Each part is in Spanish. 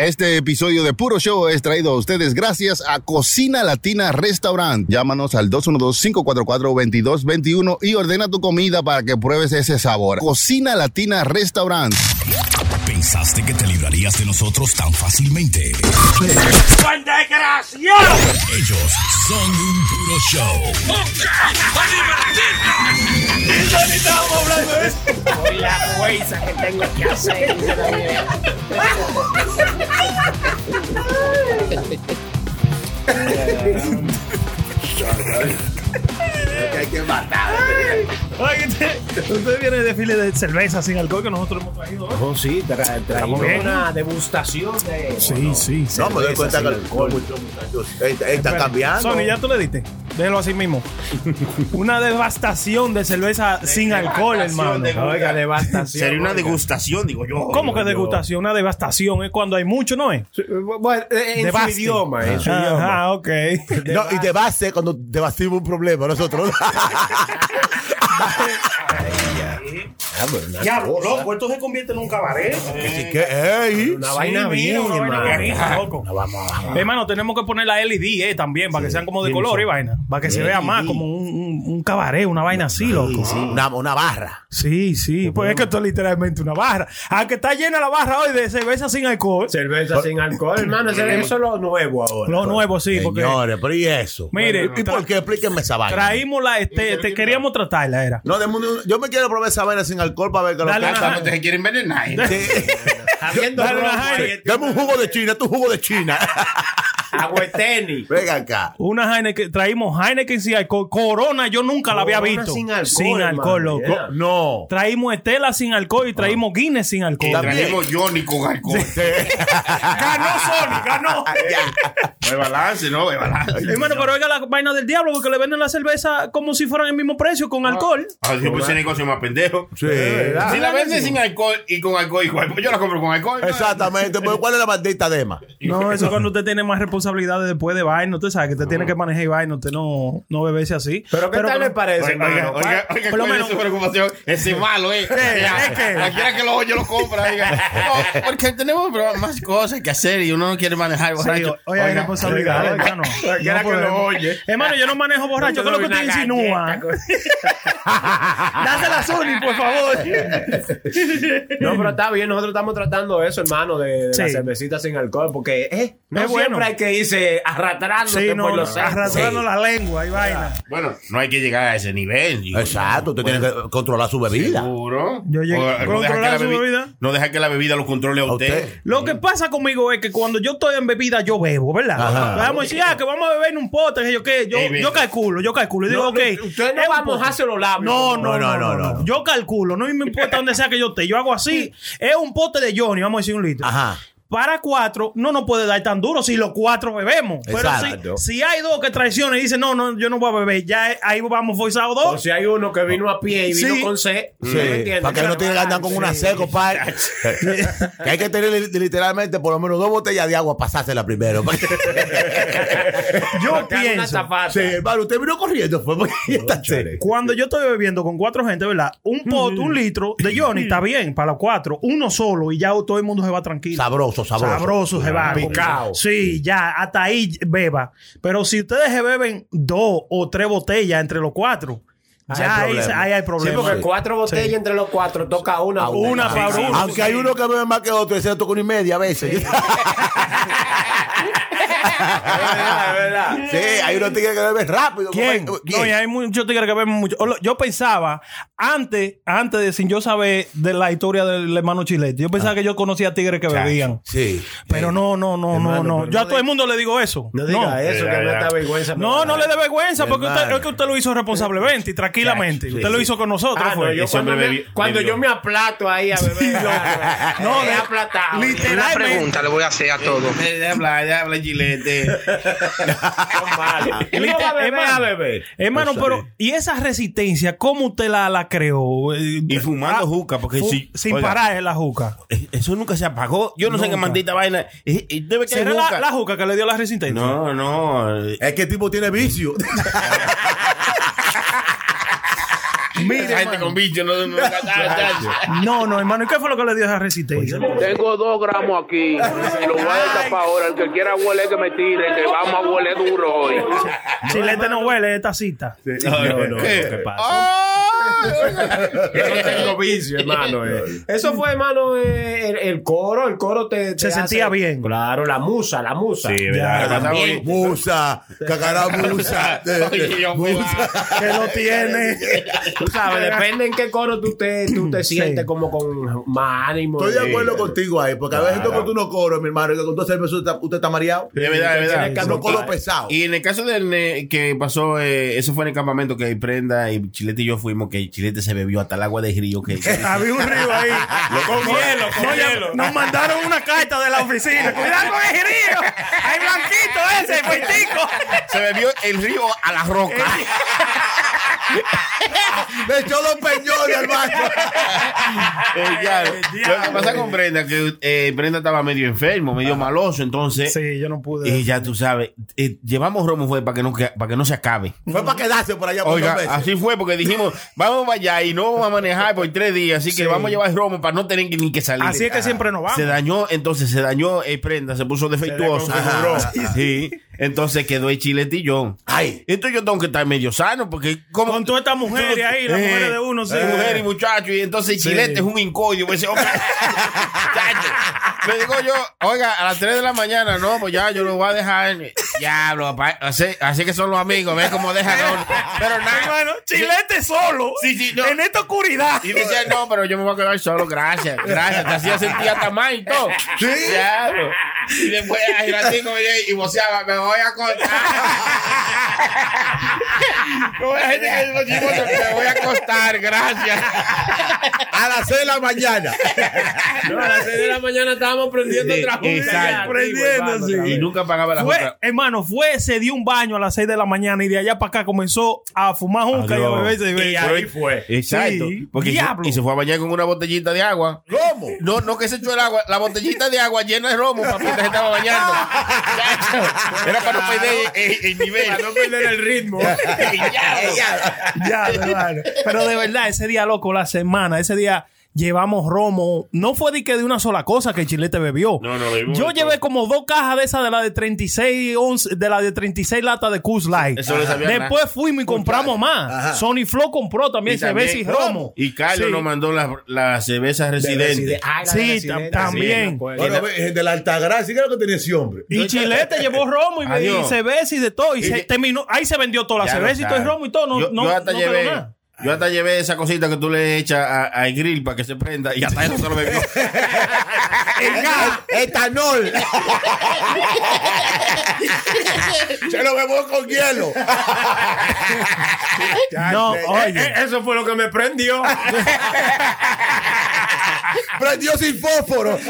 Este episodio de Puro Show es traído a ustedes gracias a Cocina Latina Restaurant. Llámanos al 212-544-2221 y ordena tu comida para que pruebes ese sabor. Cocina Latina Restaurant. ¿Pensaste que te librarías de nosotros tan fácilmente? ¡Buen desgraciado! Ellos son un puro show. Hoy la fuerza que tengo que hacer. hay que matar. Usted, viene de file de cerveza sin alcohol que nosotros hemos traído. ¿eh? Oh, sí, tra traímos bien. una degustación de. Sí, sí. No, me doy cuenta que el- alcohol. muchos muchachos eh, está cambiando. Sony, ya tú le diste. Déjelo así mismo. Una devastación de cerveza sin alcohol, hermano. Oiga, devastación. Sería una degustación, digo yo. ¿Cómo que degustación? Una devastación es cuando hay mucho, ¿no es? Sí, Bueno, en su Devaste. idioma, en su idioma. Ajá, ok. No, y de base cuando debatimos un problema nosotros. right. Ah, una Ya, cosa. loco, esto se convierte en un cabaret. Así que, ey. Una Sí, vaina bien, una vaina hermano. bonita, loco. No, vamos, vamos. Hermano, tenemos que poner la LED eh, también para que sean como de color y vaina. Para que se vea más como un, un, un cabaret, una vaina así, loco. Una, una barra. Sí, sí. Pues es que esto es literalmente una barra. Aunque está llena la barra hoy de cerveza sin alcohol. Cerveza sin alcohol, hermano. Eso es lo nuevo ahora. Lo nuevo, sí, porque. Señores, pero ¿y eso? Mire, ¿y por qué? Explíquenme esa vaina. Traímos la. Este, te queríamos tratarla, era. No, yo me quiero probar esa vaina sin alcohol para ver qué lo Dale que una- No te se quiere envenenar. Sí. Habiendo Dale una Dame un jugo de China, tu jugo de China. Agua de tenis. Venga acá. Una Heineken, traímos Heineken sin alcohol. Corona, yo nunca la había Corona visto. sin alcohol, Sin alcohol, loco. yeah. No. Traímos Estela sin alcohol y traímos Guinness sin alcohol. También. Trajimos Johnny con alcohol. Ganó Sony, ganó. No hay balance, ¿no? Hay balance. Hermano, pero oiga la vaina del diablo porque le venden la cerveza como si fueran el mismo precio con alcohol. Ah, yo pues ese negocio más pendejo. Sí. Si la venden sin alcohol y con alcohol igual, pues yo la compro con alcohol. Exactamente. Pero ¿cuál es la maldita dema? No, eso es cuando usted tiene más responsabilidades después de vaina. Usted sabe que usted tiene que manejar vaina. Usted no, no beberse así. Pero ¿qué tal le parece, Oiga, oiga, Por lo ¿cuál es menos- su preocupación? Ese malo, ¿eh? ¿Es? Cualquiera que lo oye lo compra. No, porque tenemos más cosas que hacer y uno no quiere manejar Sí, borracho. oye, hay Oiga, responsabilidades, oiga, hermano. Cualquiera que lo oye. Hermano, yo no manejo borracho. ¿Qué es lo que usted insinúa? Dásela a Sony, por favor. No, pero está bien, nosotros estamos tratando eso, hermano, de, de Sí. la cervecita sin alcohol, porque eh, no Es bueno. siempre hay que irse arrastrando Sí, no, por no, arrastrando la lengua y vaina. Bueno, no hay que llegar a ese nivel. digo. Exacto. Usted tiene que controlar su bebida. Seguro. Yo llegué- O, no, deja que ¿Controlar la su bebi- bebida? no deja que la bebida lo controle a A usted. Lo que pasa conmigo es que cuando yo estoy en bebida, yo bebo, ¿verdad? Ajá. Vamos a decir, ah, que vamos a beber en un pote, que yo qué, yo, calculo, yo calculo. Y digo, No, ok. usted no va a mojarse los labios. No, no, no, no, no. Yo calculo, no me importa donde sea que yo esté. Yo hago así. Es un pote de Johnny, vamos a decir un litro. Ajá. Para cuatro, no nos puede dar tan duro si los cuatro bebemos. Pero Exacto. si, si hay dos que traicionan y dicen, no, no, yo no voy a beber, ya ahí vamos forzados O dos. si hay uno que vino a pie y vino Sí. con C. Sí, ¿me entiendes? para que no tiene que andar con una seco, pa. que hay que tener li- literalmente por lo menos dos botellas de agua pasársela primero. Yo pienso. sí, hermano, usted vino corriendo, fue porque está chévere. Cuando yo estoy bebiendo con cuatro gente, ¿verdad? Un pot, un litro de Johnny está bien para los cuatro. Uno solo y ya todo el mundo se va tranquilo. Sabroso, sabroso. Sabroso se va. Picao. Sí, ya, hasta ahí beba. Pero si ustedes se beben dos o tres botellas entre los cuatro, ya hay ahí, problema. ahí hay Sí, problema. porque cuatro botellas Sí. entre los cuatro toca una. Una Sí, para sí. uno. Aunque hay uno que bebe más que otro, ese toca una y media a veces. Es verdad, es verdad. Sí, hay unos tigres que beben rápido. ¿Quién? ¿Quién? No, y hay muchos tigres que beben mucho. Yo pensaba, antes, antes de sin yo saber de la historia del hermano Chilete, yo pensaba que yo conocía tigres que bebían. Sí. Pero no, no, no, Hermano, no, no. Yo no a todo el mundo le digo eso. No diga eso, Ya, que me ya. da vergüenza. No, no le dé vergüenza porque usted, es que usted lo hizo responsablemente y tranquilamente. Sí, usted sí. lo hizo con nosotros. Ah, no, yo cuando, me- yo me aplato ahí a beber. No, no, de- he aplatado. literal- Una pregunta le voy a hacer a todos. De hablar, de hablar, Gilete. Son malos. Y uno va a beber, Hermano, pero ¿y esa resistencia cómo usted la, la creó? Y fumando juca, porque fu- si- Sin oiga. parar en la juca. Eh, Eso nunca se apagó. Yo no sé qué maldita vaina. Eh, eh, Debe que ¿Será juca. la, la juca que le dio la resistencia? No, no. Es que el tipo tiene vicio. Mire, Esa gente hermano. con bicho no, no, no, No, no, hermano. ¿Y qué fue lo que le dio esa resistencia? Tengo dos gramos aquí. Lo voy a destapar ahora. El que quiera huele que me tire, que vamos a huele duro hoy. Chilete no huele esta cita. No, no, ¿qué pasa? Yo tengo vicio, hermano. eh. Eso fue, hermano, eh, el, el coro. El coro te. te Se sentía bien. Claro, la musa, la musa. Sí, Ya, ¿verdad? Musa, cacará musa. Fui Que lo tiene. Tú sabes, depende en qué coro tú te, tú te sientes como con más ánimo. Estoy de acuerdo contigo ahí, porque a veces tú con tú no coros, mi hermano, y con tu cerveza usted, usted está mareado. Es verdad, que no coro pesado. Y en el caso del que pasó, eh, eso fue en el campamento que Prenda y Chilete y yo fuimos, que Chilete se bebió hasta el agua del río. Que, Había un río ahí. Con hielo, con No, hielo. Nos mandaron una carta de la oficina. Cuidado con el río. Hay blanquito ese, fuertico. se bebió el río a la roca. Le echó los peñones, hermano. Eh, ya, Lo que pasa con Brenda, que eh, Brenda estaba medio enfermo, medio maloso, entonces. Sí, yo no pude. Y ya tú sabes, eh, llevamos romo fue para que no para que no se acabe. Fue para quedarse por allá por Oiga, dos veces. así fue porque dijimos, vamos para allá y no vamos a manejar por tres días, así que Sí. vamos a llevar romo para no tener ni que salir. Así es que siempre nos vamos. Se dañó, entonces se dañó el prenda, se puso defectuoso. Sí. Entonces quedó el chiletillón. Ay. Entonces yo tengo que estar medio sano porque como Con todas estas mujeres ahí, las mujeres de uno, sí. eh, mujer y muchacho, y entonces chilete es un incodio. Pues, chacho. Le digo yo, oiga, a las 3 de la mañana, no, pues ya yo lo voy a dejar. Pa- así, así que son los amigos, ve cómo dejan. Pero nada. Hermano, chilete solo. Sí, sí, no. En esta oscuridad. Y decía, no, pero yo me voy a quedar solo, gracias, gracias. Te hacía sentir hasta más y todo. Sí. Y después a Giratico y voceaba, me voy a contar. No, hay gente que dice, "Chico, me voy a acostar, gracias. A las 6 de la mañana. No, a las 6 de la mañana estábamos prendiendo Sí, otra junta exacto. ya, Prendiendo, sí. Y nunca pagaba la Fue, junta. hermano, fue, se dio un baño a las 6 de la mañana y de allá para acá comenzó a fumar junca y a y Y ahí fue. Exacto. Sí, Porque y se, diablo. y se fue a bañar con una botellita de agua. ¿Cómo? No, no que se echó el agua, la botellita de agua llena de romo, papita, se estaba bañando. Era para no perder el, el nivel. Para no perder el ritmo. Ya, hermano. Pero de verdad, ese día, loco, la semana, ese día llevamos romo. No fue de que de una sola cosa que el Chilete bebió. No, no, bebimos Yo llevé todo. como dos cajas de esas de la de 36 once, de la de 36 latas de Coors Light. Eso no sabía Después fuimos y compramos más. Ajá. Sony Flow compró también cerveza y romo. Y Carlos Sí. nos mandó las las cervezas residentes. Ah, la Sí, residente, tam- también. me. Bueno, de la Altagracia, ¿qué lo que tenía ese hombre? Y Chilete llevó romo y, y Adiós. cerveza y de todo. Y, Y se terminó. Ahí se vendió toda la Ya lo cerveza y todo el romo y todo. No, yo, no, yo hasta no quedó llevé, nada. Yo hasta llevé esa cosita que tú le echas a- al grill para que se prenda y hasta eso se lo bebió. Etanol. Se lo bebo con hielo. No, oye. eh, Eso fue lo que me prendió. Prendió sin fósforo.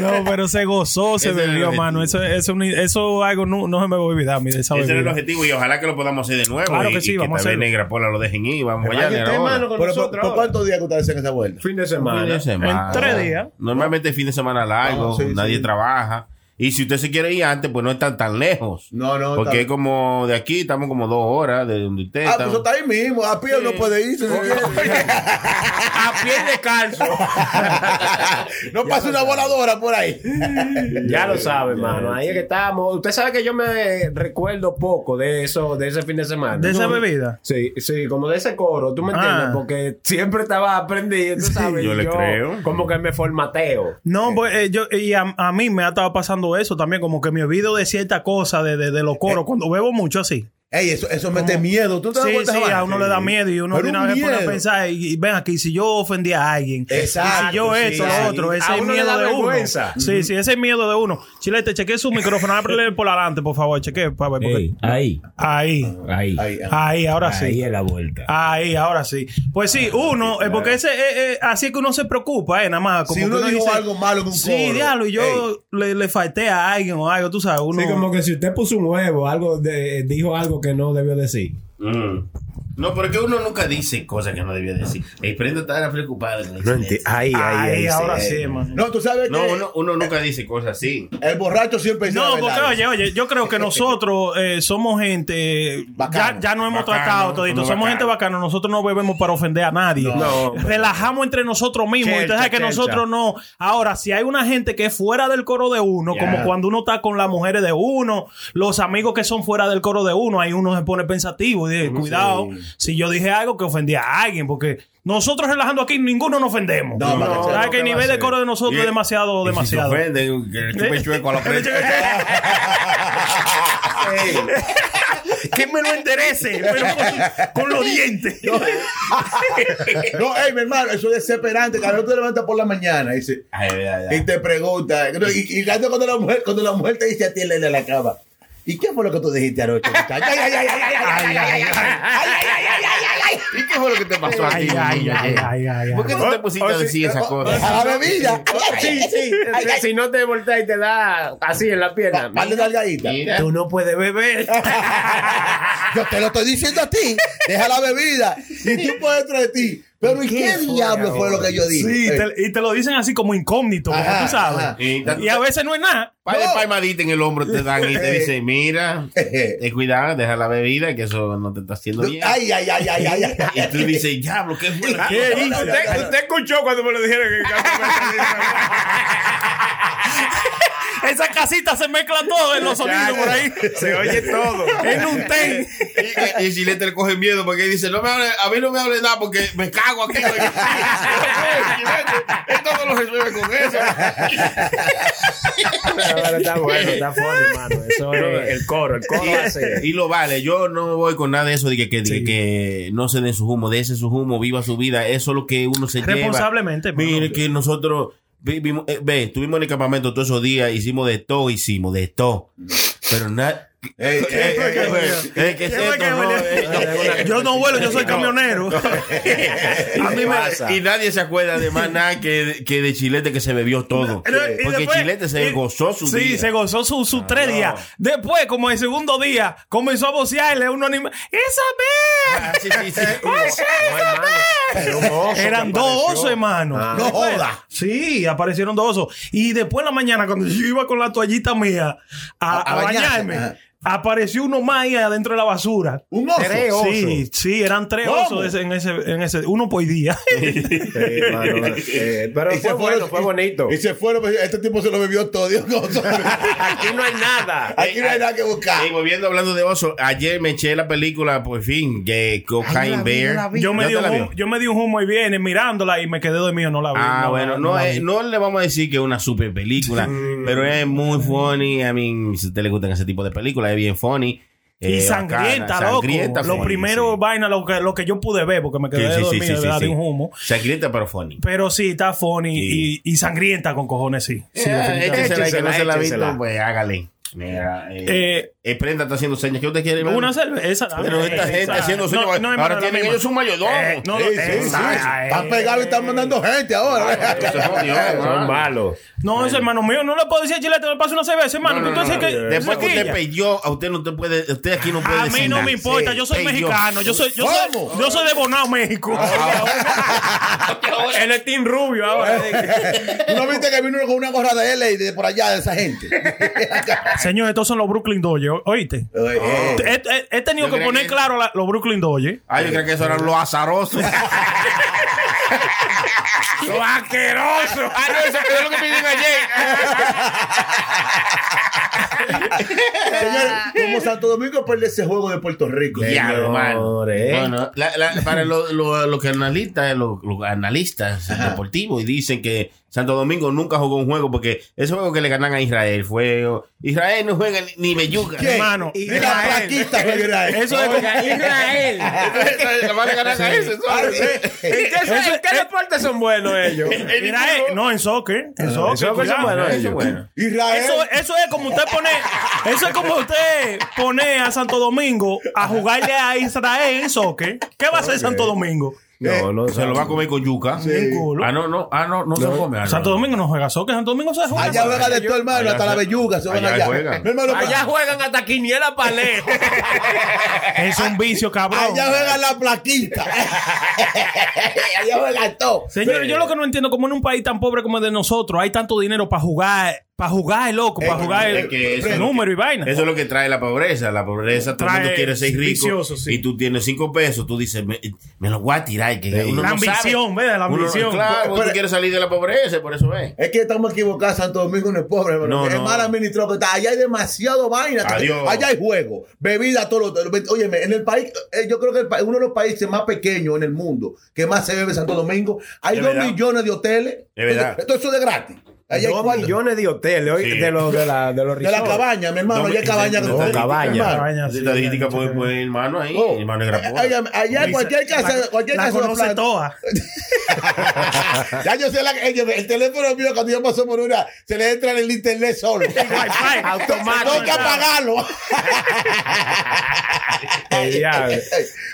No, pero se gozó, se bebió, mano. Eso, eso, eso algo no, no se me va a olvidar, esa Ese era el objetivo y ojalá que lo podamos hacer de nuevo. Claro que sí, y vamos a que hacerlo. Negra Pola lo dejen ir. Vamos allá. ¿por, por cuántos días que ustedes hacen esa vuelta? Fin de Fin semana. de semana. En tres días. Normalmente fin de semana largo, Ah, sí, nadie sí. trabaja. Y si usted se quiere ir antes, pues no están tan lejos. No, no. Porque es como de aquí, estamos como dos horas de donde usted Ah, está. pues está ahí mismo. A pie no puede irse. si quiere. A pie de calzo. no pasa una voladora por ahí. Ya lo sabe, hermano. Ahí es que estamos. Usted sabe que yo me recuerdo poco de eso, de ese fin de semana. ¿De esa bebida? Sí, sí, como de ese coro, ¿tú me entiendes? Ah. Porque siempre estaba aprendido, tú sabes. yo le creo. Como que me formateo. No, pues eh, yo, y a, a mí me ha estado pasando eso también, como que me olvido de cierta cosa de, de, de los coros, cuando bebo mucho así. Ey, eso, eso mete miedo. ¿Tú te das Sí, cuenta, sí, Juan? a uno le da miedo y uno de una un vez pone a miedo. pensar, y, y ven aquí, si yo ofendí a alguien, Exacto, y si yo sí, esto, sí. lo otro, ese A es miedo da de vergüenza. uno. Sí, sí, ese es miedo de uno. Chilete, cheque su micrófono, ábrele por adelante, por favor, cheque, para ver. porque- ahí, Ahí, ahí. Ahí, ah. ahí, ahora sí. es la vuelta. Ahí, ahora sí. Pues sí, uno, eh, porque ese, eh, eh, así es que uno se preocupa, eh, nada más. Como Si uno que dijo algo malo en un Sí, diablo, y yo le, le falté a alguien o algo, tú sabes, uno. Sí, como que si usted puso un huevo, algo de, dijo algo que no debió decir. Mm. No, pero que uno nunca dice cosas que no debía decir. El prenda estaba preocupado. No enti- silencio. Ay, ay, Ay, ay. ahora sí. sí, hermano. No, tú sabes No, que uno, uno nunca dice cosas así. el borracho siempre dice No, porque verdad. oye, oye, yo creo que nosotros eh, somos gente, ya, Bacano. ya no hemos Bacano, tratado todito, somos bacano. gente bacana, nosotros no bebemos para ofender a nadie. No. Relajamos entre nosotros mismos, Chelcha, entonces es que chelcha. nosotros no. Ahora, si hay una gente que es fuera del coro de uno, como cuando uno está con las mujeres de uno, los amigos que son fuera del coro de uno, ahí uno se pone pensativo y dice, cuidado, si yo dije algo que ofendía a alguien, porque nosotros relajando aquí, ninguno nos ofendemos. No, ¿Sabes sepa que el ¿qué va nivel de coro de nosotros es demasiado, y si demasiado. se ofenden, que le chupe chueco a la prensa. que me lo enderece, pero con, con los dientes. No, ey, mi hermano, eso es desesperante. Tú te levantas por la mañana y, dice, Ay, ay, ay. y te pregunta. Y, y cuando, cuando la mujer, cuando la mujer te dice a ti en la cama, ¿y qué fue lo que tú dijiste anoche? muchacho? Ay, ay, ay, ay, ay, ay, ay, ay, ay. ¿Y qué fue lo que te pasó a ti? Ay, ay, ay, ay, ay, ¿Por qué ay. tú te pusiste a decir esa cosa? A la bebida. Sí, sí. Si no te volteas y te da así en la pierna. Más de nalgadita. Mira. Tú no puedes beber. Yo te lo estoy diciendo a ti. Deja la bebida. Y tú puedes traer ti. Pero ¿y qué, diablo fue lo que yo dije? Sí, Eh, te- y te lo dicen así como incógnito, como Ajá, tú sabes. ajá. Y, Y a veces no es nada. Par de No. palmaditas en el hombro te dan y te dicen, mira, eh, cuidado, deja la bebida, que eso no te está haciendo bien. Ay, ay, ay, ay, ay, ay. Y tú dices, diablo, ¿qué fue? lo que- ¿Qué hice? Usted, usted escuchó cuando me lo dijeron que Esa casita se mezcla todo en los sonidos por ahí. se oye todo. En un ten. Y, y, y Chilete le coge miedo porque dice, no me hable, a mí no me hable nada porque me cago aquí. Él todo lo resuelve con eso. Pero está bueno, está funny, hermano. Eso es el coro, el coro hace. Y lo vale, yo no me voy con nada de eso de que, que, de que no se den su humo, de ese su humo, viva su vida, eso es lo que uno se lleva. Responsablemente. Mire que nosotros ve, estuvimos en el campamento todos esos días, hicimos de todo, hicimos de todo. Pero nada. Ey, ey, ey, ey, ¿Qué es esto? No, Yo no vuelo, yo soy camionero. A mí me- y nadie se acuerda de más nada que, que de Chilete que se bebió todo. Porque después- Chilete se y- gozó su sí, día. se gozó sus su tres días. Después, como el segundo día, comenzó a vocearle a uno anima. ¡Isabel! Ah, sí, sí, sí. Un Eran dos osos, hermano. Ah. No joda. Sí, aparecieron dos osos. Y después en la mañana, cuando yo iba con la toallita mía a, A- a a bañarse, bañarme, ajá. Apareció uno más ahí adentro de la basura. Un oso. Tres osos. Sí, sí, eran tres ¿Cómo? osos ese- en, ese, en ese, uno por día. Sí, hermano, eh, pero Y fue se bueno, fueron- fue bonito. Y se fueron, pues, este tipo se lo bebió todo. Dios. Aquí no hay nada. Aquí no hay nada que buscar. Y volviendo hablando de oso, ayer me eché la película, por fin, que Cocaine Bear. yo, me ¿Ya di te un, la hum- vio? yo me di un humo y viene mirándola y me quedé dormido, no la vi. Ah, no, bueno, no, la es- vi. no le vamos a decir que es una super película, pero es muy funny. I mean, si a usted le gustan ese tipo de películas, es bien funny. Y eh, sangrienta, bacana, loco. sangrienta, lo funny, primero sí. vaina, lo que, lo que yo pude ver, porque me quedé sí, sí, dormido, sí, de de sí. un humo. Sangrienta, pero funny. Pero sí, está funny Sí. y, y sangrienta con cojones, sí. Sí, Eh, definitivamente. échesela, y que no se la ha visto, pues hágale. Mira, eh, Eh, eh, Prenda está haciendo señas. ¿Qué usted quiere? hermano? Una cerveza. dame. Pero esta gente Esa- haciendo señas. No, no, ahora tienen ellos un mayordomo. Eh, no, Sí, no, sí, sí. esa- Están pegados y están mandando gente ahora. Son malos. No, ese hermano mío, no le puedo decir a Chilete, me pasa una cerveza, hermano. Después que usted peyó, a usted no te puede, usted aquí no puede A mí no me importa, yo soy mexicano, yo soy, yo soy, yo soy de Bonao, México. Él es Team Rubio ahora. ¿Tú no viste que vino con una gorra de L y de por allá de esa gente? Señor, estos son los Brooklyn Dodgers, oíste. Oye, eh. He, he- he tenido Yo que poner que- claro la- los Brooklyn Dodgers. Ah, yo creo que eso eran los azarosos. ¡Lo asqueroso! Ah, no, eso es lo que me dicen Señores, como Santo Domingo pierde ese juego de Puerto Rico. Ya, hermano. Bueno, la- la- para los lo, lo que analistas, los, analistas deportivos, y dicen que Santo Domingo nunca jugó un juego porque ese juego que le ganan a Israel fue. Israel no juega ni, belluga. Hermano, Y la plaquita fue Israel. Eso es Israel. ¿sabes? ¿En qué, qué deporte son buenos ellos? Mira, eh, no, en soccer. En soccer. en soccer son buenos Eso ellos. es bueno. Israel. Eso, eso es como usted pone, eso es como usted pone a Santo Domingo a jugarle a Israel en soccer. ¿Qué va a hacer Santo Domingo? No, no. Se lo va a comer con yuca. Ah, no, no. Ah, no, no, se come. Ah, no. Santo Domingo no juega soccer, Santo Domingo se juega. Allá juega de todo, hermano, Allá hasta la belluga se van allá allá. juegan. Hermano, Allá juegan hasta quiniela palé. Es un vicio, cabrón. allá juegan la plaquita. allá juegan todo. Señores, yo lo que no entiendo, como en un país tan pobre como el de nosotros, hay tanto dinero para jugar, para jugar, loco, para jugar Es el, que eso el es lo número que- y vaina. Eso es lo que trae la pobreza. La pobreza, todo el mundo quiere ser rico. vicioso, sí. Y tú tienes cinco pesos, tú dices, me, me los voy a tirar. Que uno La no ambición, ¿ves? La Uno ambición. claro, Pero- porque tú quieres salir de la pobreza, por eso es. Es que estamos equivocados, Santo Domingo no es pobre, hermano. No, es no. mal administrado que está. Allá hay demasiado vaina. Adiós. Allá hay juego, bebida, todo lo Oye, en el país, eh, yo creo que el uno de los países más pequeños en el mundo que más se bebe en Santo Domingo, hay Es dos verdad. millones de hoteles. Es verdad. Todo eso de gratis. Allá hay Dos cuatro- millones de hoteles Sí. de los de, la, de los de la resorts. cabaña, mi hermano. No, allá hay cabaña. no, que- cabaña. sí. poner hermano ahí. Oh. hermano de. Allá, allá cualquier casa, cualquier la casa de conoce plata- toda. Ya yo sé la que el, el teléfono mío cuando yo paso por una se le entra en el internet solo. Automático. Tengo que apagarlo. El.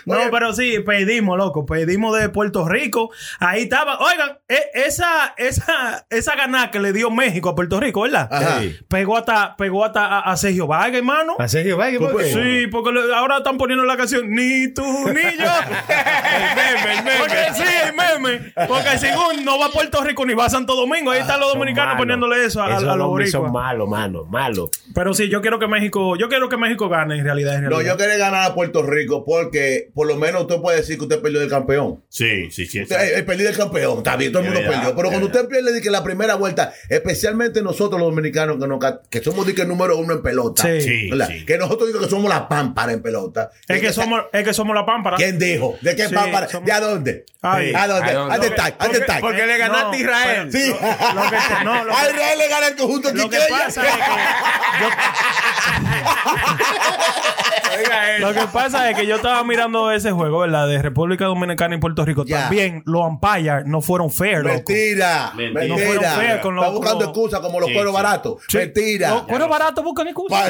No, pero sí, pedimos, loco. Pedimos de Puerto Rico. Ahí estaba. Oigan, e- esa, esa, esa ganada que le dio México a Puerto Rico, ¿verdad? Ajá. Pegó hasta, pegó hasta a, a Sergio Vargas, hermano. ¿A Sergio Vargas? ¿Por qué? Sí, porque le- ahora están poniendo la canción Ni tú ni yo. el meme, el meme. Porque sí, el meme. Porque según no va a Puerto Rico ni va a Santo Domingo. Ahí están los dominicanos malos. poniéndole eso a, a- Esos a los hombres son boricuas. malos, malos, malos. Pero sí, yo quiero que México, yo quiero que México gane en realidad. En No, yo quería ganar a Puerto Rico porque por lo menos usted puede decir que usted perdió del campeón. Sí, sí, sí. Usted, eh, eh, perdí del campeón, está bien, todo el mundo perdió. Pero cuando usted pierde de que la primera vuelta, especialmente nosotros los dominicanos que, nos que somos el número uno en pelota, que nosotros digo que somos la pámpara en pelota. Es que somos, es que somos la pámpara. ¿Quién dijo? ¿De qué Sí, pámpara? somos- ¿De a dónde? Ay. ¿A dónde? ¿A dónde? ¿A dónde está? ¿A dónde está? Porque le ganaste No, a Israel. pero- Sí. Lo que- no, lo que- A Israel le gana el conjunto Lo que pasa es que Oiga, eh. Lo que pasa es que yo estaba mirando ese juego, ¿verdad? De República Dominicana y Puerto Rico. También los umpires no fueron fair, loco. Mentira, Mentira. No fueron feas con los- Está buscando excusas como los Sí, cueros sí. baratos. Sí. Mentira. Los cueros baratos buscan excusa. Pa-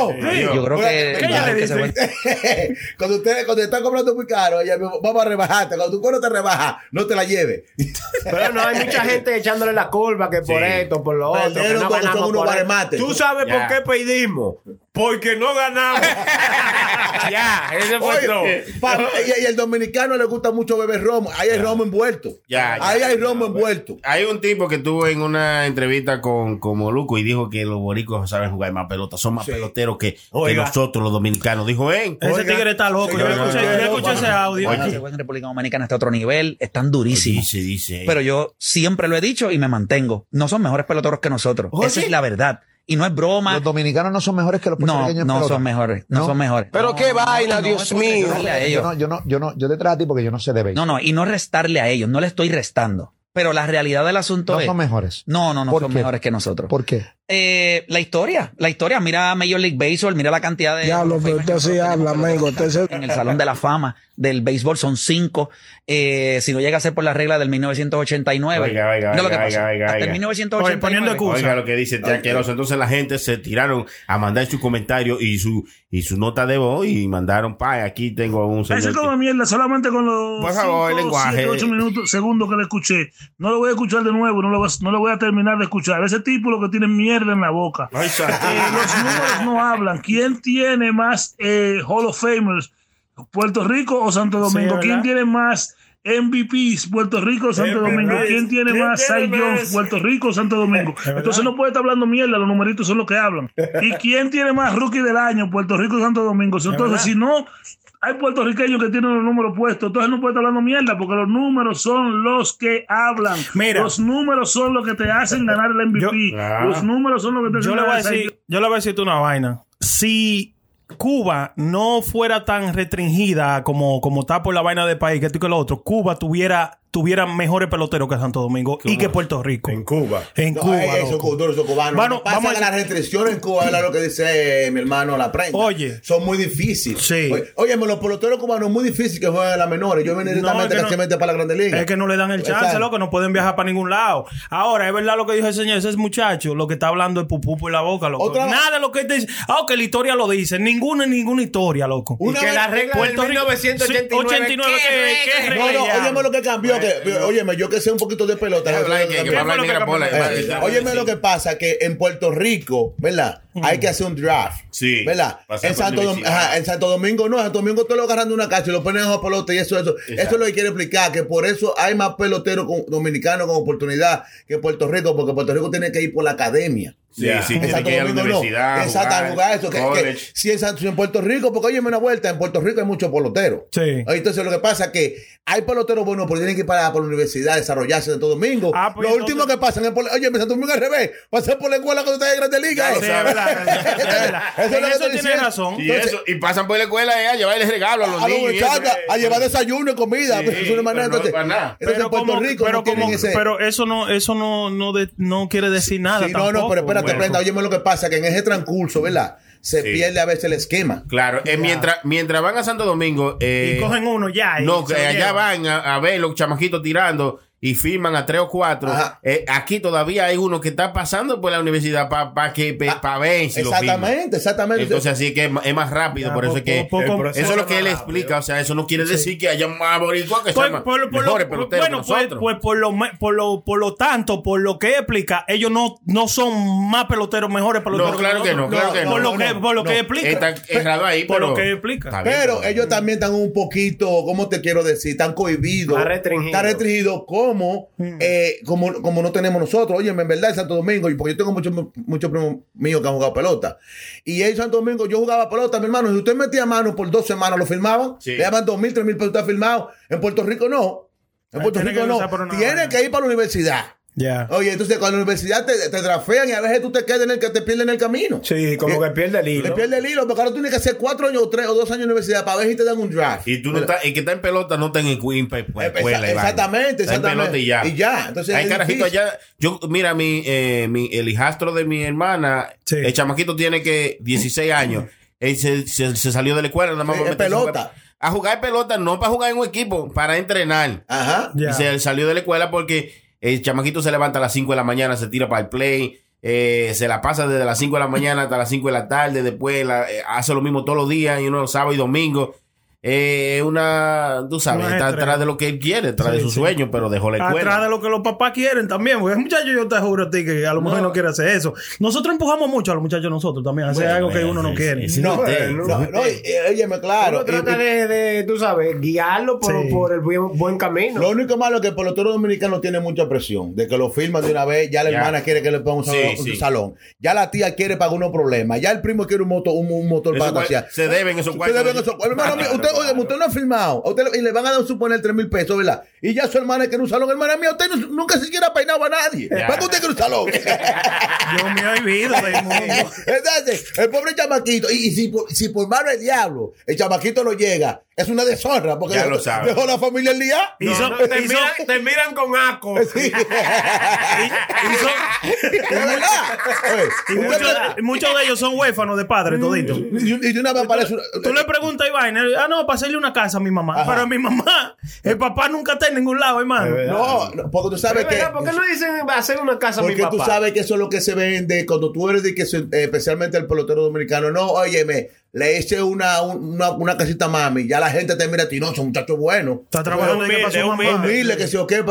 oh, sí, sí. Yo creo que, ¿qué ella le que se dice? cuando usted cuando te está comprando muy caro, ella me- vamos a rebajarte. Cuando tu cuero te rebaja, no te la lleves. Pero no, hay mucha gente echándole la culpa que por Sí. esto, por lo otro. Que no ganamos por. Tú sabes por qué pedimos. Porque no ganamos. ya, ese fue Oye, todo. pa- y, y el dominicano le gusta mucho beber romo. Ahí hay romo envuelto. Ya, ya. Ahí hay romo envuelto. Hay un tipo que estuvo en una entrevista con, con Moluco y dijo que los boricos saben jugar más pelota, son más peloteros que, nosotros los dominicanos. Dijo, ¿eh? Ese tigre está loco. Yo escuché, yo escuché ese audio. Juego en República Dominicana está a otro nivel, están durísimos. Dice, dice. Pero yo siempre lo he dicho y me mantengo. No son mejores peloteros que nosotros. Oye. Esa es la verdad. Y no es broma. Los dominicanos no son mejores que los No, puertorriqueños no pelota. son mejores. No, ¿No? son mejores. Pero No, qué no, vaina, no, Dios mío. Yo no, yo no, yo no, yo detrás de ti porque yo no sé de béisbol. No, no, y no restarle a ellos. No le estoy restando. Pero la realidad del asunto No es. son mejores. No, no, no ¿Por son qué? mejores que nosotros. ¿Por qué? Eh, la historia, la historia. Mira Major League Baseball, mira la cantidad de. Diablo, pero usted sí habla. Usted se- En el Salón de la Fama del béisbol son cinco. Eh, si no llega a ser por la regla del 1989. Oiga, lo que oiga, pasa. oiga, Hasta oiga. el 1989. Oye, poniendo excusa. Oiga lo que dice este asqueroso. Entonces la gente se tiraron a mandar su comentario y su y su nota de voz y mandaron, pa, aquí tengo un señor. como que-". mierda, solamente con los Por favor, el 5, lenguaje. 7, 8 minutos, segundos que le escuché. No lo voy a escuchar de nuevo, no lo, voy a- no lo voy a terminar de escuchar. Ese tipo lo que tiene mierda en la boca. Ay. Eh, los números no hablan. ¿Quién tiene más eh, Hall of Famers? ¿Puerto Rico o Santo Domingo? ¿Quién tiene más MVPs? ¿Puerto Rico o Santo Domingo? ¿Quién tiene ¿Quién más Cy Jones? ¿Puerto Rico o Santo Domingo? Entonces no puede estar hablando mierda, los numeritos son los que hablan. ¿Y quién tiene más rookie del año? ¿Puerto Rico o Santo Domingo? Entonces, si no hay puertorriqueños que tienen los números puestos, entonces no puede estar hablando mierda, porque los números son los que hablan. Mira. los números son los que te hacen ganar el MVP. Yo- los números son los que te hacen Yo le voy a ganar el decir, yo le voy a decirte una vaina. Si Cuba no fuera tan restringida como, como está por la vaina del país, que esto y que lo otro, Cuba tuviera tuviera mejores peloteros que Santo Domingo y que Puerto Rico. En Cuba. En No, Cuba. culturos, esos cubanos. Bueno, que pasa vamos es a- las restricciones en Cuba, es lo que dice eh, mi hermano la prensa. Oye. Son muy difíciles. Sí. Oye, óyeme, los peloteros cubanos es muy difícil que jueguen a las menores. Yo venía No, directamente es que no- casi para la Grande Liga. Es que no le dan el chance, loco, no pueden viajar para ningún lado. Ahora, es verdad lo que dijo el señor, ese muchacho, lo que está hablando es pupú por la boca, loco. Otra- Nada de lo que te dice. Ah, que la historia lo dice. Ninguna, ninguna historia, loco. Y que la regla Puerto Rico- 1989. Sí, 89, ¿qué- qué regla? No, no, óyeme lo que cambió. Que, óyeme, yo que sé un poquito de pelota. Óyeme lo que pasa, que en Puerto Rico, ¿verdad? Hay que hacer un draft. Sí. ¿Verdad? En Santo, Dom- universidad. ajá, en Santo Domingo no, en Santo Domingo te lo agarran de una casa y lo ponen a pelota y eso, eso. Eso es lo que quiere explicar, que por eso hay más peloteros dominicanos con oportunidad que Puerto Rico, porque Puerto Rico tiene que ir por la academia. Sí, sí, En tiene Santo que ir a la Domingo no. universidad, Exacto, jugar, jugar eso. Que, que college. si, en, San- si en Puerto Rico, porque oye, una vuelta, en Puerto Rico hay muchos peloteros. Sí. Entonces lo que pasa es que hay peloteros buenos, pero tienen que ir para, por la universidad, desarrollarse en Santo Domingo. Ah, pues lo entonces- último que pasa en por, oye, en Santo Domingo al revés, pasar por la escuela cuando estás en Grande Liga. Sí, es verdad, es es. Eso es eso diciendo. razón. Y, eso, y pasan por la escuela eh, a llevarles regalo a los a los niños. y eso. muchachos, a llevar desayuno y comida. Sí, pues, eso no es manera. pero no entonces, para nada. entonces en Puerto Rico pero, pero eso no, eso no, quiere decir nada. No, no, pero espérate, bueno. Brenda, óyeme lo que pasa, que en ese transcurso, ¿verdad? Se Sí. pierde a veces el esquema. Claro, eh, mientras, mientras van a Santo Domingo. eh, Y cogen uno ya. No, que lo allá llevan. van a, a ver los chamaquitos tirando y firman a tres o cuatro. Eh, aquí todavía hay uno que está pasando por la universidad para que pa ver si lo firman. Exactamente, exactamente. Entonces así que es más- es más rápido, Ya, por eso po- es que po- po- eso es lo que él explica, o sea, eso no quiere decir que haya más boricuas que Pues, sean por, por lo, mejores por- peloteros bueno, pues, pues por, lo, por, lo, por lo tanto, por lo que explica, ellos no, no son más peloteros, mejores peloteros. No, claro que no, claro que no. Por lo que, por lo que explica. Está errado ahí, por pero lo que explica. Está Pero ellos también están un poquito, ¿cómo te quiero decir? Están cohibidos. Más restringidos. Están restringidos como, eh, como, como no tenemos nosotros. Oye, en verdad, en Santo Domingo, y porque yo tengo muchos muchos primos míos que han jugado pelota. Y en Santo Domingo yo jugaba pelota, mi hermano. Si usted metía mano por dos semanas, lo firmaban. Sí. Le daban dos mil, tres mil pesos está firmado. En Puerto Rico no. En Puerto Rico no. Tiene que ir para la universidad. Ya. Oye, entonces cuando la universidad te, te trafean y a veces tú te quedas en el que te pierden en el camino. Sí, como que pierde el Te hilo. pierde el hilo, porque ahora tú tienes que hacer cuatro años o tres o dos años de universidad para ver si te dan un draft. Y tú no estás, el que está en pelota no está en Queen pues, Eh, escuela. vaina. exactamente, Está en exactamente. pelota y ya. Y ya, entonces Hay carajito allá. Yo, mira, mi, eh, mi, el hijastro de mi hermana, Sí. el chamaquito tiene que 16 años. Él se, se- se salió de la escuela nada más Sí, a pelota. jugar- A jugar pelota, no para jugar en un equipo, para entrenar. Ajá. Ya. Y se salió de la escuela porque el chamaquito se levanta a las 5 de la mañana, se tira para el play, eh, se la pasa desde las 5 de la mañana hasta las 5 de la tarde, después la- eh, hace lo mismo todos los días, y uno sábado y domingo. Eh, una, tú sabes, Una está estrella. atrás de lo que él quiere, atrás Sí, de su sí. sueño, pero dejó la Atrás escuela. de lo que los papás quieren también. Porque muchachos, yo te juro a ti que a lo mejor no, quiere hacer eso. Nosotros empujamos mucho a los muchachos nosotros también. a Hacer Bueno, algo que bueno, uno no sí, quiere. sí, No, usted, no, no, no, y- óyeme, claro. Uno trata y- de, de, tú sabes, guiarlo por, Sí. por el buen, buen camino. Lo único malo es que el pelotero dominicano tiene mucha presión. De que lo firman de una vez, ya la Ya. hermana quiere que le ponga un Sí, salón, un sí. salón. Ya la tía quiere pagar unos problemas. Ya el primo quiere un motor, un, un motor Eso para se deben esos cuartos. deben esos- hermano, usted, oye, usted no ha firmado. A usted le- y le van a dar suponer 3 mil pesos, ¿verdad? Y ya su hermana quiere un salón. Hermana mía, usted no- nunca siquiera ha peinado a nadie. ¿Para qué usted quiere un salón? Yo me he vivido del mundo. Entonces, el pobre chamaquito, y, y si, por- si por mano el diablo, el chamaquito no llega, es una deshonra, porque Ya dejó, lo sabe. dejó la familia el día. Y No, son- no, te, y miran, te miran con asco. Sí. y y muchos, de ellos son huérfanos de padres, toditos. y, y de una vez aparece una- Tú le preguntas a Iván, ah, no, para hacerle una casa a mi mamá. Ajá. Pero mi mamá, el papá nunca está en ningún lado, hermano. No, no, porque tú sabes Es que. ¿Por qué no dicen va a hacer una casa a mi Porque papá? tú sabes que eso es lo que se vende cuando tú eres de que eh, especialmente el pelotero dominicano. No, óyeme, le hice una, una, una casita a mami. Ya la gente te mira a ti, no, son muchachos buenos. Está trabajando qué pasó, mamá. Humilde, que se o qué.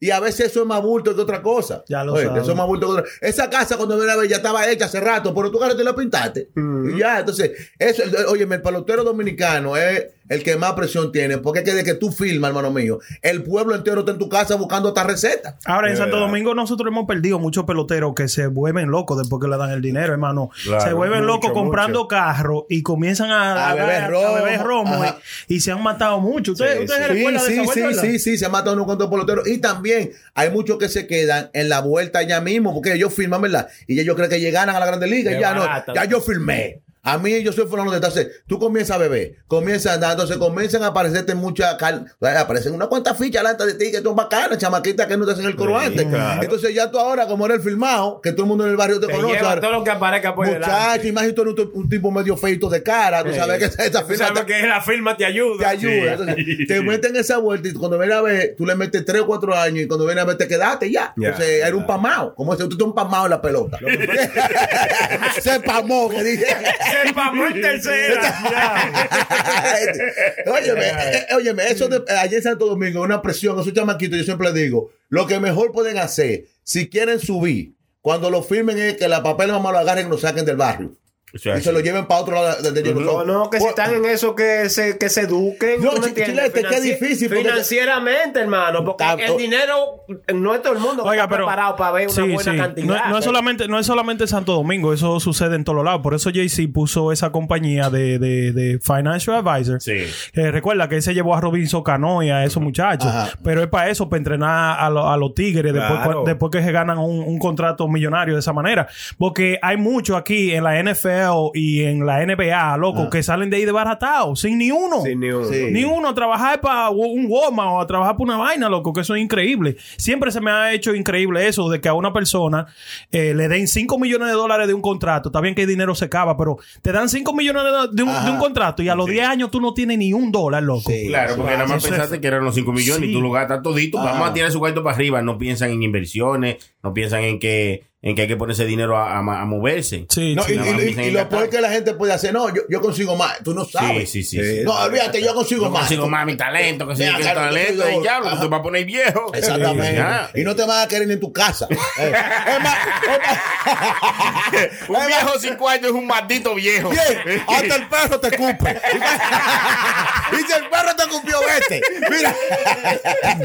Y a veces eso es más bulto que otra cosa. Ya lo Oye, sabes. Eso es más bulto que otra Esa casa cuando viene a ver ya estaba hecha hace rato, pero tú agarraste y la pintaste. Y ya, entonces, eso, oye, el pelotero dominicano es el que más presión tiene, porque es que de que tú filmas, hermano mío, el pueblo entero está en tu casa buscando esta receta. Ahora, en Santo Domingo nosotros hemos perdido muchos peloteros que se vuelven locos después que le dan el dinero, hermano. Claro, se vuelven mucho, locos comprando carros y comienzan a, A beber a romo, beber romo ajá. y, y se han matado mucho. ¿Ustedes Sí, sí. se recuerdan de sí, esa sí, vuelta, sí, sí, se han matado unos cuantos peloteros. Y también hay muchos que se quedan en la vuelta ya mismo, porque ellos firman, ¿verdad? Y ellos creen que llegaran a la Grande Liga. Qué Y ya no, ya yo firmé. A mí yo soy fulano de tal. Entonces, tú comienzas a beber, comienzas a andar, entonces comienzan a aparecerte muchas cal- aparecen unas cuantas fichas delante de ti que son bacanas, chamaquitas que no te hacen el coro antes. claro. Entonces ya tú ahora, como eres el filmado, que todo el mundo en el barrio te, Te conoce. lleva todo lo que aparezca por. Muchacho, imagínate tú eres un, un tipo medio feito de cara, tú Sí. sabes que esa, esa Tú firma sabes te- que la firma te ayuda. te ayuda. Entonces, te meten esa vuelta y cuando viene a ver, tú le metes 3 o 4 años y cuando viene a ver te quedaste ya. Entonces, era un pamao. Como si tú estás un pamao en la pelota. Se pamó, que dije. Se pamó en tercera. óyeme, eh, óyeme, eso de eh, allá en Santo Domingo, una presión, esos chamaquitos, yo siempre digo, lo que mejor pueden hacer, si quieren subir, cuando lo firmen es que la papel mamá lo agarren y lo saquen del barrio. Y se lo lleven para otro lado del del- No, no, que si están en eso, que se, que se eduquen. No, ¿tú me Ch- entiendes? Chilete, qué Financi- difícil, porque- Financieramente, hermano, porque Tanto- el dinero no es todo el mundo que Oiga, está pero preparado para ver una sí, buena sí. cantidad. No, no es solamente, no es solamente Santo Domingo, eso sucede en todos lados. Por eso Jay-Z puso esa compañía de, de, de Financial Advisor. Eh, recuerda que él se llevó a Robinson Cano y a esos muchachos. Ajá. Pero es para eso, para entrenar a, lo- a los tigres después, Claro. después que se ganan un, un contrato millonario de esa manera. Porque hay muchos aquí en la NFL y en la NBA, loco, que salen de ahí desbaratados, sin ni uno. Sin ni uno. Sí. Ni uno a trabajar para un Walmart o a trabajar para una vaina, loco, que eso es increíble. Siempre se me ha hecho increíble eso de que a una persona eh, le den 5 millones de dólares de un contrato. Está bien que el dinero se acaba, pero te dan 5 millones de, de un, de contrato y a los 10 años tú no tienes ni un dólar, loco. Sí. Claro, porque nada más es- pensaste que eran los 5 millones Sí. y tú lo gastas todito. Ah. Vamos a tirar su cuarto para arriba. No piensan en inversiones, no piensan en que, en que hay que ponerse dinero a, a- a moverse. Sí, No, sí. y, y- y lo peor que la gente puede hacer, no, yo, yo consigo más, tú no sabes. sí, sí. sí. No, olvídate, yo consigo Yo más. consigo más mi talento, que claro, talento. Y ya, te vas a poner viejo. Exactamente. Y no te van a querer ni en tu casa. Eh, es más, Un viejo cinco años es un maldito viejo. Bien, hasta el perro te cupe. y si el perro te cupió, vete. Mira.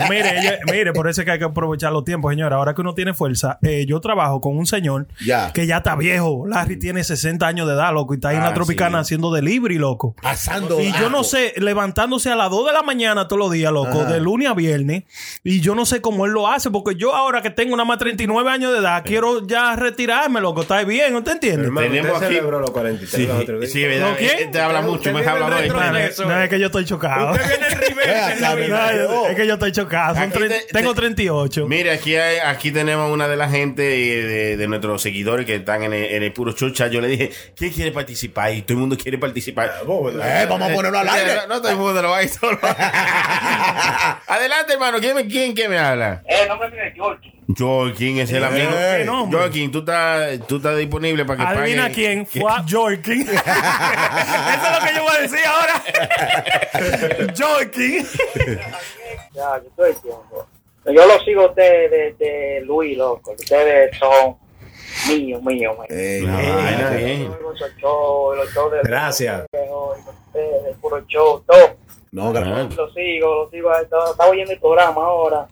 mire, mire, por eso es que hay que aprovechar los tiempos, señora. Ahora que uno tiene fuerza, eh, yo trabajo con un señor Ya. que ya está viejo. Larry tiene 60 años de edad, loco, y está ahí en Ah, la Tropicana sí. haciendo delivery, loco. Asando. Y yo no sé, levantándose a las 2 de la mañana todos los días, loco, Ajá. de lunes a viernes. Y yo no sé cómo él lo hace, porque yo ahora que tengo nada más 39 años de edad, quiero ya retirarme, loco. Está bien, ¿usted entiende? Hermano, Tenemos aquí- celebró los 43 Sí, los sí, verdad. ¿Lo quién? Eh, Te habla mucho, me vive habla dentro de No, eso, no, es que yo estoy chocado. Usted viene. No, es que yo estoy chocado. Son te- tengo te- 38. Mire, aquí, hay- aquí tenemos una de la gente eh, de, de nuestros seguidores que están en el, en el puro chucha. Yo le dije, ¿quién quiere participar? Y todo el mundo quiere participar. Eh, vamos a ponerlo al aire. No, no todo el mundo lo va a ir solo. Adelante, hermano. ¿Quién, me- quién que me habla? Eh, no me pide George. Joaquín es el amigo. Eh, tú estás, tú estás disponible para que Adivina paguen- quién fue Jorkin. Eso es lo que yo voy a decir ahora. Jorkin. Ya, yo estoy tiempo. Yo lo sigo a ustedes desde Luis, loco. Ustedes son míos, míos. Eh, de- Gracias. puro show, todo. No, gra- Ah, Lo sigo, lo sigo. Estaba, estaba oyendo el programa ahora.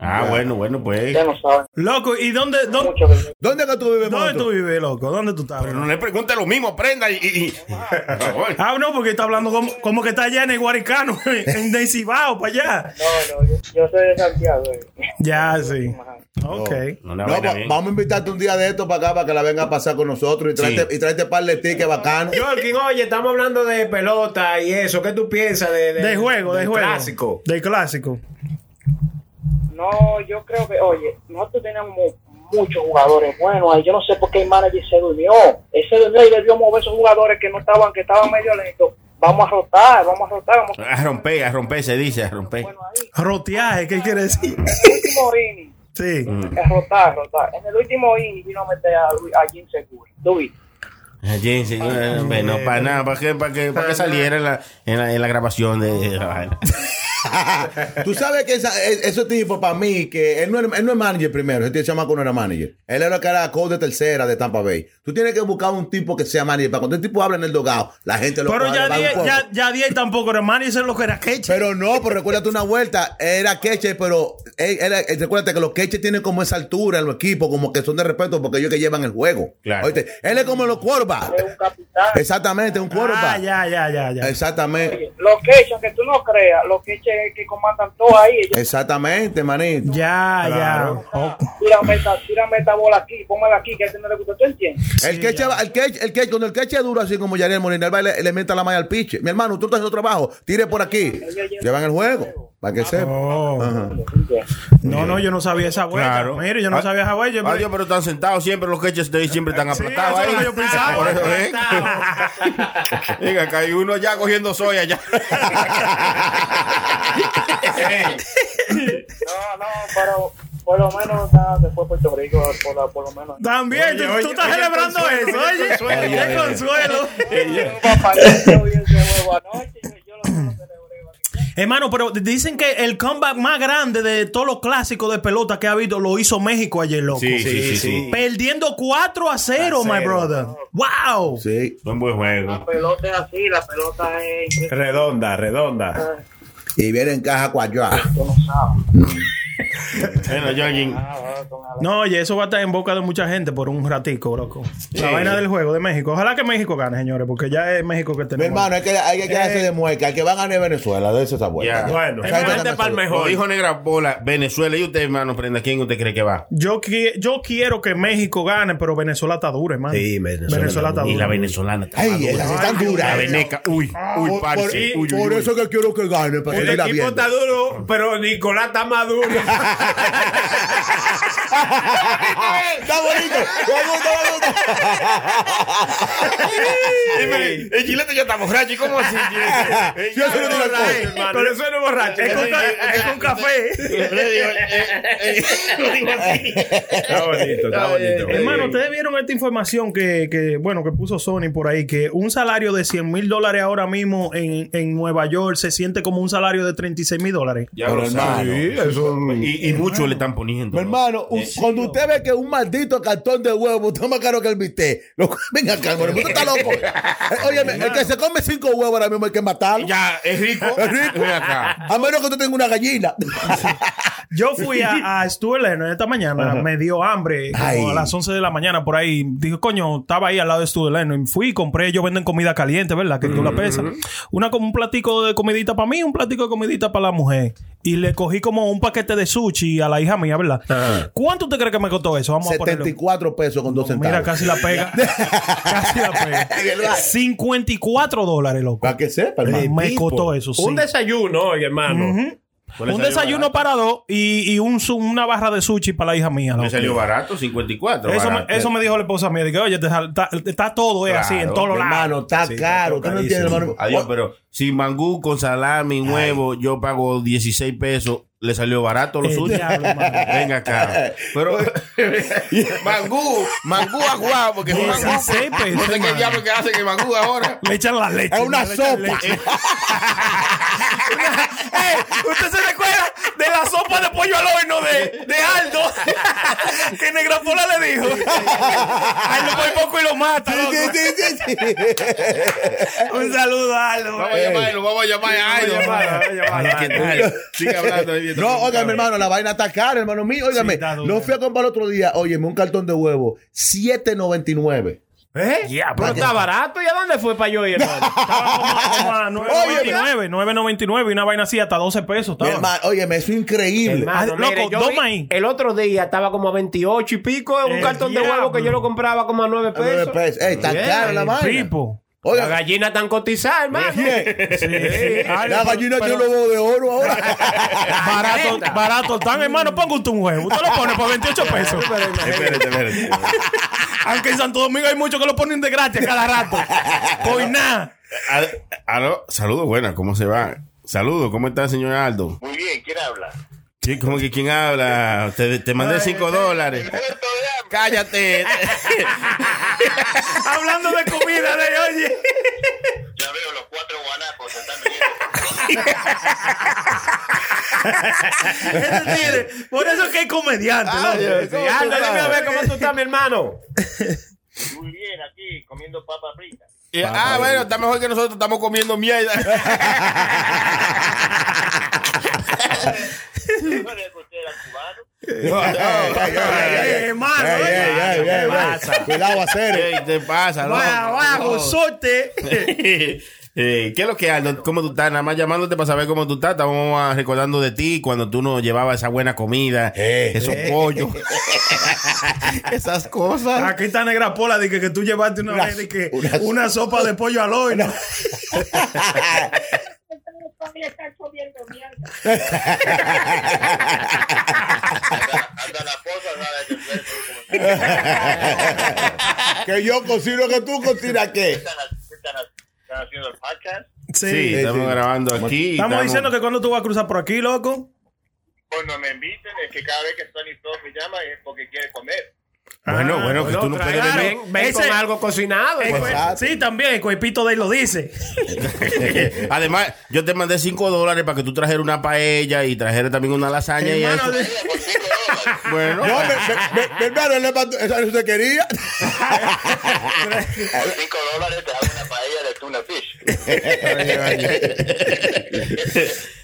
Ah, bueno, bueno, pues. Ya no saben. Loco, ¿y dónde, dónde, ¿Dónde que tú vives, dónde tú vives, loco? ¿Dónde tú estás? Pero no le pregunte lo mismo, prenda y. Ah, no, porque está hablando como, como que está allá en el Guaricano, en Dencibao, para allá. No, no, yo, yo soy de Santiago. eh. Ya, sí. Ok. No, vamos a invitarte un día de esto para acá para que la venga a pasar con nosotros y tráete, Sí. y tráete par de tickets bacano. Jorkin, oye, estamos hablando de pelota y eso. ¿Qué tú piensas de, De juego, de del juego. clásico? Del clásico. No, yo creo que, oye, nosotros tenemos muchos jugadores buenos ahí. Yo no sé por qué el manager se durmió. Él se durmió y debió mover esos jugadores que no estaban, que estaban medio lentos. Vamos a rotar, vamos a rotar, vamos a A romper, a romper se dice, a romper. bueno ahí. Roteaje, ¿qué quiere decir? En el último inning, Sí. es rotar, rotar. En el último inning vino a meter a, Luis- a Jim Segura. Eh, bueno, para nada, para que, para que, para que saliera en la, en la, en la grabación de la vaina. Tú sabes que esa, e- ese tipo, para mí, que él no, es, él no es manager primero. Ese chamaco no era manager. Él era el que era coach de tercera de Tampa Bay. Tú tienes que buscar un tipo que sea manager. Para cuando el tipo habla en el dogado, la gente lo Pero ya le va un 10 poco. ya, ya 10 tampoco era man y eso es lo que era Keche. Pero no, pero recuérdate una vuelta, era Keche, pero él- recuérdate que los Keche tienen como esa altura en los equipos, como que son de respeto porque ellos que llevan el juego. Claro. Oíste, él es como los quarterbacks. Es un capitán. Exactamente, un Ah, quarterback. ya, ya, ya, ya. Exactamente. Oye, Los quechos, que tú no creas, los quechos que, que comandan todo ahí. Ellos Exactamente, manito. Ya, Claro. ya. tírame esta, tírame esta bola aquí, póngala aquí, que a ese no le gusta. ¿Tú entiendes? El que echa, el que, el que, cuando el que echa duro así como Yariel Molina, él le, le mete la malla al piche. Mi hermano, tú estás haciendo trabajo, tire por aquí. Llevan el juego, para que sepa. Ajá. No, no, yo no sabía esa vuelta. Claro. Mire, yo no Ah, sabía esa vuelta. Yo- Adiós, pero están sentados siempre, los queches de ahí siempre están aplastados eso es lo ahí. yo pensaba. Por eso, ¿eh? Venga, acá hay uno ya cogiendo soya ya. No, no, pero por lo menos nada, después Puerto Rico, por, la- por lo menos. También, tú, tú estás celebrando eso, oye. Qué consuelo. Papá, yo vi ese juego anoche, yo- yo lo- yo lo celebré. Hermano, pero dicen que el comeback más grande de todos los clásicos de pelota que ha habido lo hizo México ayer, loco. Sí, sí, sí, sí. Perdiendo 4 a 0, my brother. Wow. Sí. Buen buen juego. La pelota es así, la pelota es... Redonda, redonda. Y viene en caja. Tú no. Bueno, Jorgin. No, oye, eso va a estar en boca de mucha gente por un ratico, loco. La Sí. vaina del juego de México. Ojalá que México gane, señores, porque ya es México que Mi tenemos. hermano, hay que, hay que quedarse de mueca. El que van a ganar Venezuela, de esa vuelta. Ya. Bueno, O sea, hay ganar para el mejor. dijo Negra Bola, Venezuela. ¿Y usted, hermano, prenda? ¿Quién usted cree que va? Yo, qui- yo quiero que México gane, pero Venezuela está dura, hermano. Sí, Venezuela Venezuela está Y la dura. venezolana. está Ay, dura. están duras. La veneca. Uy, uy, Por, parce. por- Uy, uy, por uy. eso que quiero que gane, para El equipo viendo. está duro, pero Nicolás está más duro. Está bonito. Me gusta, me gusta. El chilete ya está borracho. ¿y ¿Cómo así? Yo soy hermano. Pero eso no es borracho. Es con, ca- es con café. Eh, eh, lo digo así. Está bonito, está bonito. Hermano, ustedes vieron esta información que, que, bueno, que puso Sony por ahí, que un salario de 100 mil dólares ahora mismo en, en Nueva York se siente como un salario de 36 mil dólares. Ya Pero lo sabe. Y, y muchos le están poniendo. Mi hermano, un- cuando usted ve que un maldito cartón de huevo está más caro que el bistec, venga acá, hermano, usted está loco. Oye, el que se come cinco huevos ahora mismo hay que matarlo. Ya, es rico. Es rico. Acá. A menos que usted tenga una gallina. Yo fui a, a Stuart esta mañana, me dio hambre, como Ay. a las 11 de la mañana por ahí. Dije, coño, estaba ahí al lado de Stuart Lennon. Fui y compré, ellos venden comida caliente, ¿verdad? Que tú la pesas. Una como un platico de comidita para mí, un platico de comidita para la mujer. Y le cogí como un paquete de sushi a la hija mía, ¿verdad? ¿Cuánto te crees que me costó eso? Vamos a ponerlo. 74 pesos con dos centavos. Mira, casi la pega. casi la pega. 54 dólares, loco. Para que sepa, hermano. Me costó eso, sí. Un desayuno, oye, hermano. Un desayuno para dos y, y un, su- una barra de sushi para la hija mía. Me salió barato, 54. Eso me, barato. eso me dijo la esposa mía. Dije, oye, está, está todo es así, en Claro, todos los lados. Hermano, está Sí, caro. está Usted no entiende, carísimo. hermano. Adiós, pero si mangú con salami, huevo, yo pago 16 pesos, le salió barato diablo, hermano. Venga acá. Pero mangú, mangú aguado, porque es un mangú. 16 pesos, No sé qué diablo que hace el mangú ahora. Le echan la leche. Es una le echan sopa. ¿Usted se recuerda de la sopa de pollo al horno de, de Aldo? que Negra Pola le dijo. A él lo pone poco y lo mata. loco. Sí, sí, sí, sí. Un saludo a Aldo. Vamos a llamarlo, vamos a llamar a Aldo. ¿qué tal? Sigue hablando ahí. No, oiga, mi hermano, la vaina está cara, hermano mío. Óigame, lo fui a comprar el otro día. Óyeme, un cartón de huevo, 7.99. ¿Eh? Pero está barato. ¿Y a dónde fue para yo ir, hermano? Estaba como, como a 9.99, 9.99 y una vaina así hasta 12 pesos. Mi Estaba. hermano, óyeme, eso es increíble. Hermano, Ah, loco, mire, yo vi-. El otro día estaba como a 28 y pico. Un El cartón de huevo que yo lo compraba como a 9 A nueve pesos. pesos. Ey, está Bien, cara la vaina. Pipo. La Oiga, gallina tan cotizada, hermano. la gallina tiene huevos de oro ahora. Barato, barato tan, hermano, ponga usted un huevo. Usted lo pone por 28 pesos. Espérate, espérate. Aunque en Santo Domingo hay muchos que lo ponen de gratis cada rato. Aló, saludos, buenas, ¿cómo se va? Saludos, ¿cómo está, señor Aldo? Muy bien, ¿quién habla? Sí, ¿cómo que quién habla? Te, te mandé 5 dólares. Cállate. Hablando de comida, de oye. Ya veo los cuatro guanacos se están Ese tigre, por eso es que hay comediante. Sí, Aldo, dime a ver cómo tú estás, mi hermano. Muy bien, aquí comiendo papas fritas. Y- ah, bueno, está mejor que nosotros estamos comiendo mierda. Hermano. Cuidado, hacer. ¿Qué te pasa? Vaya, abajo, sorte. Eh, ¿Qué es lo que Aldo? ¿Cómo tú estás? Nada más llamándote para saber cómo tú estás. Estamos recordando de ti cuando tú nos llevabas esa buena comida, esos pollos, esas cosas. Aquí está Negra Pola, de que, que tú llevaste una, vez de que una, sopa de pollo al horno. que yo cocino que tú cocinas qué. ¿Están haciendo el podcast? Sí, estamos grabando aquí. Estamos diciendo que cuando tú vas a cruzar por aquí, loco. Cuando me inviten, es que cada vez que Sony Top me llama es porque quiere comer. Bueno, bueno, que tú no puedes Claro, venir. ven, ven con Ese- algo cocinado. Pues. cue- sí, también, el cuepito de él lo dice. Además, yo te mandé 5 dólares para que tú trajeras una paella y trajeras también una lasaña y Hermano, eso. de- Bueno, No, me, me, me, mi hermano, él le se quería. Por 5 dólares te hago una paella de tuna fish.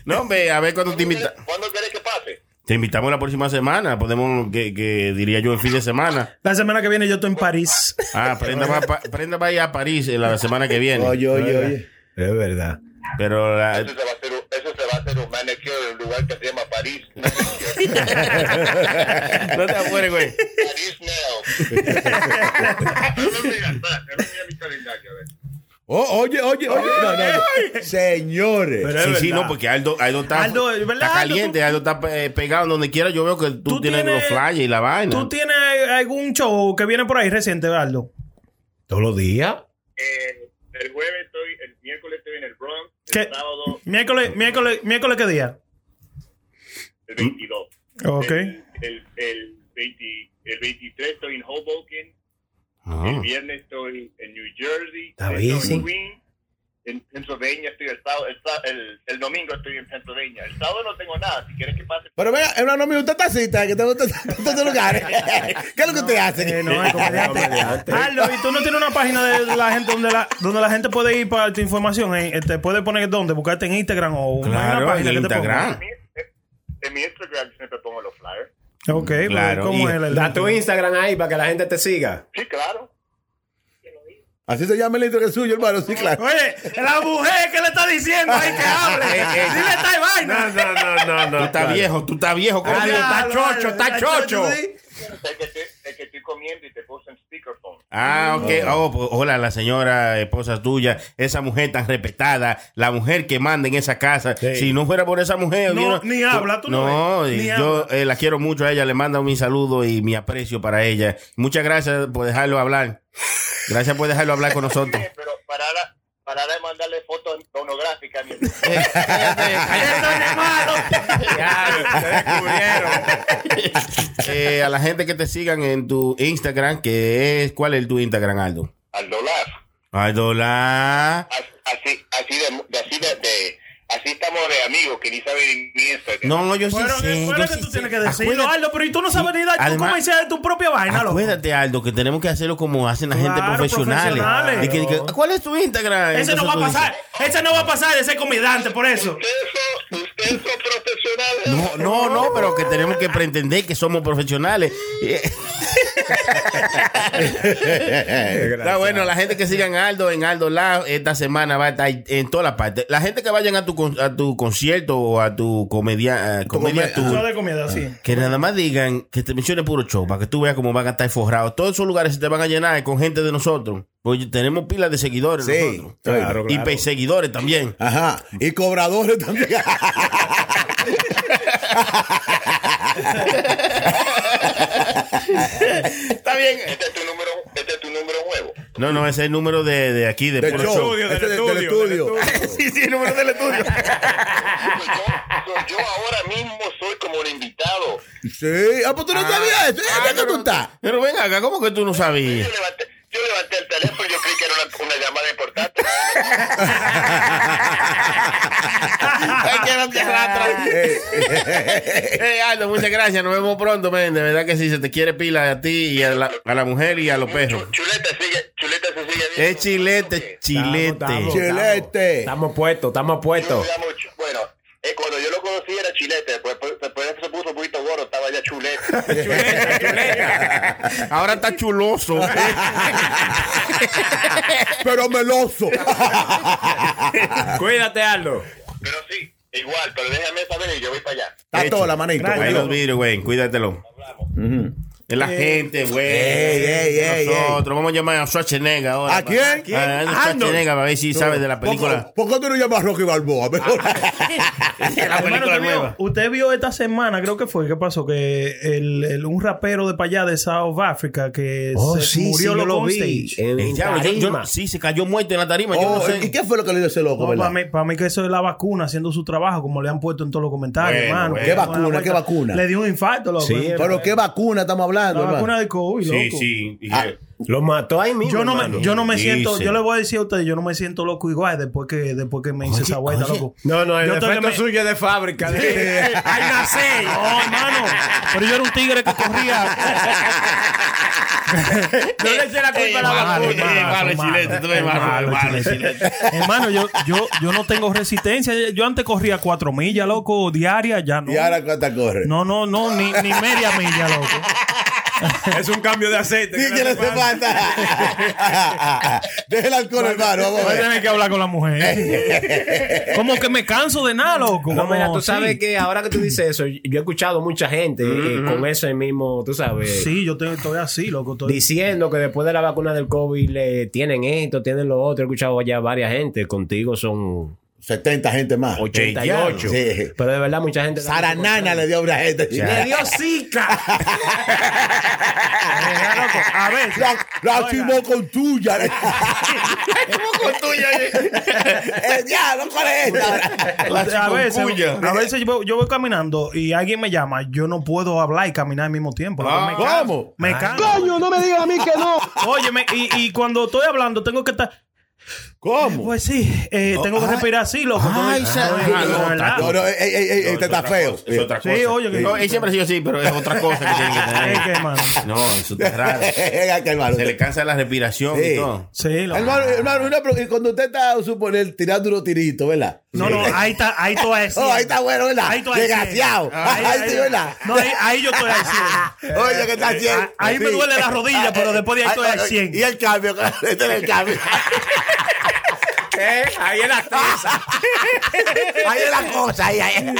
no, hombre, a ver cuando te invita. ¿Cuándo quieres que pase? Te invitamos la próxima semana. Podemos, que, que diría yo, el fin de semana. La semana que viene yo estoy en París. Ah, prenda va, pa- prenda va a ir a París eh, la semana que viene. Oye, oye, oye. Es verdad. Pero la- Eso se va a hacer eso se va a hacer un manicure en un lugar que se llama París. no te apures, güey. París Nail. No me no mi calendario, a ver. Oh, oye, oye, oye. No, no. Señores. Pero Sí, sí, no, porque Aldo, Aldo está, Aldo, ¿verdad, está Aldo? caliente, Aldo está eh, pegado donde quiera. Yo veo que tú, Tú tienes, tienes- los flyers y la vaina. ¿Tú tienes algún show que viene por ahí reciente, Aldo? Todos los días. Eh, el jueves estoy, el miércoles estoy en el Bronx, ¿Qué? el sábado Miércoles, miércoles, miércoles, ¿qué día? el 22. Ok. El, el, el, 20 el 23 estoy en Hoboken. Ah. El viernes estoy en New Jersey. Está estoy en Queens. En Pennsylvania estoy el sábado. El, sá- el, el domingo estoy en Pennsylvania. El sábado no tengo nada. Si quieres que pase. Pero venga, hermano mío, usted está cita, que te gusta estos lugares. ¿Qué es lo que usted hace? Eh, no, es comediante. Aldo, ¿y tú no tienes una página de la gente donde la, donde la gente puede ir para tu información? Eh, ¿Te puede poner dónde? ¿Buscarte en Instagram o una- Claro, una página en que te ponga? Instagram. En mi, en mi Instagram siempre pongo los flyers. Ok, Claro, ¿cómo y es el Da tu Instagram ahí para que la gente te siga. Sí, claro. Así se llama el intro que es suyo, hermano. Sí, claro. Oye, la mujer que le está diciendo ahí que hable. Dile esta vaina. no, no, no, no. Tú estás viejo, tú estás viejo. ¿cómo Aldo, que- está chocho, está chocho. Es que, es comiendo y te puse en speakerphone. Ah, ok. Oh, pues, hola, la señora esposa tuya, esa mujer tan respetada, la mujer que manda en esa casa. Si no fuera por esa mujer, No, yo ni habla, tú no No, ves, y ni yo eh, la quiero mucho a ella, le mando mi saludo y mi aprecio para ella. Muchas gracias por dejarlo hablar. Gracias por dejarlo hablar con nosotros. Sí, pero parar, a- parar de Eh, a la gente que te sigan en tu Instagram, que es, ¿cuál es tu Instagram, Aldo? Al dólar. Aldo la... Así, así de, de- así de, de- así estamos de amigos que ni saben ni Instagram. No, yo sí Pero, sé. ¿qué yo es que sí tú sé. tienes que decirlo, Acuérdate- Aldo? Pero y tú no sabes ni dar tú Además- comercial de tu propia vaina, loco. Acuérdate, Aldo, que tenemos que hacerlo como hacen la gente Claro, profesionales. profesionales. Y que- que, ¿Cuál es tu Instagram? Ese no va a dices, pasar. Ese no va a pasar de ser comediante, por eso. Ustedes son, ustedes son profesionales. No, no, no, pero que tenemos que pretender que somos profesionales. Está bueno, la gente que sigan Aldo en Aldo Lab esta semana va a estar en todas las partes. La gente que vayan a tu a tu concierto o a tu comedia, comedia de comida, sí. que nada más digan que te mencione puro show para que tú veas cómo van a estar forrados. Todos esos lugares se te van a llenar con gente de nosotros. Porque tenemos pilas de seguidores Sí, nosotros. claro, Y claro. perseguidores también. Ajá. Y cobradores también. Está bien. Este es tu número, este es tu número nuevo. No, no, ese es el número de, de aquí, de Del puro show. show. Ese es del- del estudio. sí, sí, el número del estudio. Pues yo, yo ahora mismo soy como un invitado. Sí. Ah, pues tú no sabías eso. Ah, ¿Qué tú estás? Pero ven acá, ¿cómo que tú no sabías? Yo levanté, yo levanté el teléfono y yo creí que era una, una llamada importante. Ay, que no te arrastra. Eh, Aldo, muchas gracias. Nos vemos pronto, men. De verdad que sí, se te quiere pila a ti y a la, a la mujer y a los perros. Chuleta sigue, chuleta se sigue viendo. Es chilete, chilete. Estamos, Chilete. Estamos puestos, estamos puestos. Bueno, eh, cuando yo lo conocí era chilete, después, después, después estaba ya chulete. Ahora está chuloso. Pero meloso. Cuídate, Aldo. Pero sí, igual, pero déjame saber y yo voy para allá. Está toda la manito. Ahí los vidrios, güey. Cuídatelo. Es la gente, güey. Ey, ey, ey, Nosotros vamos a llamar a Schwarzenegger ahora. ¿A quién? A a Schwarzenegger para ver si sabe de la película. ¿Por qué tú no llamas a Rocky Balboa? Mejor. la Hermano, película ¿usted vio- nueva. Usted vio esta semana, creo que fue, ¿qué pasó? Que el, el- un rapero de para allá de South Africa que Oh, se sí, murió sí, lo on vi. En yo- yo- tarima. sí, se cayó muerto en la tarima. yo Oh, no sé. ¿Y qué fue lo que le dio ese loco, No, verdad? para, mí, para mí que eso es la vacuna haciendo su trabajo, como le han puesto en todos los comentarios, Bueno, hermano. bueno. ¿Qué vacuna? ¿Qué vacuna? Le dio un infarto, loco. Sí, Pero qué vacuna estamos hablando, la vacuna de COVID, loco. Sí, sí. Y Ah. Lo mató ahí mismo. Yo no, hermano. me, yo no me Dice. siento, yo le voy a decir a ustedes, yo no me siento loco igual después que, después que me hice esa vuelta, oye. loco. No, no, el Yo tengo efecto que me- suyo es de fábrica. de- ¡Ay, nacé! No, hermano. Pero yo era un tigre que corría. No le eché la culpa a la vacuna. Hermano, yo, yo, yo no tengo resistencia. Yo antes corría cuatro millas, loco, diarias, ya no. ¿Y ahora cuánta corre? No, no, no, ni, ni media milla, loco. Es un cambio de aceite. Sí, que hace falta. Deja el alcohol, hermano. Vamos a Voy a ver. tener que hablar con la mujer. Como que me canso de nada, loco. No, mira, tú sabes que ahora que tú dices eso, yo he escuchado mucha gente eh, con ese mismo, tú sabes, Sí, yo estoy así, loco. Estoy... diciendo que después de la vacuna del COVID le tienen esto, tienen lo otro. He escuchado ya varias gente. Contigo son 70 gente más. 88. Sí. Pero de verdad, mucha gente. Saranana le dio a una gente. Le dio zika. A ver, La, la chimó con tuya. con tuya. El diablo, ¿cuál es esta? La a veces, a veces yo, voy- yo voy caminando y alguien me llama, yo no puedo hablar y caminar al mismo tiempo. Ah, me. ¿cómo? Me canso. Coño, no me digas a mí que no. Oye, y, y cuando estoy hablando tengo que estar... ¿Cómo? Pues sí, eh, tengo que ay. respirar así, loco. Ay, se- no, no, no, ¿verdad? No, no, ey, ey, ey, ey, No, este es está otra feo. cosa, Es otra Sí, cosa. oye, que- No, él siempre ha sido así, pero es otra cosa que tiene que tener. Es que, hermano. No, eso está raro. Hermano. Se le cansa la respiración Sí. y todo. Sí, loco. Hermano, hermano, una cuando usted está, suponer, tirando unos tiritos, ¿verdad? No, no, ahí está, ahí tú a Oh, ahí está bueno, ¿verdad? Ahí cien. Desgraciado. Ahí, sí, ¿verdad? No, ahí, yo estoy al 100. Oye, que está al 100. Ahí me Sí. duele la rodilla, pero después de ahí estoy al 100. Y el cambio, este es el cambio. Eh, Ahí es la tiza. Ahí es la cosa, ahí, ahí.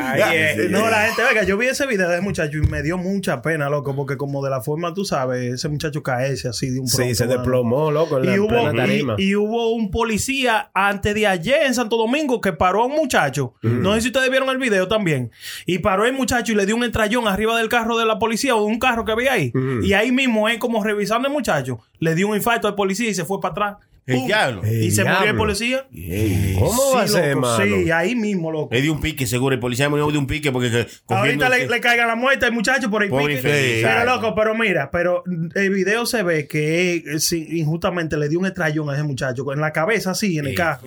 Ahí es. No, la gente, venga, yo vi ese video de ese muchacho y me dio mucha pena, loco, porque como de la forma, tú sabes, ese muchacho caerse así de un Sí, pronto, se mano. desplomó, loco, en la Y en hubo, tarima. y, y hubo un policía antes de ayer en Santo Domingo que paró a un muchacho. No sé si ustedes vieron el video también. Y paró el muchacho y le dio un entrallón arriba del carro de la policía o un carro que había ahí. Y ahí mismo, él como revisando el muchacho, le dio un infarto al policía y se fue para atrás. El diablo. Y se murió el policía. ¿Cómo va a ser, mano? Sí, ahí mismo, loco. Es de un pique, seguro. El policía murió de un pique porque Ahorita le, le caiga la muerte al muchacho por el pique. infeliz, Pero loco, pero mira, pero el video se ve que eh, sí, injustamente le dio un estrellón a ese muchacho en la cabeza así, en el carro.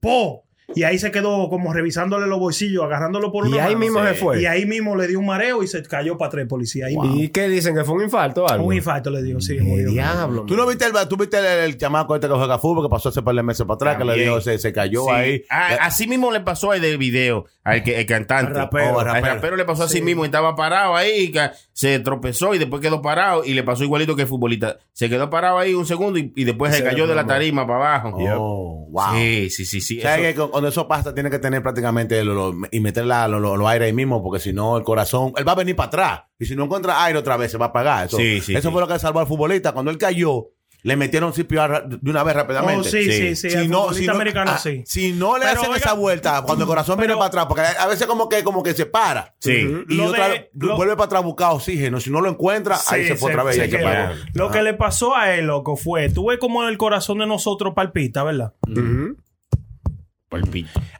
¡Po! Y ahí se quedó como revisándole los bolsillos, agarrándolo por Y una ahí mano. mismo se fue. Y ahí mismo le dio un mareo y se cayó para tres policías. Ahí. ¿Y qué dicen? ¿Que fue un infarto o algo? Un infarto le dio, sí. murió. Diablo. ¿Tú no viste el, tú viste el, el chamaco este que juega fútbol que pasó hace par de meses para atrás, que le dio, se, se cayó Sí. ahí? Ah, Eh, así mismo le pasó al del video, al que, el cantante. Al rapero. Oh, al Al rapero. rapero le pasó así mismo, estaba parado ahí, que se tropezó y después quedó parado y le pasó igualito que el futbolista. Se quedó parado ahí un segundo y, y después se, Se cayó de la tarima para abajo. Oh, wow. Sí, sí, sí, sí. ¿Sabes eso- que cuando eso pasa tiene que tener prácticamente lo- lo- y meter la- lo- lo- los aires ahí mismo porque si no el corazón, él va a venir para atrás y si no encuentra aire otra vez se va a apagar. Eso, Sí, sí, eso sí. fue lo que salvó al futbolista. Cuando él cayó, le metieron CPR de una vez rápidamente. Oh, sí, sí, sí. Si no, si no- americano ah, sí. si no le Pero, hacen oiga, esa vuelta, cuando el corazón viene para atrás, porque a veces como que, como que se para. Sí. Y Lo otra de- lo- vuelve para atrás a buscar oxígeno. Si no lo encuentra, ahí se fue otra vez y se paró. Lo que le pasó a él, loco, fue, tú ves como el corazón de nosotros palpita, ¿verdad? Palpita.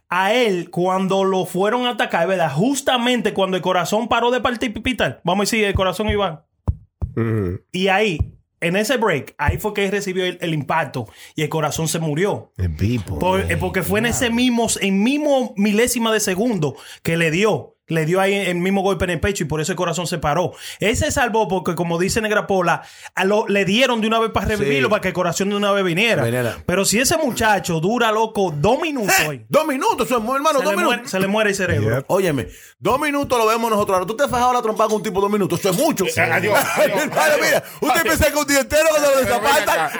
A él, cuando lo fueron a atacar, ¿verdad? Justamente cuando el corazón paró de palpitar, vamos a decir, el corazón iba. Y ahí, en ese break, ahí fue que él recibió el, el impacto y el corazón se murió. Por- eh, porque fue en ese mismo, en mismo milésima de segundo que le dio. Le dio ahí el mismo golpe en el pecho y por eso el corazón se paró. Él se salvó porque, como dice Negra Pola, a lo- le dieron de una vez para revivirlo, Sí. para que el corazón de una vez viniera. Viniera. Pero si ese muchacho dura, loco, dos minutos. hoy, Dos minutos, eso es, hermano, se, dos le minutos. muere, se le muere el cerebro. Óyeme, dos minutos lo vemos nosotros. Ahora, tú te has fajado la trompa con un tipo dos minutos. Eso es mucho. adiós, adiós, Hermano, mira, usted piensa que un día entero cuando lo desapartan.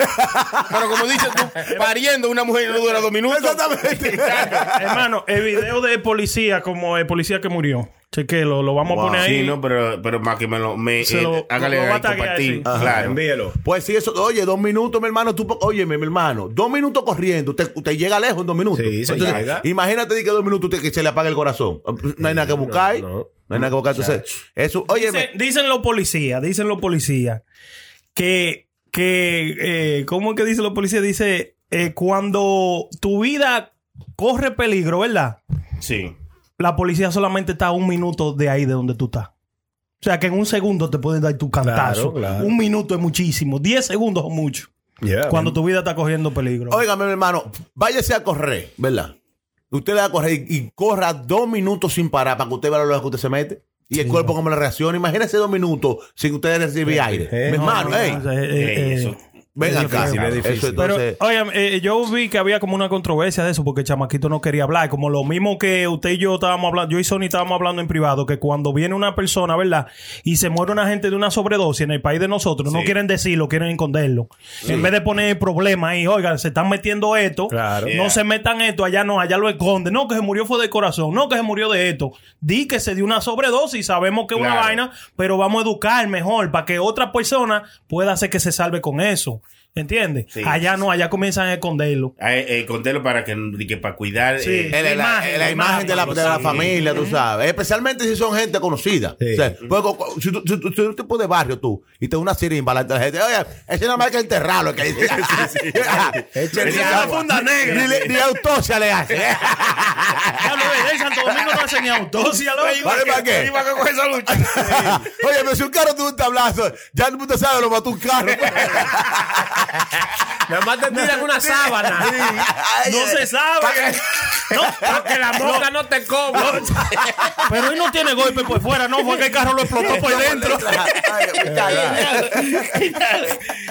Pero como dices tú, pariendo una mujer no dura dos minutos. Exactamente. Hermano, el video de policía, como el policía que murió. Chequelo, lo vamos a poner ahí. Sí, no, pero, pero más que me lo. Me, Se eh, lo- hágale lo a compartir. Ajá. Claro. Envíelo. Pues sí, eso, oye, dos minutos, mi hermano, tú, óyeme, mi hermano, dos minutos corriendo, usted, usted llega lejos en dos minutos. Sí, se llega. Imagínate que dos minutos usted, que se le apaga el corazón. No hay nada que buscar. no. No, hay nada que buscar. Entonces, eso, oye, Dice- dicen los policías, dicen los policías que, que eh, ¿cómo es que dicen los policías? Dice, eh, cuando tu vida corre peligro, ¿verdad? Sí. La policía solamente está a un minuto de ahí de donde tú estás. O sea que en un segundo te pueden dar tu cantazo. Claro, claro. Un minuto es muchísimo. Diez segundos son mucho. Yeah, Cuando man. tu vida está corriendo peligro. óigame, mi hermano, váyase a correr, ¿verdad? Usted le va a correr y, y corra dos minutos sin parar para que usted vea lo que usted se mete. Y el cuerpo como le reacciona. Imagínese dos minutos sin que usted reciba aire. eh, mi No, hermano, no, ey, no, eh, eh, eh, Eso. Ven es acá. difícil, es difícil. Eso Pero, entonces... oye, eh, yo vi que había como una controversia de eso porque el chamaquito no quería hablar. Como lo mismo que usted y yo estábamos hablando, yo y Sony estábamos hablando en privado, que cuando viene una persona, ¿verdad? Y se muere una gente de una sobredosis en el país de nosotros, no quieren decirlo, quieren esconderlo. En vez de poner el problema ahí, oigan, se están metiendo esto, Claro. no Yeah. se metan esto, allá no, allá lo esconden. No, que se murió fue del corazón, no, que se murió de esto. Di que se dio una sobredosis, sabemos que es una vaina, pero vamos a educar mejor para que otra persona pueda hacer que se salve con eso. ¿Entiendes? Sí. Allá no, allá comienzan a esconderlo. Eh, eh, contélo para que, que para cuidar. Sí. eh, la, la- imagen, la imagen de la, de la sí. familia, tú sabes. Especialmente si son gente conocida. Sí. O sea, co- si, tú, si, tú- si tú un tipo de barrio tú y te das una sirimba la gente, oye, ese nada más hay que enterrarlo. Que dice. Ni- agua. ni- funda negra. Ni, ni autopsia le hace. Ya lo ves, en Santo Domingo no hacen ni autopsia, loco. ¿Vale para qué? Iba a coger esa lucha. Oye, pero si un carro tuvo un tablazo, ya el mundo sabe lo mató un carro. Nada más te tiran una sábana. No se sabe. No, Para que la mosca no te coma. pero él no tiene golpe por fuera, no, fue que el carro lo explotó por dentro.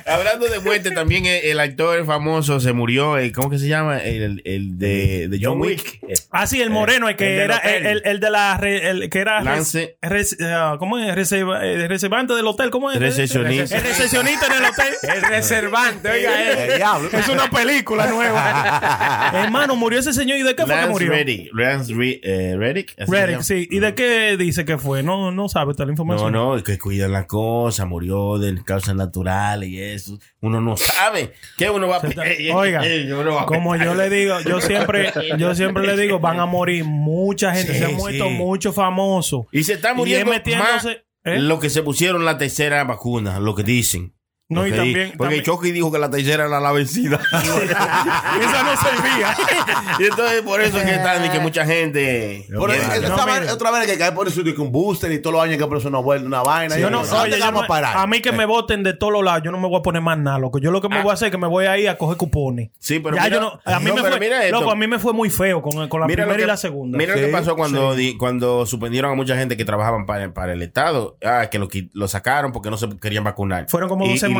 Hablando de muerte, también el, el actor famoso se murió. eh, ¿Cómo que se llama? El, el de, de John Wick. Ah, sí, el moreno, el que El era el, el- el de la re- el que era Lance. res- ah, ¿cómo es? Reserva- eh, reservante del hotel, ¿cómo es? Recepcionista. El recepcionista en el hotel. El reservante, oiga El él. diablo. Es una película nueva. Hermano, murió ese señor y de qué fue que murió? Reddick. Lance Re- eh, Reddick. ¿así se Reddick, sí. ¿Y de qué dice que fue? No, no sabe toda la No, información. no, es que cuidan la cosa, murió de causas naturales y eso. Uno no sabe. ¿Qué uno va a Oiga, Uno va a como yo le digo, yo siempre, yo siempre le digo, van a morir mucha gente, Sí, se han muerto sí. muchos famosos. Y se está es muriendo más ¿eh? lo que se pusieron la tercera vacuna, lo que dicen. No, porque, y también. Porque Chucky dijo que la tercera era la vencida. Esa no servía. y entonces, por eso es que están y que mucha gente. Por eso, no, otra vaina que cae por eso que un booster y todos los años que por eso una, una vaina. Yo no, oye, yo a, parar? a mí que me voten de todos los lados, yo no me voy a poner más nada, loco. Yo lo que me ah. voy a hacer es que me voy a ir a coger cupones. Sí, pero. Ya yo no, a mí me fue, loco, a mí me fue muy feo con, con la primera y la segunda. Mira sí, lo que pasó cuando, sí. cuando suspendieron a mucha gente que trabajaban para, el Estado. Ah, que lo, lo sacaron porque no se querían vacunar. Fueron como 12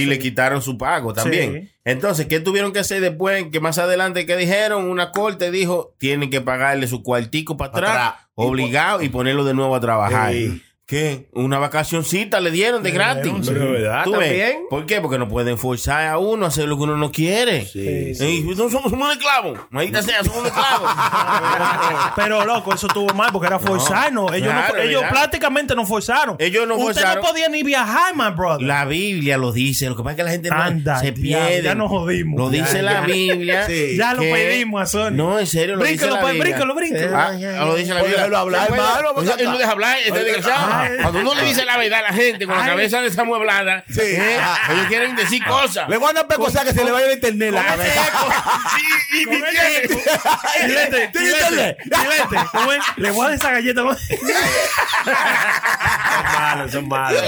y le quitaron su pago también. Entonces, ¿qué tuvieron que hacer después? Que más adelante, ¿qué dijeron? Una corte dijo, tienen que pagarle su cuartico para, atrás, obligado, y, y ponerlo de nuevo a trabajar. Sí. ¿Qué? Una vacacioncita le dieron de gratis. Pero de verdad, ¿Tú ves? también. ¿Por qué? Porque no pueden forzar a uno a hacer lo que uno no quiere. Sí, Y no somos, somos un esclavo. Maldita sea, somos un esclavo. Pero loco, eso estuvo mal porque era forzarnos. Ellos, claro, no, ellos prácticamente no forzaron. Ellos no Usted forzaron. no podía ni viajar, my brother. La Biblia lo dice. Lo que pasa es que la gente Anda, se pierde. ya nos jodimos. Lo dice ya. la Biblia. Sí. Ya lo pedimos a Sony. No, en serio, lo Bríncalo, dice la pues, Biblia. bríncalo, bríncalo. Ah, lo dice la Biblia. déjalo hablar, hermano, no deja hablar, este desgraciado. Cuando uno le dice la verdad a la gente con la cabeza desamueblada, Sí. ¿eh? Ellos quieren decir cosas. Le van a pecosar que se le vaya el internet la cabeza. Sí, y Con ni ese tiene. Chilete, ¿Tiene chilete, internet? chilete. ¿Cómo es? Le voy a dar esa galleta. Son malos, son malos.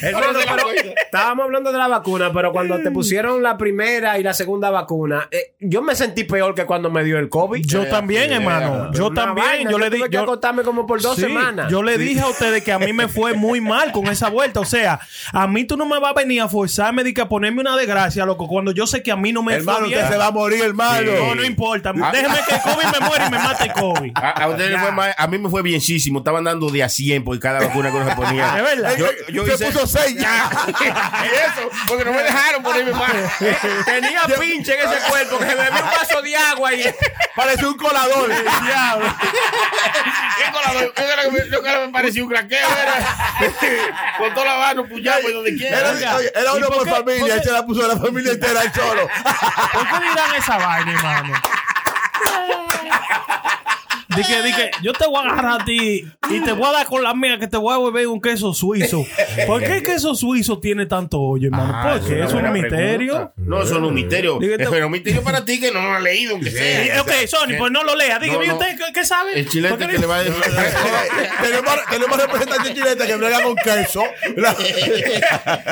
Hermano, pero estábamos hablando de la vacuna, pero cuando te pusieron la primera y la segunda vacuna, eh, yo me sentí peor que cuando me dio el COVID. Yo también, hermano. Yo también. Yo le tuve di. que yo- acostarme como por dos semanas. Yo le Sí. Dije a ustedes que a mí me fue muy mal con esa vuelta. O sea, a mí tú no me vas a venir a forzarme de que a ponerme una desgracia, loco, cuando yo sé que a mí no me Hermano, fue bien. usted se va a morir, hermano. No, no importa. Ah. Déjeme que el COVID me muera y me mate el COVID. A, a Ya. fue mal- a mí me fue bienísimo. Estaban dando de a 100 por cada vacuna que uno se ponía. Es verdad. Yo, yo se hice- puso seis ya. y eso, porque no me dejaron ponerme más. Tenía pinche en ese cuerpo que se bebía un vaso de agua y Parece un colador. Diablo. ¿Qué colador? Yo creo que me- yo creo que me parecía un craqueo. Era, con toda la mano puñado por donde quiera. Era, ¿Y uno por qué? familia. ¿Por Él qué? se la puso a la familia entera él solo. ¿Por qué dirán esa vaina, hermano? Dije, dije, yo te voy a agarrar a ti y te voy a dar con la mía que te voy a beber un queso suizo. ¿Por qué el queso suizo tiene tanto hoyo, hermano? Ah, ¿Por qué? una ¿Es un misterio? No, eso no es un misterio. Digo, Es pero un misterio para ti que no lo has leído, aunque sea. Sí, ok, Sony, pues no lo lea. Dígame No, no. usted, ¿qué, qué sabe? El chilete ¿Por qué que le va a decir. tenemos, tenemos representantes chiletas que bregan con queso.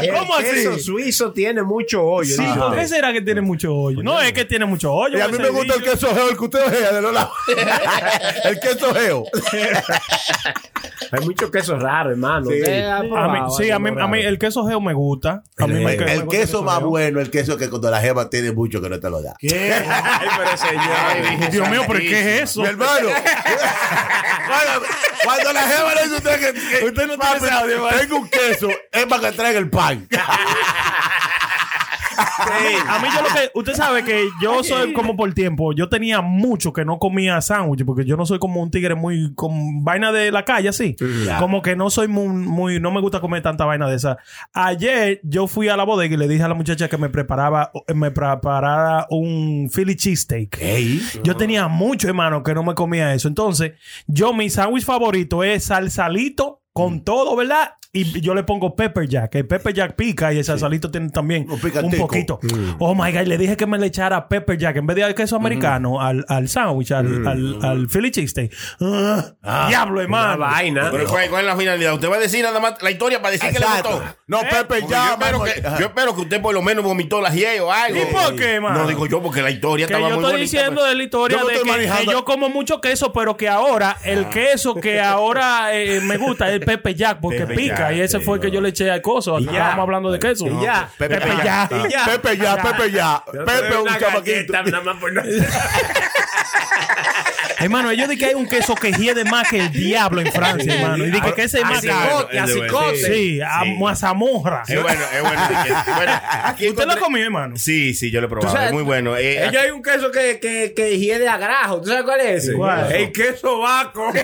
el ¿Cómo así? queso suizo tiene mucho hoyo. Sí. ¿por qué será que tiene mucho hoyo? No, es que tiene mucho hoyo. Y a mí ese me gusta el queso geo, el que usted vea de los lados. El queso geo. Hay mucho queso raro, hermano. Sí. A mí, sí, a mí, a el queso geo me gusta. A mí me, El, me el queso más geo. bueno, el queso que cuando la jeva tiene mucho que no te lo da. Ay, pero señor. Dios mío, pero ¿qué es eso? Mi hermano. cuando, cuando la jeva le dice a usted que, que Usted no tiene tengo un queso, es para que traiga el pan. A mí yo lo que... Usted sabe que yo soy como por tiempo. Yo tenía mucho que no comía sándwich porque yo no soy como un tigre muy... con vaina de la calle así. Como que no soy muy, muy... No me gusta comer tanta vaina de esa. Ayer yo fui a la bodega y le dije a la muchacha que me preparaba... Me preparara un Philly cheesesteak. Yo tenía mucho, hermano, que no me comía eso. Entonces, yo mi sándwich favorito es salsalito con todo, ¿verdad? Y yo le pongo pepper jack. El pepper jack pica y el salsalito tiene también Un poquito. Oh my God, le dije que me le echara pepper jack en vez de queso americano al, al sándwich, al, al, al Philly cheesesteak. Ah, diablo, Una hermano. vaina. Pero ¿cuál, cuál es la finalidad? Usted va a decir nada más la historia para decir que le Exacto. gustó. No, ¿Eh? Porque ya. yo, espero que, yo espero que usted por lo menos vomitó la GIE o algo. ¿Y por qué, mano? No digo yo porque la historia Que estaba yo muy estoy bonita. diciendo pues. de la historia Yo de estoy que, manejando- que yo como mucho queso, pero que ahora el queso que ahora eh, me gusta es el Pepe Jack porque Pepe pica. Y ese fue el que yo le eché al coso. Estábamos hablando de queso. Y ya. Pepe, ya. Pepe ya, Pepe ya. Pepe un chamaquito. galleta, nada más por no- Hermano, ellos dicen que hay un queso que hiede más que el diablo en Francia, hermano. Y dicen que ese es más que... De- acicote. Sí, a mazamorra. Es bueno, es bueno. ¿Usted lo comió, hermano? Sí, sí, yo lo he probado. Es muy bueno. Eh, Ellos hay un queso que, que, que hiede a grajo. ¿Tú sabes cuál es ese? El queso vaco.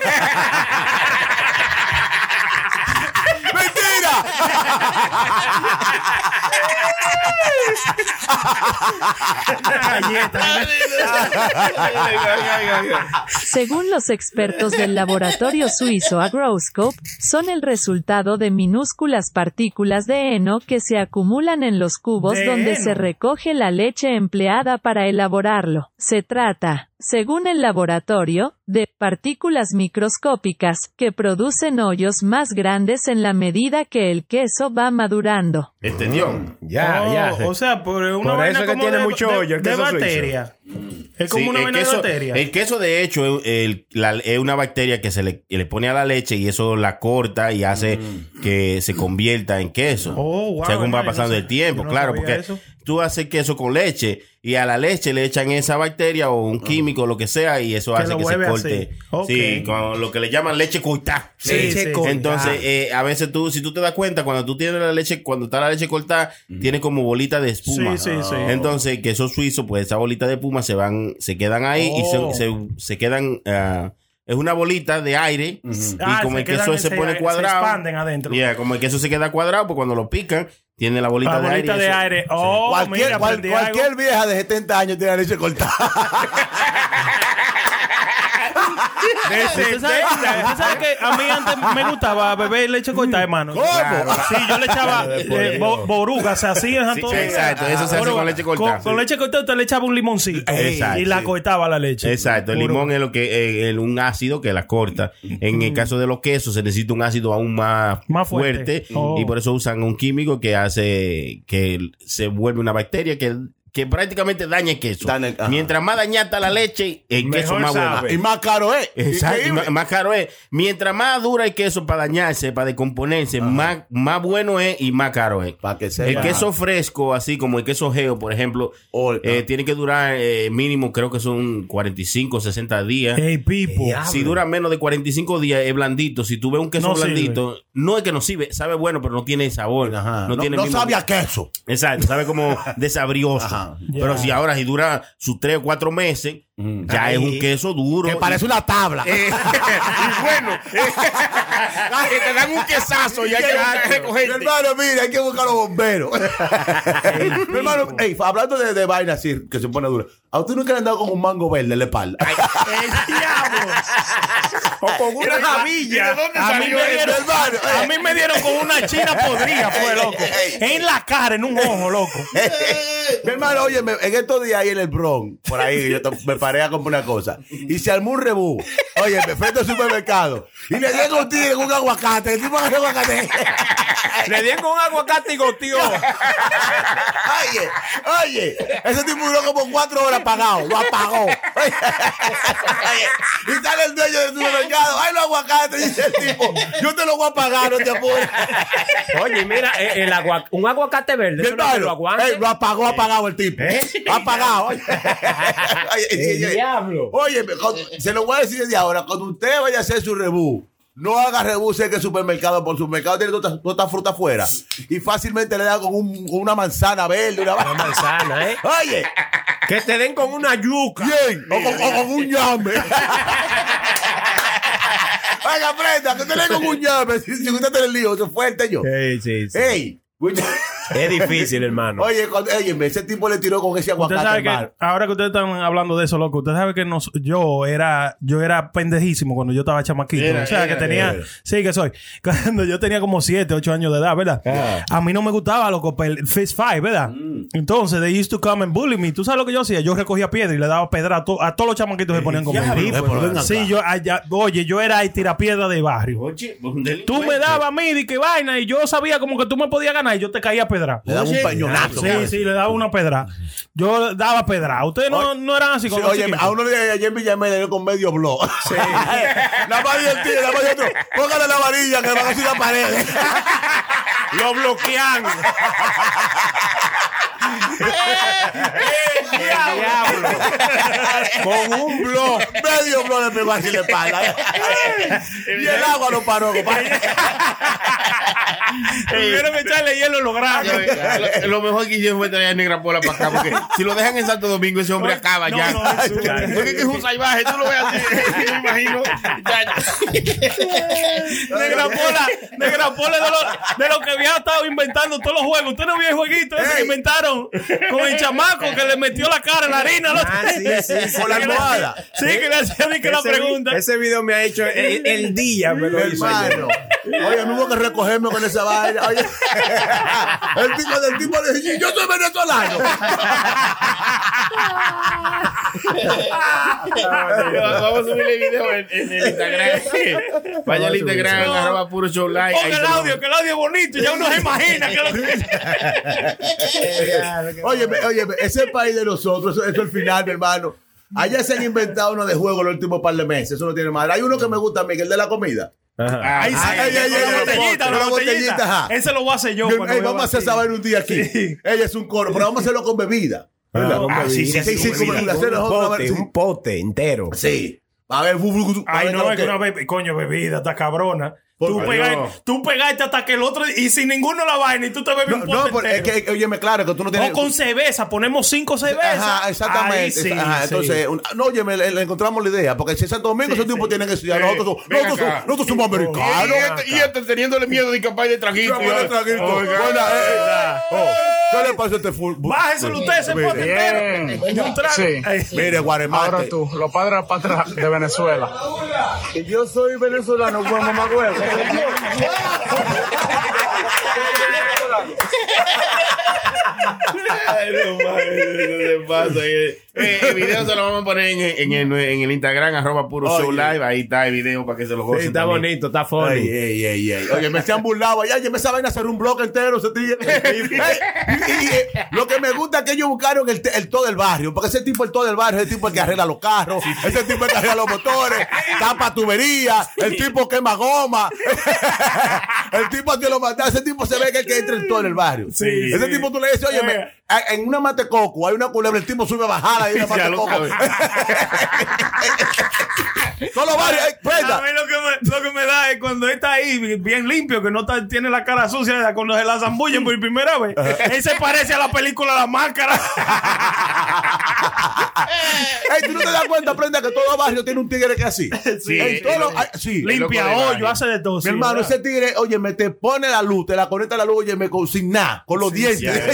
Según los expertos del laboratorio suizo Agroscope, son el resultado de minúsculas partículas de heno que se acumulan en los cubos De donde heno. se recoge la leche empleada para elaborarlo. Se trata, según el laboratorio, de partículas microscópicas que producen hoyos más grandes en la medida que el queso va madurando. ¿Entendió? Ya, Oh, ya. O sea, por una Por vaina eso que como tiene de, mucho de- hoyo el de queso suizo. bacteria. Es como Sí, una vaina queso, de bacteria. El queso, de hecho, es, el- la- es una bacteria que se le, que le pone a la leche y eso la corta y hace que se convierta en queso. Mm. Oh, wow, según va pasando el tiempo, no claro, porque eso. Tú haces queso con leche y a la leche le echan esa bacteria o un químico, lo que sea, y eso Que hace que se corte. Sí, con lo que le llaman leche cortada. Sí, Leche sí. cortada. Entonces, eh, a veces tú, si tú te das cuenta, cuando tú tienes la leche, cuando está la leche cortada, tiene como bolita de espuma. Sí, sí, sí. Entonces, queso suizo, pues esa bolita de espuma se van, se quedan ahí y Oh. se, se, se quedan, ah, es una bolita de aire y Ah, como se el queso se, se- pone se cuadrado. expanden adentro. Yeah, como el queso se queda cuadrado, pues cuando lo pican, tiene la bolita La de bolita aire. de aire. Oh, cualquier mira, cual- cualquier vieja de 70 años tiene la leche cortada. Usted sabe, usted sabe que a mí antes me gustaba beber leche cortada, hermano. Claro. Sí, yo le echaba eh, bo- boruga, se hacían Sí, todo. sí, exacto, eso se hace Boruga. con leche cortada, Con, leche cortada usted le echaba un limoncito. Exacto, y la sí. cortaba la leche. Exacto, el limón es lo que eh, el- un ácido que la corta. En el caso de los quesos se necesita un ácido aún más, Más fuerte. fuerte, Oh. y por eso usan un químico que hace que se vuelve una bacteria que, que prácticamente daña el queso. Mientras más dañada está la leche, el Mejor queso más sabe. bueno. Y más caro es. Exacto, y más, más caro es. Mientras más dura el queso para dañarse, para descomponerse, más, más bueno es y más caro es. Para que sea. El queso fresco, así como el queso geo, por ejemplo, eh, tiene que durar eh, mínimo, creo que son 45, 60 días. Hey, Pipo. Si dura menos de 45 días, es blandito. Si tú ves un queso No sirve. blandito, no es que no sirve, sabe bueno, pero no tiene sabor. No, No- tiene no el mismo- sabe a queso. Exacto, sabe como desabrioso. Pero si ahora si dura sus 3 o 4 meses, ya Ay. es un queso duro. Que parece una tabla. Eh, y bueno, que te dan un quesazo y hay que recogerte. hermano, mira, hay que buscar los bomberos. Mi hermano, ey, hablando de, de vaina así, que se pone dura. ¿A usted nunca le han dado con un mango verde en la espalda? O con una jamilla. A mí, me dieron, a mí me dieron con una china podrida, fue loco. En la cara, en un ojo, loco. Mi hermano, oye, en estos días ahí en el Bronx, por ahí, yo me paré a comprar una cosa. Y se armó un rebú. Oye, me frente al supermercado. Y le llega un tigre con un aguacate. El tipo agarró aguacate. Le dieron con un aguacate y goteó. Oye, oye, ese tipo duró como cuatro horas apagado. Lo apagó. Oye, y sale el dueño del supermercado. Aguacates. Dice el tipo, yo te lo voy a pagar, no te apures. Oye, mira, eh, el agua- un aguacate verde. Eso no que lo aguante. ey, lo apagó, apagado el tipo. Lo apagado. Oye, El diablo. Oye, se lo voy a decir desde ahora. Cuando usted vaya a hacer su rebú, no haga rebú cerca del supermercado, por supermercado tiene toda toda esta fruta afuera. Y fácilmente le da con, un- con una manzana verde. Una, Una manzana, ¿eh? Oye, Que te den con una yuca. bien, o con, o con un llame. Oiga, aprenda, que usted le con un llame. Si, usted tiene el lío, se fuerte yo. Sí, sí, sí. Ey, Es difícil, hermano. Oye, cuando, oye, ese tipo le tiró con ese Usted aguacate, sabe que, ahora que ustedes están hablando de eso, loco, usted sabe que nos, yo era, yo era pendejísimo cuando yo estaba chamaquito. Era, o sea, era, que tenía, era. sí que soy. Cuando yo tenía como 7, 8 años de edad, ¿verdad? Ah. A mí no me gustaba, loco, el fist fight, ¿verdad? Mm. Entonces, they used to come and bully me. ¿Tú sabes lo que yo hacía? Yo recogía piedra y le daba pedra a, to- a todos los chamaquitos que se ponían conmigo. eh, acá. Sí, yo, allá- oye, yo era el tirapiedra de barrio. Oye. Tú me dabas a mí de qué vaina y yo sabía como que tú me podías ganar y yo te caía pedra. Le daba un pañonazo. Sí, sí, le daba una pedra. Yo daba pedra. Ustedes no, no eran así Sí, oye, chiquitos? a uno de ayer en dio con medio blog. Sí. la más divertida. Póngale la varilla que le van a hacer la pared. Lo bloquean. ¡Eh, diablo! Con un blog. Medio blog le pegó así la espalda. y el agua no paró, compadre. Tuvieron que echarle hielo granos. Lo, lo mejor que hicieron fue traer a Negra Pola para acá, porque si lo dejan en Santo Domingo, ese hombre acaba no, ya. no, es un- porque es un salvaje, tú lo ves así, me imagino. Negra Pola, Negra Pola de lo, de lo que había estado inventando todos los juegos. Usted no vio el jueguito ese que inventaron con el chamaco que le metió la cara en la harina. Ah, sí, sí, sí. Con la almohada. Sí, que le hacían que la pregunta. Ese video me ha hecho el, el día, me lo hizo. Hermano. Oye, no hubo que recogerme con esa vaina. Oye, el tipo del tipo le dije, yo soy venezolano. Vamos a subirle video en, en el Instagram. Vaya al Instagram, arroba puro show live. Ponga el audio, que el audio es bonito. Ya uno se imagina que lo Oye, oye, ese país de nosotros, eso, eso es el final, mi hermano. Allá se han inventado uno de juego los últimos par de meses. Eso no tiene madre. Hay uno que me gusta a mí, que es el de la comida. Ahí sí, Ay, ay, ay, la botellita, la botellita. ajá. Ese lo voy a hacer yo. Ey, cuando me vamos a hacer vaina un día aquí. Ella es un coro, pero vamos a hacerlo con bebida. Ah, sí, sí, sí, sí, sí, sí, un pote, sí. un pote entero. Sí. A ver, bu- bu- bu- a Ay, ver, no, es que que- una bebida, coño, bebida, está cabrona. Tú, pegaste, No. tú pegaste hasta que el otro. Y sin ninguno la vaina y tú te bebes un No, pero es que, óyeme, claro, que tú no tienes. O con cerveza, ponemos cinco cervezas. Ajá, exactamente. Ahí sí, Ajá, sí. Entonces, un- no, oye, le, le encontramos la idea. Porque si en Santo Domingo esos tipos tienen que estudiar. Sí. Nosotros, somos- nosotros, somos- nosotros somos americanos. Y este, y este teniéndole miedo de capaz de traguito. De traguito. Buena, eh, eh, oh, ¿Qué le pasó a este fútbol? Bájeselo usted ese pote entero. En un trago. Sí. Mire, Guaremate. Ahora tú, los padres la patria de Venezuela. Y yo soy venezolano, pues mamá Ay, no, pasa. Eh, eh, el video se lo vamos a poner en, en el, en el Instagram, arroba puro show live. Ahí está el video para que se lo Sí, gocen. está también. bonito, está funny. Ey, ey, ey, ey. Oye, me se han burlado allá. Oye, me vaina hacer un blog entero. Y, y, eh, lo que me gusta es que ellos buscaron el, todo del barrio. Porque ese tipo, el todo del barrio, ese tipo es el que arregla los carros. Ese tipo es el que arregla los motores. Tapa tuberías. El tipo quema goma. el tipo que lo manda. Ese tipo se ve que es el que entra en todo el barrio. Sí, ese sí. tipo tú le dices, oye, me- a- en una matecoco hay una culebra. El tipo sube bajada y una lo matecoco. los barrios. ey, prenda. A mí lo que, me, lo que me da es cuando está ahí bien limpio, que no está- tiene la cara sucia cuando se la zambullen por primera vez. Él se parece a la película La Máscara. Ey, tú no te das cuenta, prenda, que todo barrio tiene un tigre que es así. Sí, Ey, los- ay, sí. Limpia hoyo, hace de todo. Mi sí, hermano, ¿verdad? ese tigre, oye, me te pone la luz, te la conecta la luz, oye, me con sin nada, con los dientes. sí,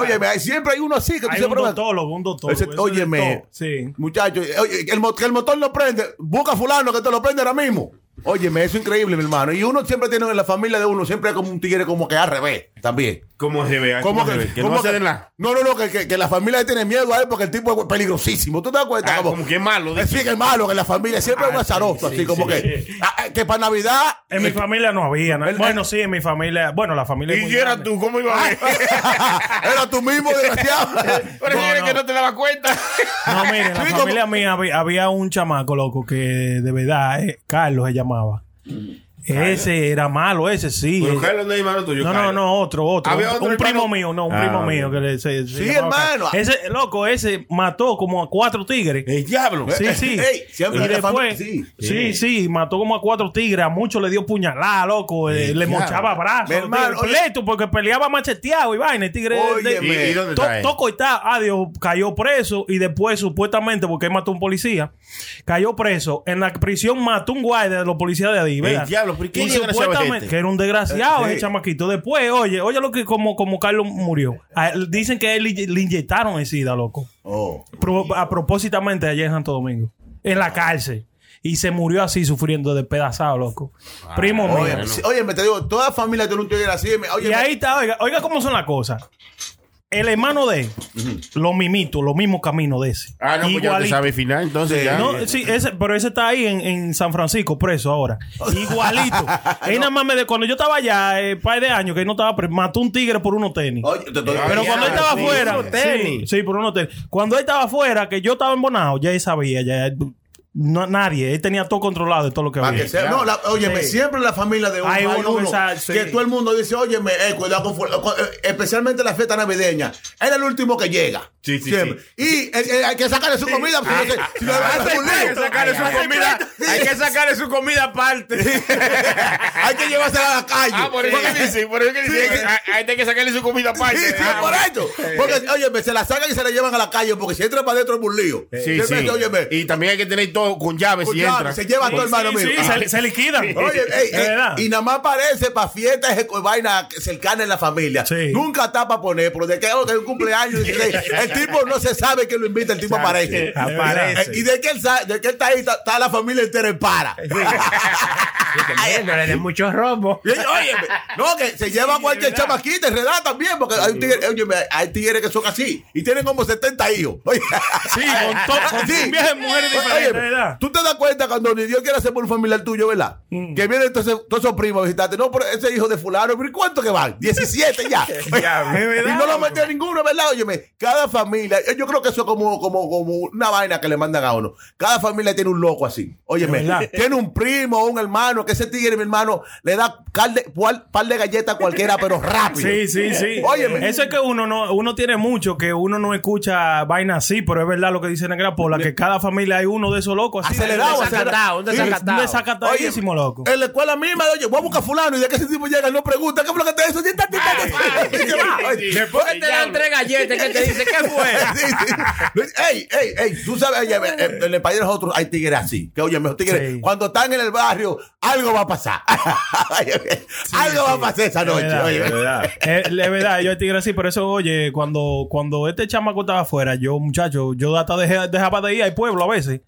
Oye, siempre hay uno así que tú Hay siempre un doctólogo, un doctor. Ese- óyeme. Sí. muchacho, oye, que el, que el motor no prende, busca a fulano que te lo prende ahora mismo. Óyeme, eso es increíble, mi hermano. Y uno siempre tiene en la familia de uno, siempre hay como un tigre como que al revés, también. ¿Cómo se ve? ¿Cómo ¿Cómo se ve? Que no de nada. No, no, no, que, que, que la familia tiene miedo a él porque el tipo es peligrosísimo. ¿Tú te das cuenta? Ah, como que es malo. Es sí, que es malo que la familia siempre es un azaroso, así como que. ah, ah, que para Navidad. En mi familia no había. ¿no? El- Bueno, sí, en mi familia. Bueno, la familia. es Y grande. tú, ¿cómo iba a ver? Era tú mismo, desgraciado. Pero No, si eres no. que no te dabas cuenta. No, mire, en la familia mía había, había un chamaco loco que de verdad, eh, Carlos se llamaba. Ese era malo, ese sí. Pero Eh, Carlos no es hermano tuyo. No, no, no, otro, otro. ¿Había Un, otro un hermano? primo mío, no, un Ah, primo ok. mío que le, se, se Sí, hermano. Carlos. Ese, loco, ese mató como a cuatro tigres. El diablo. Sí, sí. Ey, siempre y después, familia- sí, sí, mató como a cuatro tigres. A muchos le dio puñalada, loco. eh, le mochaba brazos. Hermano, pleito, porque peleaba macheteado y vaina. El tigre. Óyeme. ¿Y, y dónde To- está? Toco está, adiós, cayó preso y después supuestamente porque él mató a un policía, cayó preso. En la prisión mató un guardia de los policías de ahí, ¿verdad? El diablo, ¿y qué supuestamente este? que era un desgraciado Sí. ese chamaquito. Después, oye, oye lo que como, como Carlos murió. A él- dicen que él le, inyectaron el SIDA, loco. Oh. Pro- a propósitamente allá en Santo Domingo. En la cárcel. Y se murió así, sufriendo despedazado, loco. Primo mío. Oye, sí, oye, me te digo, toda familia tiene un tigre así. Oye, Y ahí está, oiga, oiga cómo son las cosas. El hermano de él, lo mimito, los mismos caminos de ese. Ah, no, pues ya te Igualito. sabe final, entonces ya. No, sí, ese, pero ese está ahí en, en San Francisco, preso ahora. Igualito. Él nada más me de, cuando yo estaba allá, eh, par de años, que él no estaba preso, mató un tigre por unos tenis. Oye, te estoy- Pero cuando él estaba sí, afuera, sí, sí, por unos tenis. Cuando él estaba afuera, que yo estaba embonado, ya él sabía, ya no, nadie, él tenía todo controlado de todo lo que había. que sea, no, la, óyeme, Sí. siempre en la familia de uno Hay hay, uno que uno, sabe, sí. que todo el mundo dice, óyeme, eh, cuidado con- eh, especialmente la fiesta navideña. Él es el último que llega. Sí, sí, Siempre. Y eh, eh, hay que sacarle su comida. si no se- si no, es un lío. Hay que sacarle su comida. Hay que sacarle su comida aparte. Hay que llevársela a la calle. Ah, por eso que dicen, por eso que dicen, Sí. hay- hay que sacarle su comida aparte. Sí, Ah, por esto. Porque, oye, se la sacan y se la llevan a la calle porque si entra para adentro es un lío. Sí, Siempre, sí. óyeme, Y también hay que tener todo con llaves si entra. se lleva todo hermano mío. se, se liquidan. Oye, ey, De ey, verdad. y nada más aparece para fiestas vaina cercana en la familia. Sí. Nunca está para poner, pero de que oh, que hay un cumpleaños, dice, el tipo no se sabe que lo invita, el tipo aparece. Aparece. Eh, Y de que él sabe, de que él está ahí, está, está la familia entera en para. No le den muchos rombos. No, que se lleva cualquier chamaquita, enredada también, porque hay, un tigre- óyeme, hay tigres que son así y tienen como 70 hijos. Oye, Sí, con, to- con Sí. un viaje de mujeres Oye, diferentes, ¿verdad? Tú te das cuenta cuando ni Dios quiere hacer por un familiar tuyo, ¿verdad? Mm. Que vienen todos esos, todos esos primos a visitarte. No, pero ese hijo de fulano, ¿pero ¿y cuánto que van? 17 ya. y no lo metió ninguno, ¿verdad? Óyeme, cada familia, yo creo que eso es como, como, como una vaina que le mandan a uno. Cada familia tiene un loco así. Óyeme, tiene un primo, un hermano, que ese tigre, mi hermano, le da cal de- cual- par de galletas a cualquiera, pero rápido. Sí, sí, sí. Óyeme. Eso es que uno no, uno tiene mucho, que uno no escucha vaina así, pero es verdad lo que dice Negra Pola, que cada familia hay uno de esos locos así. Acelerado, Un acelerado. Un desacatadísimo loco. En la escuela misma, oye, voy a buscar a fulano y de que ese tipo llega, no pregunta, ¿qué fue lo que te. Oye, Después que te dan tres galletas, que te dice, ¿qué fue? Ey, ey, ey, tú sabes, oye, en el país de nosotros hay tigres así. Que oye, mejor tigres, cuando están en el barrio, algo va a pasar. algo va a pasar esa noche. Es verdad, oye. es verdad. Es verdad, yo tigre así, pero eso, oye, cuando, cuando este chamaco estaba afuera, yo, muchacho, yo hasta dejé- dejaba de ir al pueblo a veces.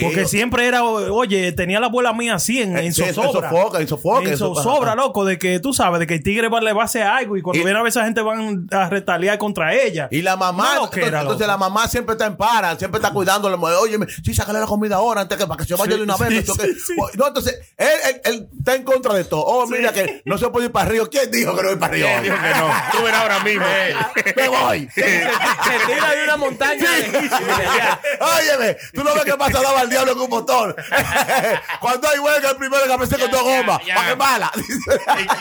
Porque siempre era, oye, tenía la abuela mía así en, en Sí, en zozobra. sofoca, en sofoca, En en so- zozobra, ajá. loco, de que tú sabes, de que el tigre va- le va a hacer algo y cuando viene a ver esa gente van a retaliar contra ella. Y la mamá, No, que entonces, era, entonces la mamá siempre está en para, siempre está cuidando. Oye, sí, sácale la comida ahora antes que para que se vaya Sí, de una vez. sí, no sí, sí. Entonces, él, él- él está en contra de todo. Oh, mira que no se puede ir para Río. ¿Quién dijo que no ir para Río? ¿Quién dijo que no? Tú verás ahora mismo. Me voy. Se tira de una montaña. Óyeme, tú no ves que pasa al diablo con un motor. Cuando hay huelga, el primero que aparece con dos gomas. ¿Para qué mala?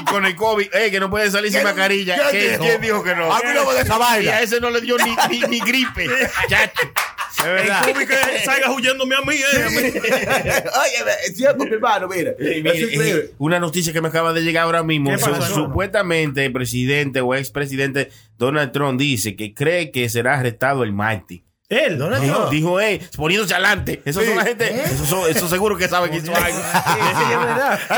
Y con el COVID, eh, que no puede salir sin ¿Quién- mascarilla. quién ¿Quién, dijo? quién dijo que no? A mí no me de esa vaina. Y a ese no le dio ni, ni, ni gripe. Chacho. Es verdad. El COVID que salga huyéndome a mí, eh, a mí. Óyeme, es cierto, mi hermano, mire. Eh, Es una noticia que me acaba de llegar ahora mismo. Supuestamente el presidente o expresidente Donald Trump dice que cree que será arrestado el martes. Él, Donald Dijo, Trump. dijo, eh, poniéndose adelante. Eso son la gente. Eso, son- eso seguro que sabe que hizo algo.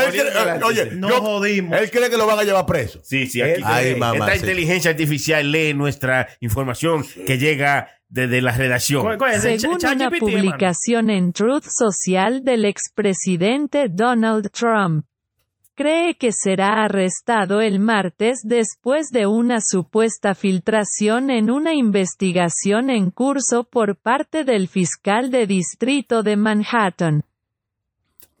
Él cree- Oye, No yo- jodimos. él cree que lo van a llevar preso. Sí, sí, aquí. Ay, mamá, Esta sí. inteligencia artificial lee nuestra información que llega desde la redacción. ¿Cuál- es? Según Ch- una publicación en Truth Social del expresidente Donald Trump, cree que será arrestado el martes después de una supuesta filtración en una investigación en curso por parte del fiscal de distrito de Manhattan.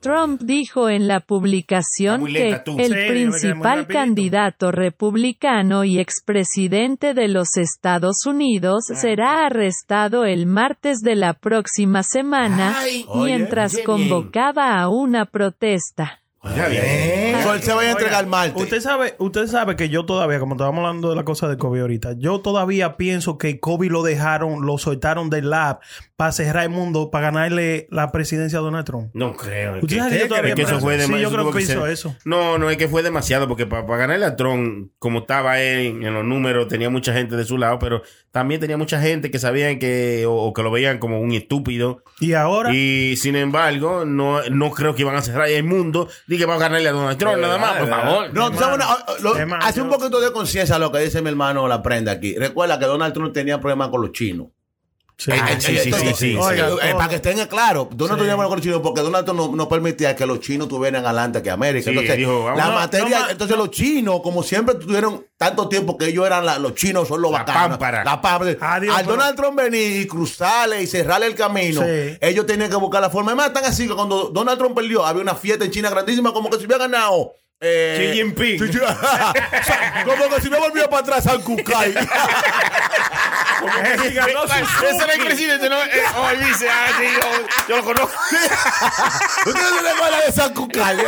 Trump dijo en la publicación que el Sí, principal candidato republicano y expresidente de los Estados Unidos Ah. será arrestado el martes de la próxima semana Ay, mientras oye, qué bien. convocaba a una protesta. Bien. Él se va a entregar martes. Usted sabe, usted sabe que yo todavía, como estábamos hablando de la cosa de COVID ahorita, yo todavía pienso que COVID lo dejaron, lo soltaron del lab para cerrar el mundo, para ganarle la presidencia a Donald Trump. No creo. ¿Usted ¿Qué- sabe que yo todavía que eso fue Sí, demasiado? yo creo que hizo ser- eso. No, no es que fue demasiado, porque para, ganarle a Trump, como estaba él en los números, tenía mucha gente de su lado, pero también tenía mucha gente que sabían que, o, o que lo veían como un estúpido. Y ahora, Y sin embargo, no, no creo que iban a cerrar el mundo. Dije que va a ganarle a Donald Trump, nada más, por favor. No, tú sabes una- lo- Hermano, hace un poquito de conciencia lo que dice mi hermano La Prenda aquí. Recuerda que Donald Trump tenía problemas con los chinos. Sí. Sí, sí, sí, para que estén claros, Donald Trump con los chinos porque Donald Trump no, permitía que los chinos tuvieran adelante que América. Entonces, la materia, entonces los chinos, como siempre tuvieron tanto tiempo que ellos eran los chinos, son los bacanos. La pámpara. Al Donald Trump venir y cruzarle y cerrarle el camino, ellos tenían que buscar la forma. Además, tan así que cuando Donald Trump perdió, había una fiesta en China grandísima, como que se hubiera ganado. Eh, Xi Jinping. Xi- o sea, como que si me volvía para atrás al Kukai. Ganó. Ese era el presidente, ¿no? Eh, oh, él dice, ah, sí, yo, yo lo conozco. ¿Ustedes se recuerdan de San Kukai? No,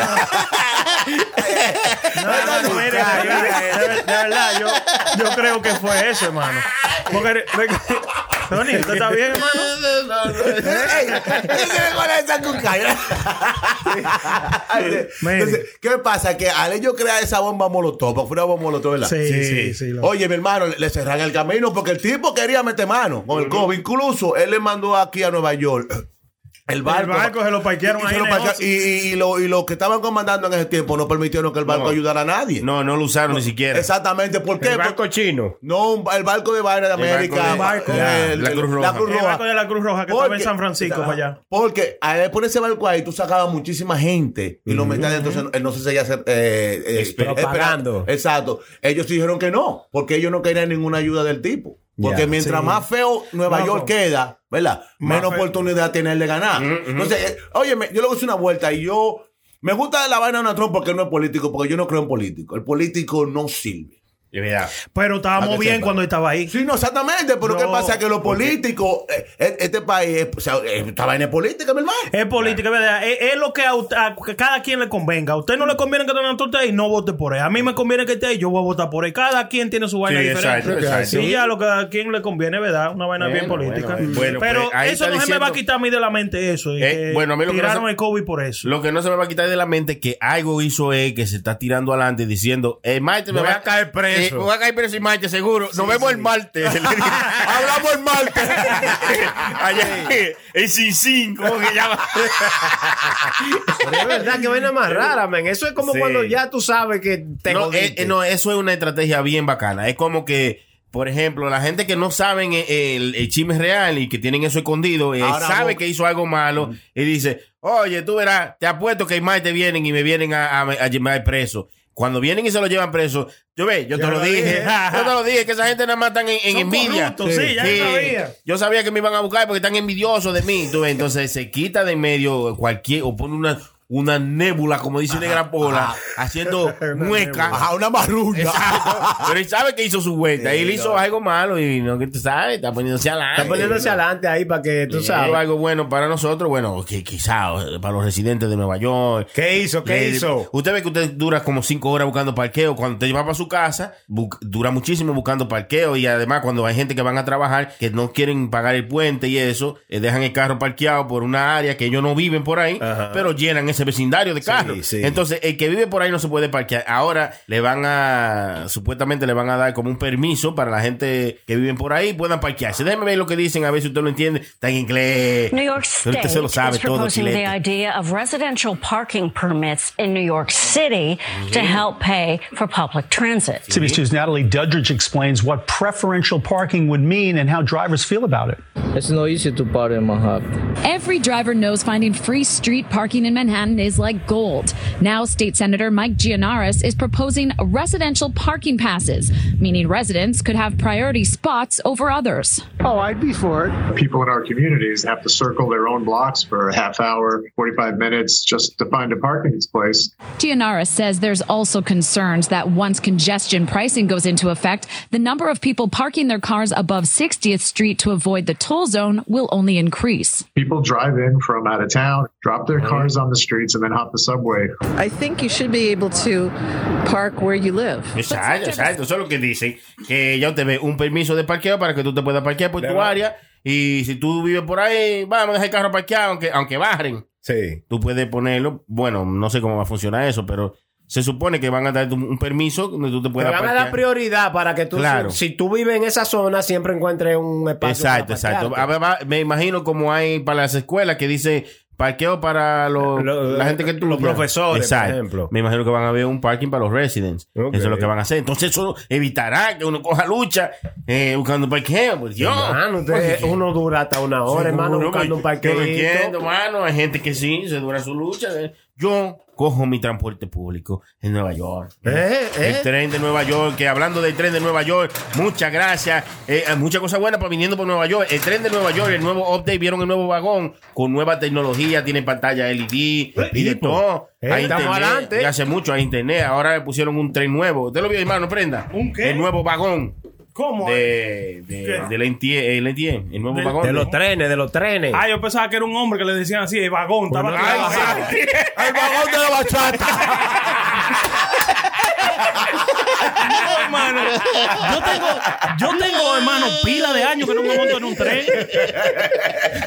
hermano, mire, de, de- de verdad, yo, yo creo que fue eso, hermano. Porque, Tony, ¿usted está bien, hermano? ¿Ustedes se San Kukai? Entonces, ¿qué pasa? Que al ellos crear esa bomba molotov, fue una bomba molotov, ¿verdad? Sí, sí, sí. lo- Oye, mi hermano, le cerran el camino porque el tipo quería meter mano con el COVID. Incluso él le mandó aquí a Nueva York. El barco, El barco se lo parquearon y, ahí se lo en parquearon. negocio. y, y- y lo- y los que estaban comandando en ese tiempo no permitieron que el barco No. ayudara a nadie. No, no lo usaron ni siquiera. Exactamente. ¿Por qué? El barco chino. No, el barco de vaina de El barco América. de- barco. eh, La Cruz Roja. La Cruz El barco de la Cruz Roja que Porque- estaba en San Francisco para allá. Porque al poner ese barco ahí, tú sacabas muchísima gente y lo metías dentro. entonces, él no se seguía hacer. Eh, eh, Esper- esperando. Exacto. Ellos dijeron que no, porque ellos no querían ninguna ayuda del tipo. Porque mientras Sí. más feo Nueva York queda, ¿verdad? Más Menos feo. oportunidad tiene él de ganar. Entonces, eh, oye, yo le hice una vuelta y yo. Me gusta la vaina de Donald Trump porque él no es político, porque yo no creo en político. El político no sirve. Pero estábamos bien sepa. cuando estaba ahí. Sí, no, exactamente. Pero ¿qué No, pasa? Que los políticos, eh, eh, este país, eh, o sea, eh, esta vaina es política, mi hermano. Es política, ¿verdad? Es, es lo que a, usted- a cada quien le convenga. A usted no le conviene que Donald Trump esté ahí, no vote por él. A mí me conviene que esté ahí, yo voy a votar por él. Cada quien tiene su vaina Sí, diferente. exacto, exacto. Sí, ya lo que a quien le conviene, ¿verdad? Una vaina bien política. bueno, bueno, Pero pues, eso no se me va a quitar a mí de la mente eso. y Eh, que bueno, a mí lo que no tiraron se- el COVID por eso. Lo que no se me va a quitar de la mente es que algo hizo él que se está tirando adelante diciendo, eh, Maite, me Voy va a caer preso. Eh, voy a caer preso y Maite, seguro. Nos vemos el martes. Hablamos el martes. Allá en Sin Sin, ¿cómo que llama? Pero es verdad que vaina más rara, man. Eso es como Sí. cuando ya tú sabes que te no, eh, no, eso es una estrategia bien bacana. Es como que, por ejemplo, la gente que no saben el, el chisme real y que tienen eso escondido, eh, sabe vos- que hizo algo malo y dice, oye, tú verás, te apuesto que más te vienen y me vienen a, a, a llevar preso. Cuando vienen y se lo llevan preso, yo ve, yo te lo lo dije, dije. yo te lo dije, que esa gente nada más están en, envidia. sí, ya yo sabía. Yo sabía que me iban a buscar porque están envidiosos de mí. Tú ves, entonces se quita de en medio cualquier, o pone una, una nébula, como dice Negra Pola, haciendo mueca. Ajá, una marrulla. Exacto. Pero él sabe que hizo su vuelta. Sí, y él hizo algo malo y no que tú sabes, está poniéndose adelante. Está poniéndose adelante ahí para que tú Sí, sabes. algo bueno para nosotros, bueno, que quizá eh, para los residentes de Nueva York. ¿Qué hizo? ¿Qué Le- hizo? Usted ve que usted dura como cinco horas buscando parqueo. Cuando te lleva para su casa, dura muchísimo buscando parqueo. Y además, cuando hay gente que van a trabajar, que no quieren pagar el puente y eso, eh, dejan el carro parqueado por una área que ellos no viven por ahí, pero llenan ese vecindario de carros. sí. Entonces, el que vive por ahí no se puede parquear. Ahora le van a, supuestamente le van a dar como un permiso para la gente que viven por ahí puedan parquearse. Déjeme ver lo que dicen, a ver si usted lo entiende. Está en inglés. New York Pero State usted se lo sabe is todo, proposing the idea of residential parking permits in New York City to help pay for public transit. CBS 2's Natalie Dudridge explains what preferential parking would mean and how drivers feel about it. It's no easy to park in Manhattan. Every driver knows finding free street parking in Manhattan is like gold. Now, State Senator Mike Gianaris is proposing residential parking passes, meaning residents could have priority spots over others. Oh, I'd be for it. People in our communities have to circle their own blocks for a half hour, 45 minutes just to find a parking place. Gianaris says there's also concerns that once congestion pricing goes into effect, the number of people parking their cars above 60th Street to avoid the toll zone will only increase. People drive in from out of town, drop their cars on the streets, and then hop the subway. I think you should be able to park where you live. Exacto, exacto. Eso es lo que dicen. Que ya usted ve un permiso de parqueo para que tú te puedas parquear por tu área. Y si tú vives por ahí, vamos a dejar el carro parqueado, aunque, aunque bajen. Sí. Tú puedes ponerlo. Bueno, no sé cómo va a funcionar eso, pero se supone que van a dar un, permiso donde tú te Te puedas van a dar prioridad para que tú, Claro. si, si tú vives en esa zona, siempre encuentres un espacio. Exacto, para exacto. A ver, va- me imagino como hay para las escuelas que dice parqueo para los, Lo- la gente que los profesores, por Exacto. ejemplo. Me imagino que van a haber un parking para los residents. Eso es lo que van a hacer. Entonces eso evitará que uno coja lucha eh, buscando parqueo. Pues Dios. Hermano, usted- uno dura hasta una hora, hermano, buscando un parqueo. Yo entiendo, hermano. Hay gente que sí, se dura su lucha. eh. Yo cojo mi transporte público en Nueva York. Eh, eh. El tren de Nueva York, que hablando del tren de Nueva York, muchas gracias. Eh, eh, muchas cosas buenas para viniendo por Nueva York. El tren de Nueva York, el nuevo update, vieron el nuevo vagón con nueva tecnología, tiene pantalla LED y de todo. Hay estamos adelante. ya hace mucho hay internet. Ahora le pusieron un tren nuevo. ¿Usted lo vio, hermano? Prenda. ¿Un qué? El nuevo vagón. ¿Cómo? De, de, del NTE, el NTE, el nuevo De- vagón. De los trenes, de los trenes. Ah, yo pensaba que era un hombre que le decían así, el vagón. Estaba Ay, trabajando. sí. El vagón de la bachata. No, hermano. Yo tengo, yo tengo, hermano, pila de años que no me monto en un tren.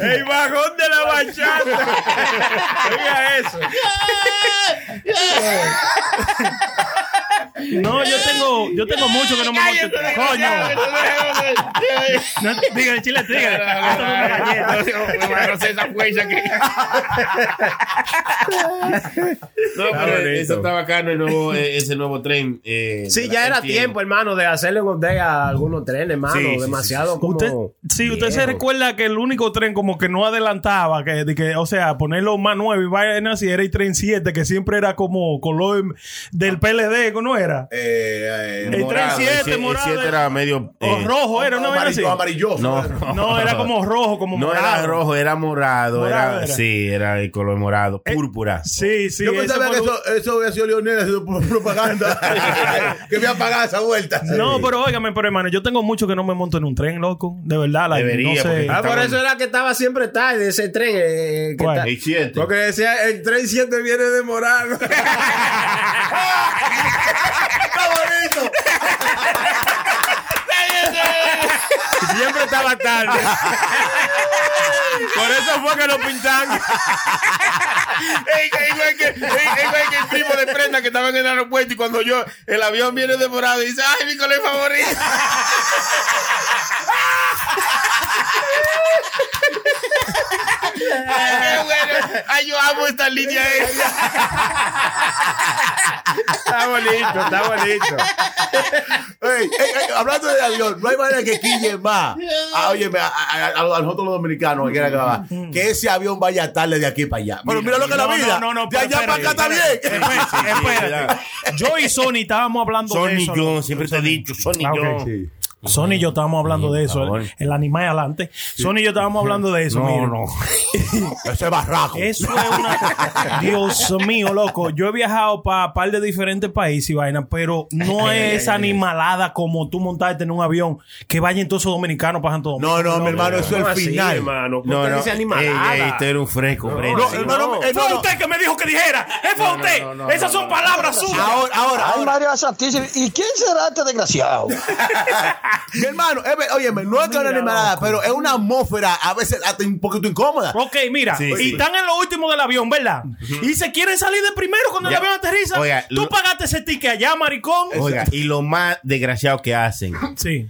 El vagón de la bachata. Oiga eso. No, yo tengo, yo tengo mucho que no me monto. Coño. No, dígale, chile, dígale. Esto no esa que. No, pero eso está bacano, el nuevo, eh, ese nuevo tren. eh, Sí, ya era tiempo, hermano, de hacerle un update a algunos trenes, hermano. Sí, Demasiado sí, sí. como. Usted, Sí, usted se recuerda que el único tren como que no adelantaba, que, de que o sea, ponerlo más nuevo y vayan así, era el tren 7, que siempre era como color del PLD, ¿no era? Eh, el tren 7, El morado. 7 era medio. O eh, rojo era, ¿no? Era así. Amarilloso. No, No, era como rojo, como No morado. era rojo, era morado. Morado era, era. Sí, era el color morado. Púrpura. Sí, sí. Yo pensaba que eso, eso había sido Leonel haciendo pro- propaganda. que me ha pagado esa vuelta. No, pero óigame, pero hermano, yo tengo mucho que no me monto en un tren, loco. De verdad, la Debería, no sé. Ah, por eso era que estaba siempre tarde ese tren. eh, que ¿Cuál? ta- El 7. Porque decía, el tren 7 viene. ¡Está bonito! Siempre estaba tarde. Por eso fue que lo pintan. igual, que, igual que el primo de prenda que estaba en el aeropuerto y cuando yo, el avión viene demorado y dice, ay, mi color favorito. Ay, qué bueno. Ay, yo amo esta línea esa. Está bonito, está bonito. Ey, ey, ey, hablando de avión, no hay manera que quille más. Ah, óyeme, a, a- a- a nosotros los dominicanos que grabar, que ese avión vaya tarde de aquí para allá. Pero mira lo que es la No, vida. no, no, no, de allá para acá está bien. Yo y Sony estábamos hablando de Sony eso. John, siempre te he dicho, Sony Ah. John. Sony y yo estábamos hablando de eso. El, el animal adelante. Sony y yo estábamos hablando de eso. No, miren. no. Ese barraco. Eso es una. Dios mío, loco. Yo he viajado para par de diferentes países y vaina, pero no es esa animalada como tú montarte en un avión que vayan todos esos dominicanos para Santo Domingo. No, no, mi hermano, eso es ¿Cómo el final. hermano? ¿Por No, no. Ey, animalada? ey, este era un fresco. No, hermano, Fue usted que me dijo que dijera. Es fue usted. Esas son palabras suyas. Ahora, ahora, Ay, ahora. María Santísima. ¿Y quién será este desgraciado? Mi hermano, óyeme, no es que es una animalada, pero es una atmósfera a veces hasta un poquito incómoda. Ok, mira, Sí, y sí. están en lo último del avión, ¿verdad? Y se quieren salir de primero cuando Ya. el avión aterriza. Oiga, Tú lo- pagaste ese ticket allá, maricón. Oiga, y lo más desgraciado que hacen. Sí.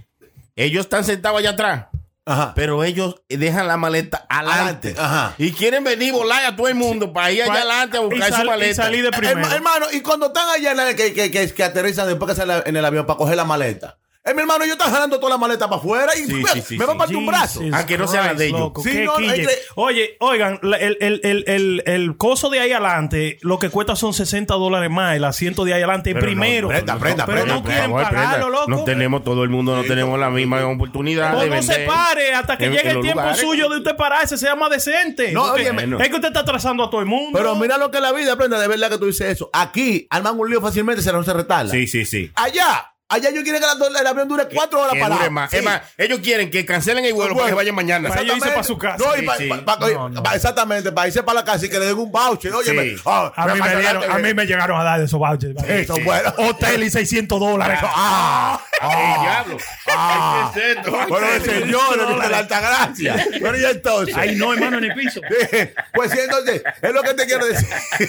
Ellos están sentados allá atrás. Ajá. Pero ellos dejan la maleta adelante. Ajá. Y quieren venir volar a todo el mundo para ir allá adelante a buscar y sal- su y maleta. salir de primero. Herma- hermano, y cuando están allá que, que, que, que aterrizan después que salen en el avión para coger la maleta. Eh, mi hermano, yo estaba jalando toda la maleta para afuera y Sí, me, sí, sí, me va a partir un brazo. Jesus Aunque no sea la de Christ, ellos. no, que- Oye, oigan, el, el, el, el, el coso de ahí adelante, lo que cuesta son 60 dólares más, el asiento de ahí adelante Pero primero. no, prenda, prenda, pero prenda, no prenda, quieren pagarlo, prenda. loco. No tenemos, todo el mundo no tenemos la misma oportunidad Pues de no se pare hasta que en- llegue en el tiempo lugares. suyo de usted pararse, sea más decente. No, óyeme, es que usted está atrasando a todo el mundo. Pero mira lo que es la vida, aprenda de verdad que tú dices eso. Aquí arman un lío fácilmente, se no se retarda. Sí, sí, sí. Allá, allá yo quiero que la- el avión dure cuatro horas para dure más. Es más, ellos quieren que cancelen el vuelo para que vayan mañana. Para ellos irse para su casa. No, y Sí, pa- sí. pa- pa- No, no. pa- exactamente, para irse para la casa y que le den un voucher. Oye, Sí. a, mí me dieron- a mí me llegaron a dar esos vouchers. Eso, bueno. Hotel y 600 dólares. Ah, ¡Ay, diablo! ah. Bueno, el señor de la alta gracia. Pero ya entonces. Ay, no, hermano, en el piso. Pues sí, entonces, es lo que te quiero decir.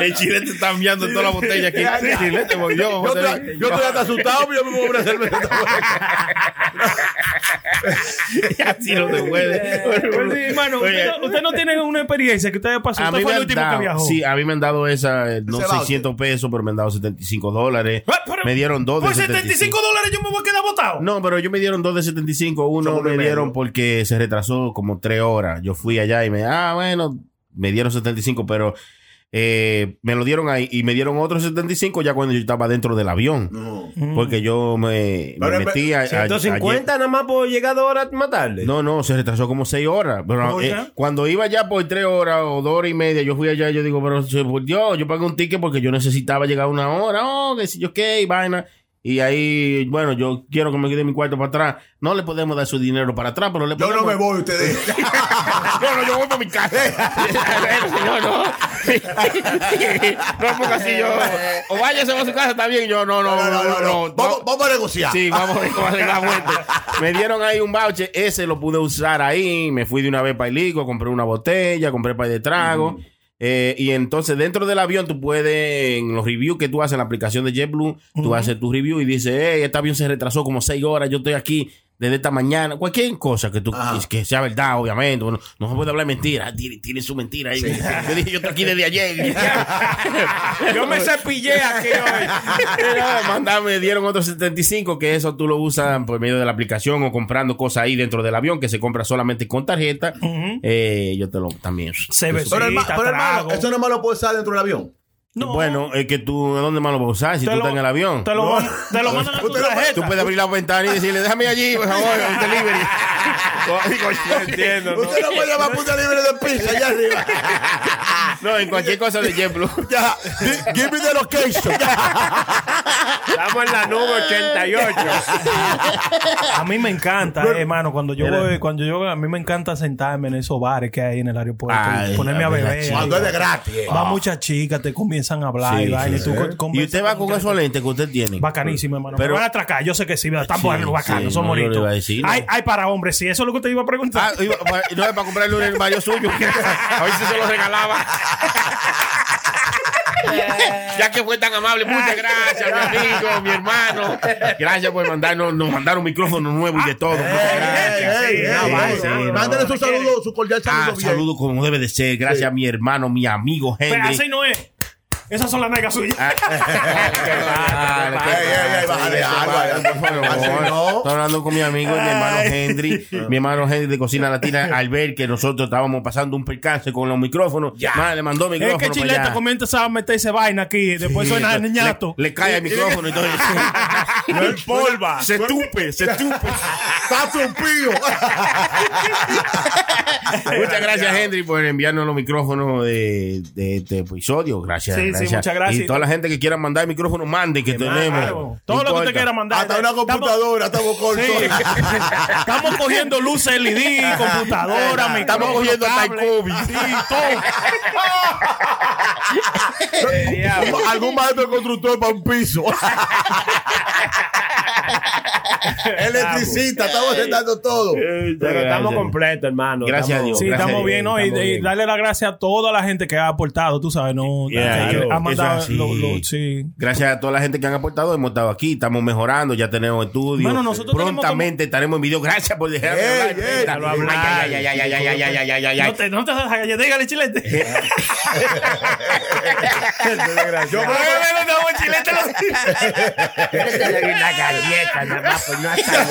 El chilete está enviando toda la botella aquí. Voy yo. Yo estoy, yo hasta asustado, pero yo me voy a una cerveza. Y así no se puede. Sí, hermano, usted, no, usted no tiene una experiencia que usted pasó. A Usted mí fue me el han último que dado, viajó. sí, a mí me han dado esa, no Ese voucher. 600 pesos, pero me han dado 75 dólares. Pero Me dieron dos de Por 75 dólares yo me voy a quedar botado. No, pero ellos me dieron dos de 75. Uno me dieron medio. porque se retrasó como tres horas. Yo fui allá y me, ah, bueno, me dieron 75, pero eh, me lo dieron ahí y me dieron otros 75 ya cuando yo estaba dentro del avión. Porque yo me, me metí a, a- 150 nada más por llegar dos horas más tarde. No, no, se retrasó como seis horas. Pero, eh, cuando iba ya por tres horas o dos horas y media, yo fui allá y yo digo, pero por Dios, yo pagué un ticket porque yo necesitaba llegar una hora. Oh, que si yo qué, y vaina. Y ahí, bueno, yo quiero que me quede mi cuarto para atrás. No le podemos dar su dinero para atrás, pero le Yo podemos... no me voy, ustedes. No, no, yo voy para mi casa. no, no. no, porque así yo. O váyase a su casa, está bien. Yo, no, no, No, no, no, no. Vamos, vamos a negociar. Sí, vamos, vamos a la vuelta. Me dieron ahí un voucher, ese lo pude usar ahí. Me fui de una vez para el Lico, compré una botella, compré para de trago. Eh, y entonces dentro del avión tú puedes, en los reviews que tú haces en la aplicación de JetBlue, tú haces tu review y dices, hey, este avión se retrasó como seis horas, yo estoy aquí desde esta mañana, cualquier cosa que tú que sea verdad, obviamente, bueno, no se puede hablar mentira, tiene, tiene su mentira ahí. Yo dije, yo estoy aquí desde ayer. Yo me cepillé aquí hoy. Mandaron, me dieron otros 75 que eso tú lo usas por medio de la aplicación o comprando cosas ahí dentro del avión que se compra solamente con tarjeta. Eh, yo te lo también. Pero, herma- pero, hermano, eso no me lo puedes usar dentro del avión. Bueno, es que tú, ¿dónde más lo vas a usar? Si Te tú lo- estás en el avión. te lo man- te lo mandan a tu tarjeta. Tú puedes abrir la ventana y decirle, déjame allí, por favor, un delivery. No entiendo. Usted no puede llevar punta libre de pizza allá arriba. No, en cualquier cosa de ejemplo. Ya, gi- give me the location. Estamos en la nube 88. A mí me encanta, eh, hermano, cuando yo voy, cuando yo a mí me encanta sentarme en esos bares que hay en el aeropuerto y Ay, ponerme a beber. Cuando es de gratis, eh. Va Ah. muchas chicas, te comienzan a hablar Sí, y sí, y tú sí. con- Y conversas usted va con esos lentes que usted tiene. Bacanísimo, hermano. Pero- van a atracar, yo sé que sí, están buenos, bacanos, son bonitos. hay, hay para hombres, sí, eso es lo que te iba a preguntar. Ah, iba- no es para comprarle un hermario suyo. A ver si se lo regalaba. ya que fue tan amable, muchas gracias, mi amigo, mi hermano. Gracias por mandarnos, nos mandaron un micrófono nuevo y de todo. Muchas gracias. ey, ey, Sí, ey, sí, ey, no, Mándale su saludo, su cordial saludo. Ah, saludo como debe de ser. Gracias a mi hermano, mi amigo Pero Henry. así no es. Esas son las negas suyas. Ah. Estoy hablando con mi amigo, mi hermano Henry, mi hermano Henry de Cocina Latina, al ver que nosotros estábamos pasando un percance con los micrófonos. Madre, le mandó Es micrófono. que para Chileta allá. comienza a meterse vaina aquí, después suena le- niñato. Le, cae el micrófono y todo. No empolva. Se tupe, se tupe. Está tupido. Muchas gracias, Henry, por enviarnos los micrófonos de, de este episodio. Gracias, Sí, sí, gracias. muchas gracias. Y toda la gente que quiera mandar micrófono, mande que tenemos. Claro. Todo lo que usted quiera mandar. Hasta una computadora, estamos cortos. Sí. Estamos cogiendo luces LED, computadora, Estamos cogiendo cable. Taikobi. Sí, todo. Algún maestro constructor para un piso. Electricista, estamos sentando todo. Pero estamos completos, hermano. Gracias a Dios. Sí, Gracias estamos bien, ¿no? Y, estamos y bien. darle las gracias a toda la gente que ha aportado, tú sabes, ¿no? Yeah, Que yo- ha eso mandado es así. lo- lo- sí. Gracias a toda la gente que han aportado, hemos estado aquí, estamos mejorando, ya tenemos estudios. Mano, nosotros Prontamente estaremos en video. Gracias por dejarme hablar. ey, Ay, déjalo hablar. Ay, ay, ay, ay, te, chilete. Una galleta, nada más, pues no hasta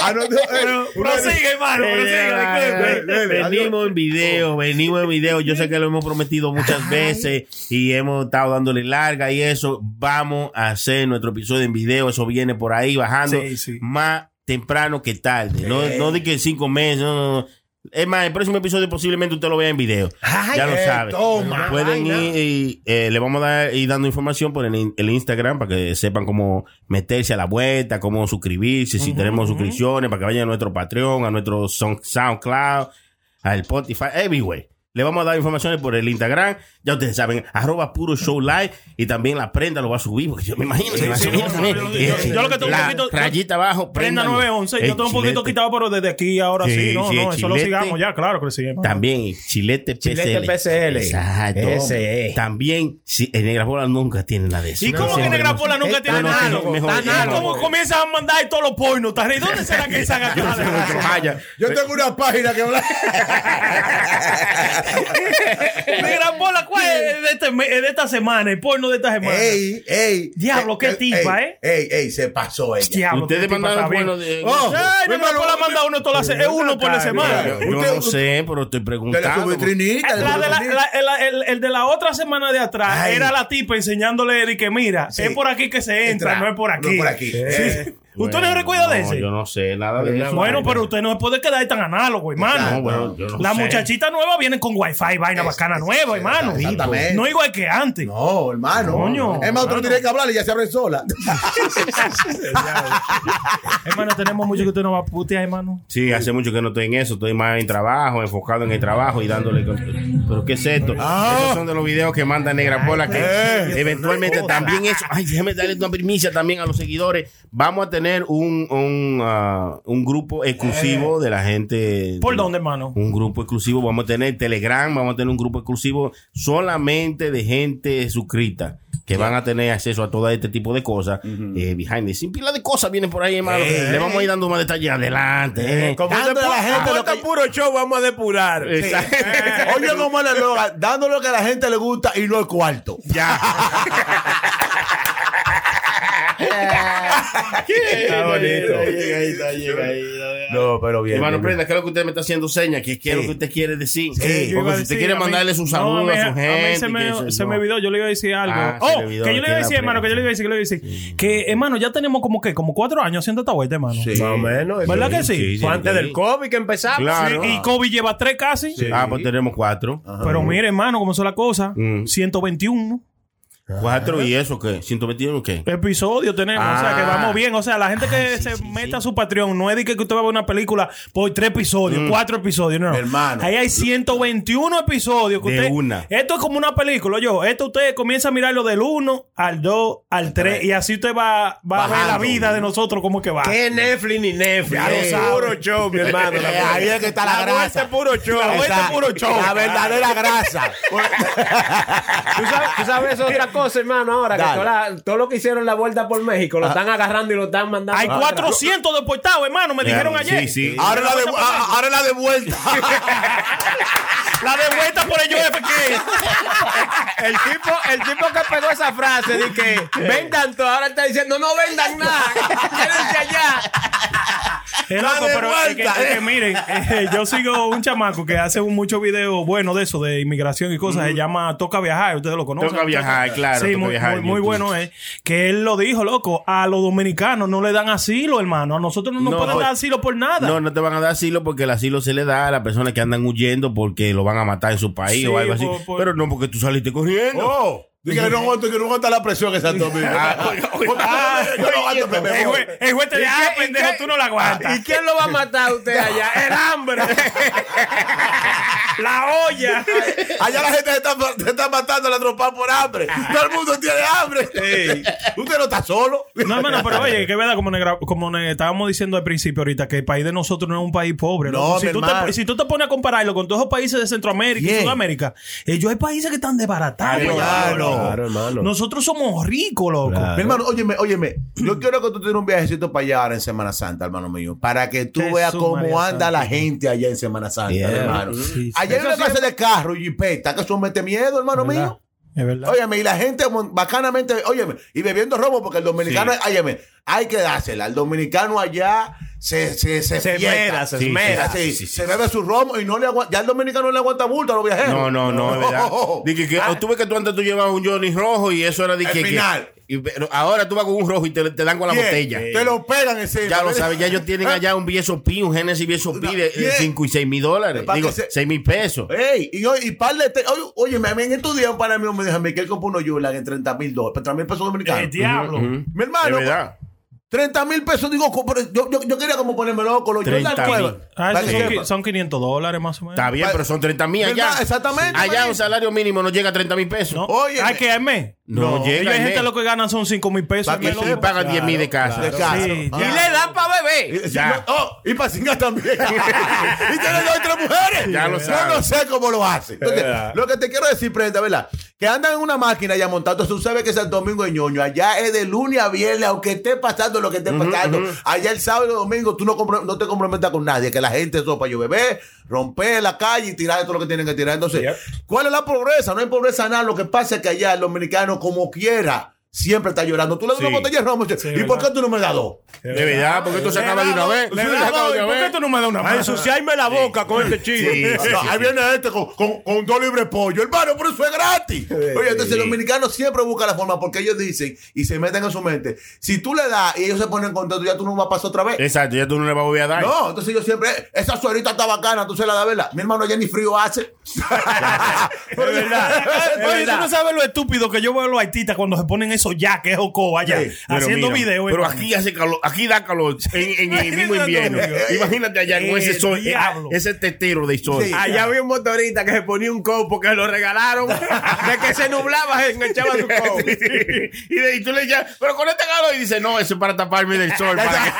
Ah, no, no, Prosigue, hermano, prosigue. Venimos en video, venimos en video. Yo sé que lo hemos prometido muchas veces y hemos estado dándole larga y eso. Vamos a hacer nuestro episodio en video. Eso viene por ahí bajando Sí, sí. más temprano que tarde. No, no de que en cinco meses. No, no, no. Es más, el próximo episodio posiblemente usted lo vea en video. ya lo eh, sabe. toma. Pueden Vaina. ir y eh, le vamos a dar ir dando información por el, el Instagram para que sepan cómo meterse a la vuelta, cómo suscribirse, si tenemos suscripciones, para que vayan a nuestro Patreon, a nuestro Sound- SoundCloud, al Spotify, everywhere. Le vamos a dar informaciones por el Instagram. Ya ustedes saben, arroba puro show live. Y también la prenda lo va a subir, porque yo me imagino a sí, subir no, también. yo- yo- yo lo que tengo un poquito- rayita abajo, Prenda préndalo. 911, yo tengo un poquito chilete. quitado, pero desde aquí ahora sí, Sí, no, sí, no, el eso lo chilete. sigamos ya, claro que lo sigamos. También chilete PCL. Chilete PCL. Exacto. Ese es. También, si, en Negra Bola nunca tiene nada de eso. ¿Y cómo que Siempre Negra nos- Pola nunca tiene no, no, nada? mejor- mejor- ¿Y mejor- cómo comienzan a mandar todos los pornos? ¿Y dónde será que cosas? Vaya. Yo tengo una página que habla. Negra Pola, ¿cuál es de, este de esta semana? El porno de esta semana. Ey, ey. Diablo, qué tipa, ey, ¿eh? Ey, ey, se pasó ella. Diablo, Ustedes mandaron bien. porno de- Oh, Ay, hermano, Pola manda uno toda la se- es uno por la semana. Yo no sé, pero estoy preguntando. el, el- el de la otra semana de atrás Ay. era la tipa enseñándole de que mira, Sí. es por aquí que se entra, Entra, no es por aquí. no es por aquí. ¿Usted no se recuerda de No, ese? Yo no sé nada de eso. Bueno, pero usted no se puede quedar tan análogo, hermano. No, bueno, yo no la sé. muchachita nueva viene con wifi, vaina bacana nueva, hermano. Exactamente. No igual que antes. No, hermano. Coño, es más, otro tiene que hablar y ya se abre sola. hermano, tenemos mucho que usted no va a putear, hermano. Sí, hace mucho que no estoy en eso. Estoy más en trabajo, enfocado en el trabajo y dándole. Pero ¿qué es esto? Esos son de los videos que manda Negra Pola. Que eventualmente también eso. Ay, déjame darle una primicia también a los seguidores. Vamos a tener un, un, ah, un grupo exclusivo de la gente. ¿Por dónde, hermano? Un grupo exclusivo. Vamos a tener Telegram. Vamos a tener un grupo exclusivo solamente de gente suscrita. que van a tener acceso a todo este tipo de cosas. eh, behind the scene. Pila de cosas vienen por ahí, hermano. Eh. Le vamos a ir dando más detalles adelante. eh. Como a la gente lo que- puro show vamos a depurar. Exacto. Oye, como el eslogan, dando lo que a la gente le gusta y no el cuarto. Ya. Está bonito. No, pero bien. Hermano Prenda, ¿qué es lo que usted me está haciendo señas? ¿Qué, qué es lo que usted quiere decir? Iba Porque si usted decir, quiere mandarle su no, saludo a su a mí gente. se me, eso, se no. me olvidó, yo le iba a decir algo. Ah, se oh, que yo le iba a decir, hermano, que yo le iba a decir, que le iba a decir. Que, hermano, ya tenemos como que, como cuatro años haciendo esta vuelta, hermano. Más o menos. ¿Verdad que sí? Fue antes del COVID que empezamos. Claro. Sí, y Kobe lleva tres casi. Ah, pues tenemos cuatro. Pero mire, hermano, cómo son las cosas. Mm. 121 Cuatro y eso, ¿qué? ¿121 qué? episodios tenemos. O sea, que Ah. vamos bien. O sea, la gente que se meta a su Patreon no es de que usted va a ver una película por tres episodios, Mm. cuatro episodios. No, Hermano. Ahí hay 121 episodios. Que De usted, una. Esto es como una película, yo. Esto usted comienza a mirarlo del 1 al 2 al 3 y así usted va, va a ver la vida de nosotros como que va. ¿Qué Netflix ni Netflix? Ya lo Es sabe. puro show, mi hermano. Eh, ahí es que está la vuelta grasa. es puro show. La es puro show. La verdadera grasa. ¿Tú sabes, tú sabes eso es otra cosa, hermano, ahora que todo lo que hicieron la vuelta por México lo están agarrando y lo están mandando. Hay a- 400 deportados, hermano, me dijeron ayer. Sí, sí. Ahora la de, ah, ahora la de vuelta. La de vuelta por el UFK. El tipo, el tipo que pegó esa frase de que vendan todo, ahora está diciendo no vendan nada, quédense allá. Es loco, pero es que, vuelta, es que eh. miren, eh, yo sigo un chamaco que hace un mucho video bueno de eso, de inmigración y cosas. Se llama Toca Viajar, ustedes lo conocen. Toca Viajar, claro, Sí, Toca muy, Viajar muy, bueno es que él lo dijo, loco. A los dominicanos no le dan asilo, hermano. A nosotros no nos No, pueden pues, dar asilo por nada. No, no te van a dar asilo porque el asilo se le da a las personas que andan huyendo porque lo van a matar en su país Sí, o algo así. por- por- Pero no porque tú saliste corriendo. Oh, dije que no aguanto, que no aguanta la presión en Santo Domingo. Ah, Yo no aguanto, me- me el juez, el juez te dice, ah, pendejo, tú no la aguantas. ¿Y quién lo va a matar a usted allá? El hambre. La olla. Allá la gente se está, se está matando la tropa por hambre. Todo el mundo tiene hambre. Usted no está solo. No, hermano, pero oye, que es verdad, como, negra- como ne- estábamos diciendo al principio ahorita, que el país de nosotros no es un país pobre. No, si, tú te, si tú te pones a compararlo con todos esos países de Centroamérica y. Sudamérica, ellos hay países que están desbaratados. Claro. Claro, hermano. Nosotros somos ricos, loco. Mi hermano, óyeme, óyeme, yo quiero que tú tengas un viajecito para allá ahora en Semana Santa, hermano mío, para que tú Jesús veas cómo María anda Santa. la gente allá en Semana Santa, Yeah. hermano. Sí, sí. Allá hay una clase de carro y jipeta que eso mete miedo, hermano verdad. mío. Es verdad. Óyeme, y la gente bacanamente, óyeme, y bebiendo romo, porque el dominicano, óyeme, hay que dársela. El dominicano allá se, se, se, Se se Sí, esmera. sí, sí, se bebe su romo y no le aguanta, ya el dominicano no le aguanta bulto a los viajeros. No, no, no, es verdad. Dije que, Ah, tú ves que tú antes tú llevabas un Johnny rojo y eso era de que- final. Y- pero ahora tú vas con un rojo y te, te dan con la bien, botella. Te lo pegan encima. Ya lo sabes, ya ellos tienen allá un VSOP, un Genesis VSOP de Bien. 5 y 6 mil dólares. Para Digo, que se- 6 mil pesos. Ey, y, hoy- y par de. te- oye, oye, me en estos días un pana mío me dijo a mí que él compró unos Yulan en 30 mil dólares, 30 mil pesos dominicanos. El diablo. Ujú. Mi Es hermano, verdad. 30 mil pesos, digo, yo, yo, yo quería como ponerme loco, los 30 Jordan. Ah, Para son, son 500 dólares más o menos. Está bien, pero son 30 mil allá. Exactamente, Allá un salario mínimo no llega a 30 mil pesos. ¿No? Oye, Hay me- que al mes. No, llega hay gente lo que ganan son 5 mil pesos. Pa' al que. Y pagan 10 mil de casa. de casa. Sí, Ah. Y le dan para beber. Sí, Ya. no, oh, y para cingar también. y tiene dos tres mujeres. Ya lo Yo sabes. no sé cómo lo hace. Entonces, lo que te quiero decir, Prenda, ¿verdad? Que andan en una máquina ya montando. Tú sabes que Santo Domingo de ñoño. Allá es de lunes a viernes, aunque esté pasando lo que esté pasando. Allá el sábado y el domingo tú no, no te comprometas con nadie. Que la gente eso para yo beber, romper la calle y tirar todo lo que tienen que tirar. Entonces, ¿cuál es la pobreza? No hay pobreza nada. Lo que pasa es que allá el dominicano, como quiera, siempre está llorando. Tú le das una botella de romo. y dice, ¿Y por qué tú no me das dos? De verdad, porque esto se acaba de una vez. Le Sí, se da acaba dos, de ¿y una ¿Por qué vez. tú no me das una A más? ensuciarme la boca con este chico. No, ahí viene este con, con, con dos libres pollo. Hermano, pero eso es gratis. Oye, entonces el dominicano siempre busca la forma porque ellos dicen y se meten en su mente. Si tú le das y ellos se ponen contentos, ya tú no vas a pasar otra vez. Exacto, ya tú no le vas a volver a dar. No, entonces yo siempre, "Eh, esa suerita está bacana, tú se la das, ¿verdad? Mi hermano ya ni frío hace. Es verdad. Oye, tú no sabes lo estúpido que yo veo a los haititas cuando se ponen esos ya que es Jocoba allá, Sí, haciendo mira, videos. Pero hermano. aquí hace calor, aquí da calor en, en el mismo invierno. Imagínate allá con ese sol, eh, diablo. ese tetero de sol. Allá había un motorista que se ponía un coat porque lo regalaron. De que se nublaba, se enganchaba su coat. y, de- y tú le decías, pero con este calor, y dice, no, eso es para taparme del sol. para que-".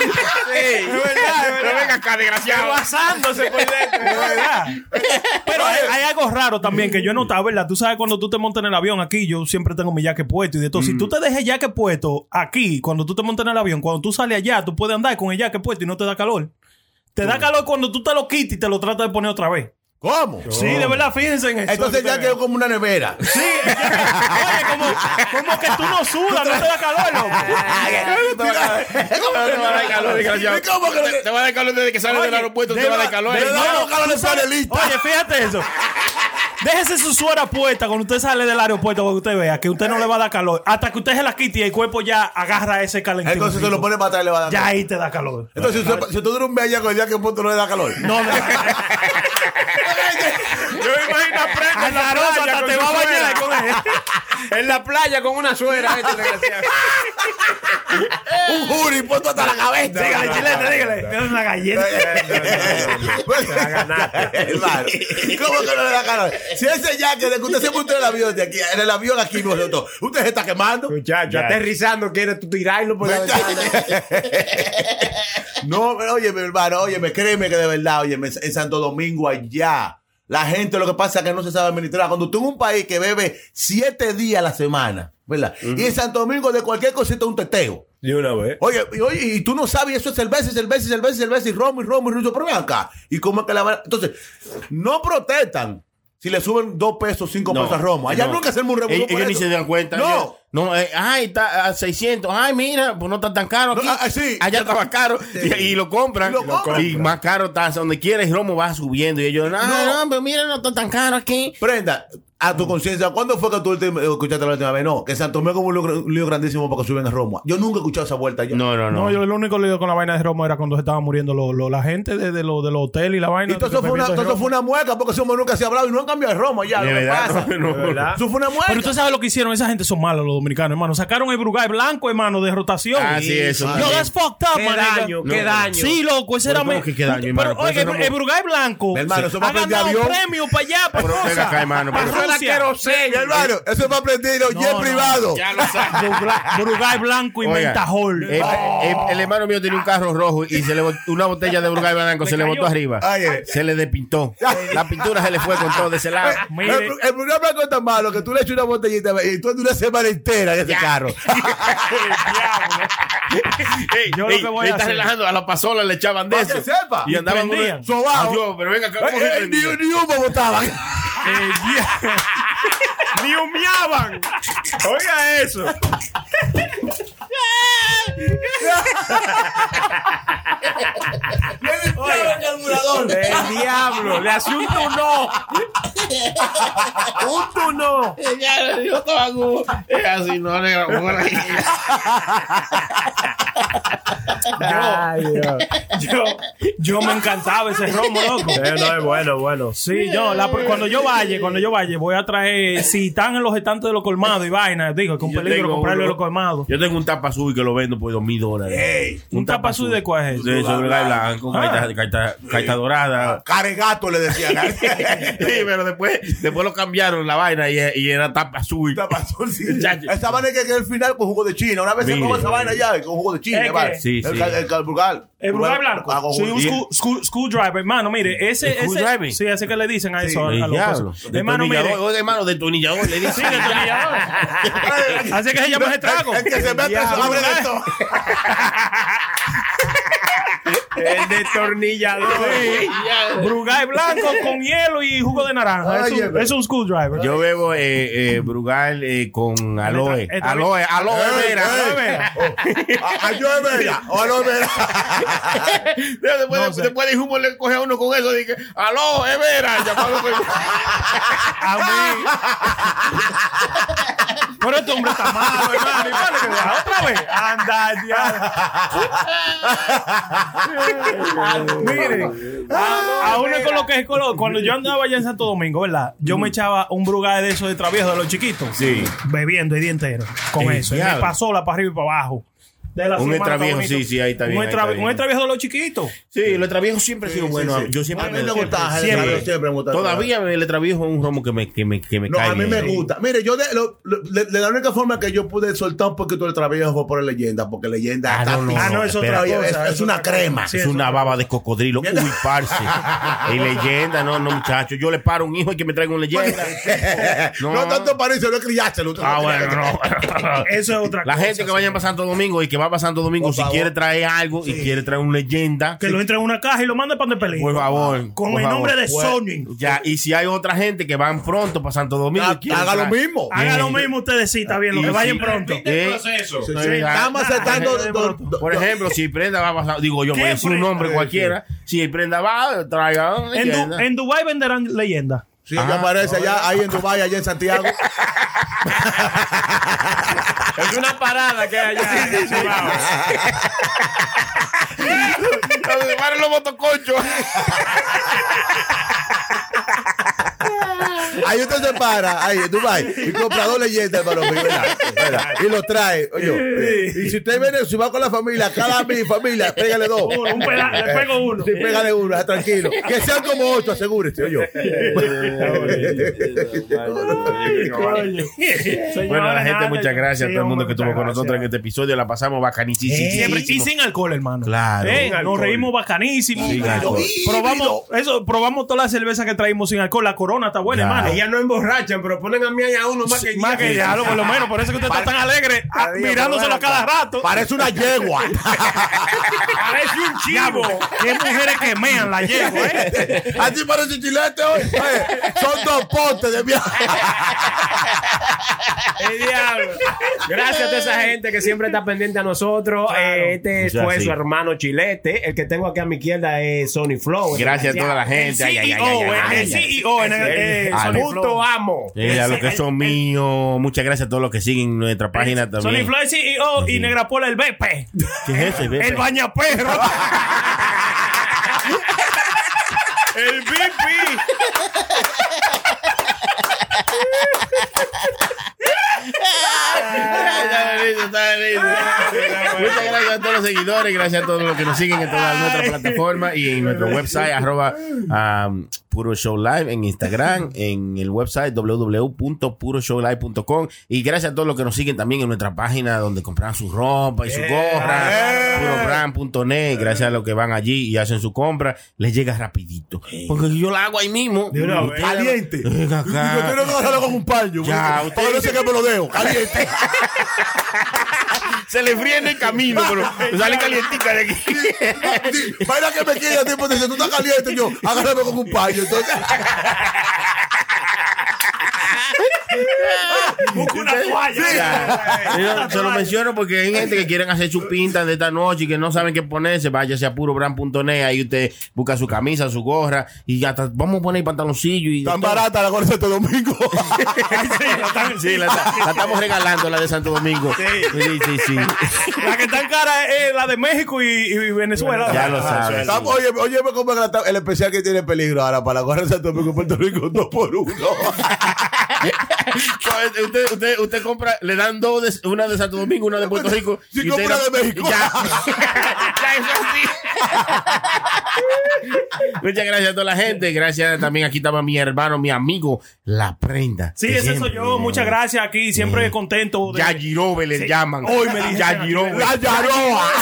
Sí, es verdad, es venga acá, desgraciado. Basándose por dentro. Es verdad. Pero hay, hay algo raro también que yo he notado, ¿verdad? Tú sabes, cuando tú te montas en el avión aquí, yo siempre tengo mi jaque puesto y de todo. Si tú te dejas el jaque puesto aquí, cuando tú te montas en el avión, cuando tú sales allá, tú puedes andar con el jaque puesto y no te da calor. Te da calor cuando tú te lo quitas y te lo tratas de poner otra vez. ¿Cómo? Sí, de verdad, fíjense en eso. Entonces ya quedó como una nevera. Sí, oye, como, como que tú no sudas, no te da calor, loco. Te va a dar calor, desgraciado. ¿Cómo que no? Te- Te va a dar calor desde que sales del aeropuerto, te va a dar calor. de verdad, No, los calores tú sabes- panelistas. Oye, fíjate eso. Déjese su suera puesta cuando usted sale del aeropuerto para que usted vea que usted no le va a dar calor. Hasta que usted se la quite y el cuerpo ya agarra ese calentito. Entonces se lo pone para atrás y le va a dar Ya calor. ahí te da calor. Entonces, si, usted- si tú duras un mes allá con el día que punto no le da calor. No, no. Yo me imagino a Prenda en la playa hasta te va a bañar con él. En la playa con una suera. este un jury puesto hasta la cabeza. Dígale, chilete, dígale. Es una galleta. Hermano, ¿cómo que no le da calor? Si ese de que usted se montó en el avión de aquí, en el avión aquí nosotros, usted se está quemando. Muchacho, aterrizando, quieres tú tirarlo por la ventana. No, pero oye, mi hermano, oye, créeme que de verdad, oye, en Santo Domingo allá, la gente lo que pasa es que no se sabe administrar. Cuando tú en un país que bebe siete días a la semana, ¿verdad? Y en Santo Domingo de cualquier cosita un teteo. De una vez. Oye, y, oye, y tú no sabes, eso es cerveza, y cerveza, y cerveza, y cerveza, y romo, y romo, y ruso, pero ven acá. Y cómo es que la van- Entonces, no protestan si le suben dos pesos, cinco No, pesos a romo. Allá no. nunca hacemos un revuelo Ellos, ni se dan cuenta. No. Ellos- no, eh, ay, está a 600. Ay, mira, pues no está tan caro aquí. No, ah, sí. Allá estaba caro y, y lo compran. Y lo compran. Y más caro está. Donde quieres, romo va subiendo. Y ellos, no, no, pero mira, no está tan caro aquí. Prenda, a tu conciencia, ¿cuándo fue que tú última- escuchaste la última vez? No, que Santo Domingo es un lío, un lío grandísimo para que suben a Roma. Yo nunca he escuchado esa vuelta. Yo. No, no, no. No, yo el único lío con la vaina de Romo era cuando se estaban muriendo lo- lo- la gente de, de, lo- de los hoteles y la vaina. Y todo eso, fue una, todo eso fue una mueca porque somos nunca se ha hablado y no han cambiado de Roma ya. De lo que verdad, pasa. no, no. Eso fue una mueca. Pero usted sabe lo que hicieron. Esa gente son malos, los dominicanos, hermano. Sacaron el Brugay blanco, hermano, de rotación. Ah, sí, eso Yo, también. that's fucked up, Qué man, daño, qué No. daño. Sí, loco, ese era Pero ¿cómo que qué daño, hermano? Pero, oye, el, no- Brugay blanco Mi hermano, eso ha va a prender ganado premio para allá, para cosas. Acá, hermano, Eso era Rusia. queroseno. Mi hermano, eso es para aprender los No, jet no. privados. Ya lo sabes. Brugay- Brugay blanco y Oiga, mentajol. El, el- el hermano mío tenía un carro rojo y se le una botella de Burgay Blanco se le botó arriba. Ay, eh. Se le despintó. La pintura se le fue con todo de ese lado. Mire. El, el programa es tan malo que tú le echas una botellita y tú andas una semana entera en ese carro. Ey, Yo lo ey, que voy a hacer- relajando a la pasola, le echaban de eso. que sepa. Y andaban. Adiós, pero venga, ¿cómo se Eh, eh, ni, ni humo botaban. Eh, yeah. Ni humeaban. Oiga eso. El diablo. Le hace un tunó. Un tunó. Ya le digo tabaco. Es así, no, por ahí. Ay, Dios. yo, yo me encantaba ese romo, loco. Eh, no, es bueno, bueno. Sí, yo, la- cuando yo vaya, cuando yo vaya, voy a traer, si están en los estantes de los colmados y vaina, digo, que un peligro comprarlo de los colmados. Yo tengo un tapa azul que lo vendo por dos mil dólares. ¿Un tapa azul de cuál es? De sobre blanco, caita, dorada. Caregato le decían. Sí, pero después, después lo cambiaron la vaina y, y era tapa azul. Tapa azul, sí. Esa vaina que que el final con jugo de China. Una vez se esa vaina ya con jugo de China. ¿Eh, vale. qué? Sí, el, el. El Brugay blanco. Ah, con Sí, jugo- un y- school, school, screwdriver, hermano. Mire, ese, ese, Screwdriver. sí, ese que le dicen a eso. a- El a los. Hermano, mire, oiga, hermano, detornillador, le sí, dicen. detornillador. Así que se llama ese trago. El que se mete eso abre de todo. El destornillador. Brugay blanco con hielo y jugo de naranja. Es un, es un screwdriver. Yo bebo eh, eh, Brugal eh, con aloe. Aloe, aloe vera. Aloe vera. A- a yo de vera, o a lo de vera. Después, de, humo le coge a uno con eso. Dije, aloe vera. A mí, Pero este hombre está malo, hermano. ¿Y cuál es que va? ¿Otra vez? Anda, diablo. Miren, a, a uno con lo que es color. Cuando yo andaba allá en Santo Domingo, ¿verdad? Yo me echaba un brugal de esos de traviejo de los chiquitos. Sí. Bebiendo el día entero. Con eso. Y me pasó la para arriba y para abajo. De la Un extraviejo, sí, sí, ahí está bien, Un extraviejo de los chiquitos. Sí, el extraviejo siempre ha sido bueno. Yo siempre A mí me gusta, siempre. extraviejo me. Todavía el extraviejo es un romo que me, que me, que me No, cae a mí me gusta. Mire, yo de, la única forma que yo pude soltar un poquito el trabajo fue por leyenda, porque leyenda Ah, no, no, no, no, es, otra cosa, es, una crema. es una baba de cocodrilo. Uy, parce. y leyenda, no, no, muchacho. Yo le paro a un hijo y que me traiga un leyenda. No, tanto parece, no es criárselo. Ah, bueno, no. Eso es otra La cosa. gente que vaya para Santo Domingo y que va para Santo Domingo, si favor. quiere traer algo y quiere traer un leyenda, Que lo entre en una caja y lo mande para de peligro. por favor. Con por el nombre favor. de Pues, Sony. Ya, y si hay otra gente que van pronto para Santo Domingo, y Haga lo mismo. Haga lo mismo ustedes, sí, está bien. Lo que vayan si- pronto. Eh, Sí, sí. no, Estamos aceptando. Ah, do- do- Por ejemplo, si Prenda va a pasar, digo yo, ¿Qué voy a decir un nombre cualquiera. Si Prenda va, traiga una En, Du- en Dubai venderán leyenda. Sí, ya aparece allá, ahí en Dubái, allá en Santiago. Es una parada que hay allá. Donde paren los motoconchos. Ahí usted se para, ahí en Dubái, y compra dos leyendas, hermano ¿verdad? ¿verdad? Y lo trae. Oye, y si usted viene, si va con la familia, cada mi familia, pégale dos. Uno, un peda- le pego uno. Sí, pégale uno, ah, tranquilo. Que sean como ocho, asegúrese, oye. Bueno, la gente, muchas gracias a todo el mundo que estuvo con nosotros en este episodio. La pasamos bacanísimo. Siempre, y sin alcohol, hermano. Claro. Eh, nos alcohol. reímos bacanísimo. Probamos, eso, probamos toda la cerveza que traímos sin alcohol. La corona está buena, Ya. Hermano. Ellas no emborrachan, pero ponen a mí a uno más que Más que ya, por lo menos. Por eso que usted está tan alegre, ah, mirándoselo a cada rato. Parece una yegua. Parece un chivo. Qué mujeres que mean la yegua, ¿eh? Así parece chilete hoy. Son dos potes de viaje. El diablo. Gracias a toda esa gente que siempre está pendiente a nosotros. Eh, este Ya, fue sí. su hermano Chilete. El que tengo aquí a mi izquierda es Sony Flow. Gracias a toda la El gente. Ay, ay, ay, CEO, ay, ay, el ay. CEO en el- eh, Ah, Sony Puto amo. Eh, a los que son míos, muchas gracias a todos los que siguen nuestra página Sony también. Flow es CEO y Negra Pola el BP. ¿Qué es ese? Pepe? El bañaperro. el BP. Está listo, está listo. Muchas gracias a todos los seguidores, gracias a todos los que nos siguen en todas nuestras plataformas y en nuestro website, arroba um, Puro Show Live, en Instagram, en el website www.puroshowlive.com y gracias a todos los que nos siguen también en nuestra página donde compran su ropa y su gorra, purobrand.net, gracias a los que van allí y hacen su compra, les llega rapidito. Porque yo la hago ahí mismo. Caliente. Yo quiero que agarrarlo con un paño. Ya, usted. No sé que me lo dejo. Caliente. Se le fríe en el camino, pero sale calientica de aquí. Vaya que me queda tiempo dice, tú estás caliente, yo, agárrame con un paño. Entonces, Busca una toalla. Yo se lo menciono porque hay gente que quieren hacer su pinta de esta noche y que no saben qué ponerse. Váyase a purobrand.net. Ahí usted busca su camisa, su gorra y hasta vamos a poner pantaloncillo y. tan todo. barata la gorra de Santo Domingo. Sí, la, ta- la estamos regalando, la de Santo Domingo. Sí, sí, sí. La que está en cara es la de México y, y Venezuela. Ya lo sabes. Estamos- Oye, oye, me como el, el especial que tiene peligro ahora para la gorra de Santo Domingo Puerto Rico, dos por uno. Pues, usted, usted, usted compra, le dan dos, de- una de Santo Domingo, una de Puerto Rico. Si y usted compra la- de México. Ya, ya eso sí. Muchas gracias a toda la gente. Gracias también. Aquí estaba mi hermano, mi amigo, La Prenda. Sí, ese soy yo. Muchas gracias aquí. Siempre contento. de- Yajirobe le Sí. llaman. Hoy me dije Yajirobe. La Yaroa.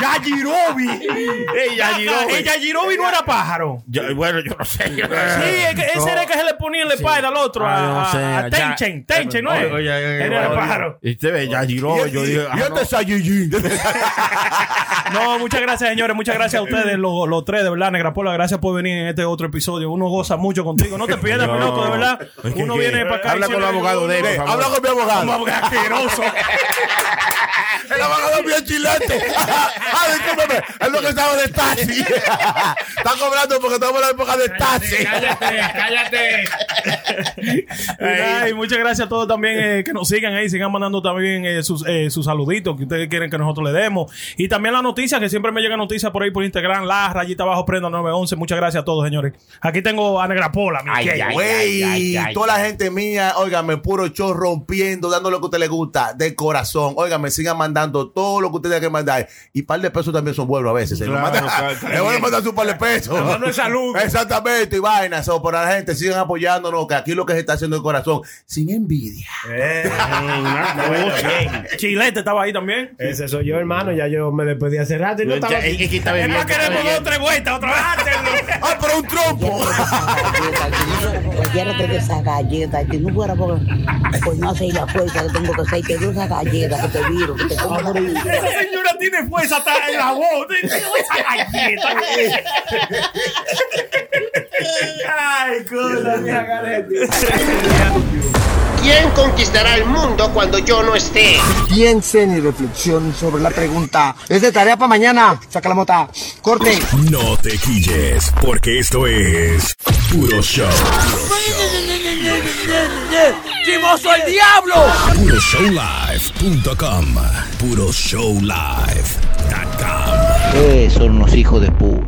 Yajirobi. Ey, Yajirobe. El Yajirobi no era pájaro. Yo- bueno, yo no sé. Sí, es que ese era el que se le ponía en la espalda al otro. Ah, a, no sé, a- ya- Tenchen. Tenchen, ¿no es? Era el pájaro. Y usted ve Yajirobe. Yo digo, ah, y no. es Sayillín. No, muchas gracias, señores. Muchas gracias a ustedes, los, los tres, de verdad, Negra Pola. Gracias por venir en este otro episodio. Uno goza mucho contigo. No te pierdas, No. loco, de verdad. Uno viene para acá. Habla con siempre- abogados de él. Habla con mi abogado. Como abogado asqueroso. El abogado es chilete. Ah, discúlpeme, es lo que estaba de taxi. Está cobrando porque estamos en la época de taxi. Cállate. Ay, muchas gracias a todos también eh, que nos sigan ahí, sigan mandando también eh, sus, eh, sus saluditos que ustedes quieren que nosotros le demos. Y también la noticia, que siempre me llega noticia por ahí por Instagram, la rayita abajo prenda 911. Muchas gracias a todos, señores. Aquí tengo a Negra Pola, mi. Güey, toda la gente mía, óigame, puro show rompiendo, dando lo que a usted le gusta, de corazón. Óigame, sigan mandando todo lo que usted tenga que mandar. Y par de pesos también son buenos a veces. Claro, mandan- claro, claro. Le van a mandar su par de pesos. No, no es salud. Exactamente, y vaina. So, por la gente, sigan apoyándonos, que aquí lo que se está haciendo de corazón, sin envidia. Chilete estaba ahí también. Ese soy yo, hermano. Ya yo me despedí hace rato y no estaba. es que está más, queremos dos tres vueltas otra vez. ¡Ah, pero un trompo! Cualquiera te de esa galleta, que no fuera por, por no hacer la fuerza que tengo que hacer, te doy esa galleta que te viro, que te como por ahí. Esa señora tiene fuerza hasta en la voz. Esa galleta. Ay, cosa, mía, ¿Quién conquistará el mundo cuando yo no esté? Piensen y reflexionen sobre la pregunta. Es de tarea para mañana. Saca la mota. Corte. No te quilles, porque esto es Puro Show. ¡Chimoso el diablo! PuroShowLive.com. PuroShowLive.com. Eh, son unos hijos de pu.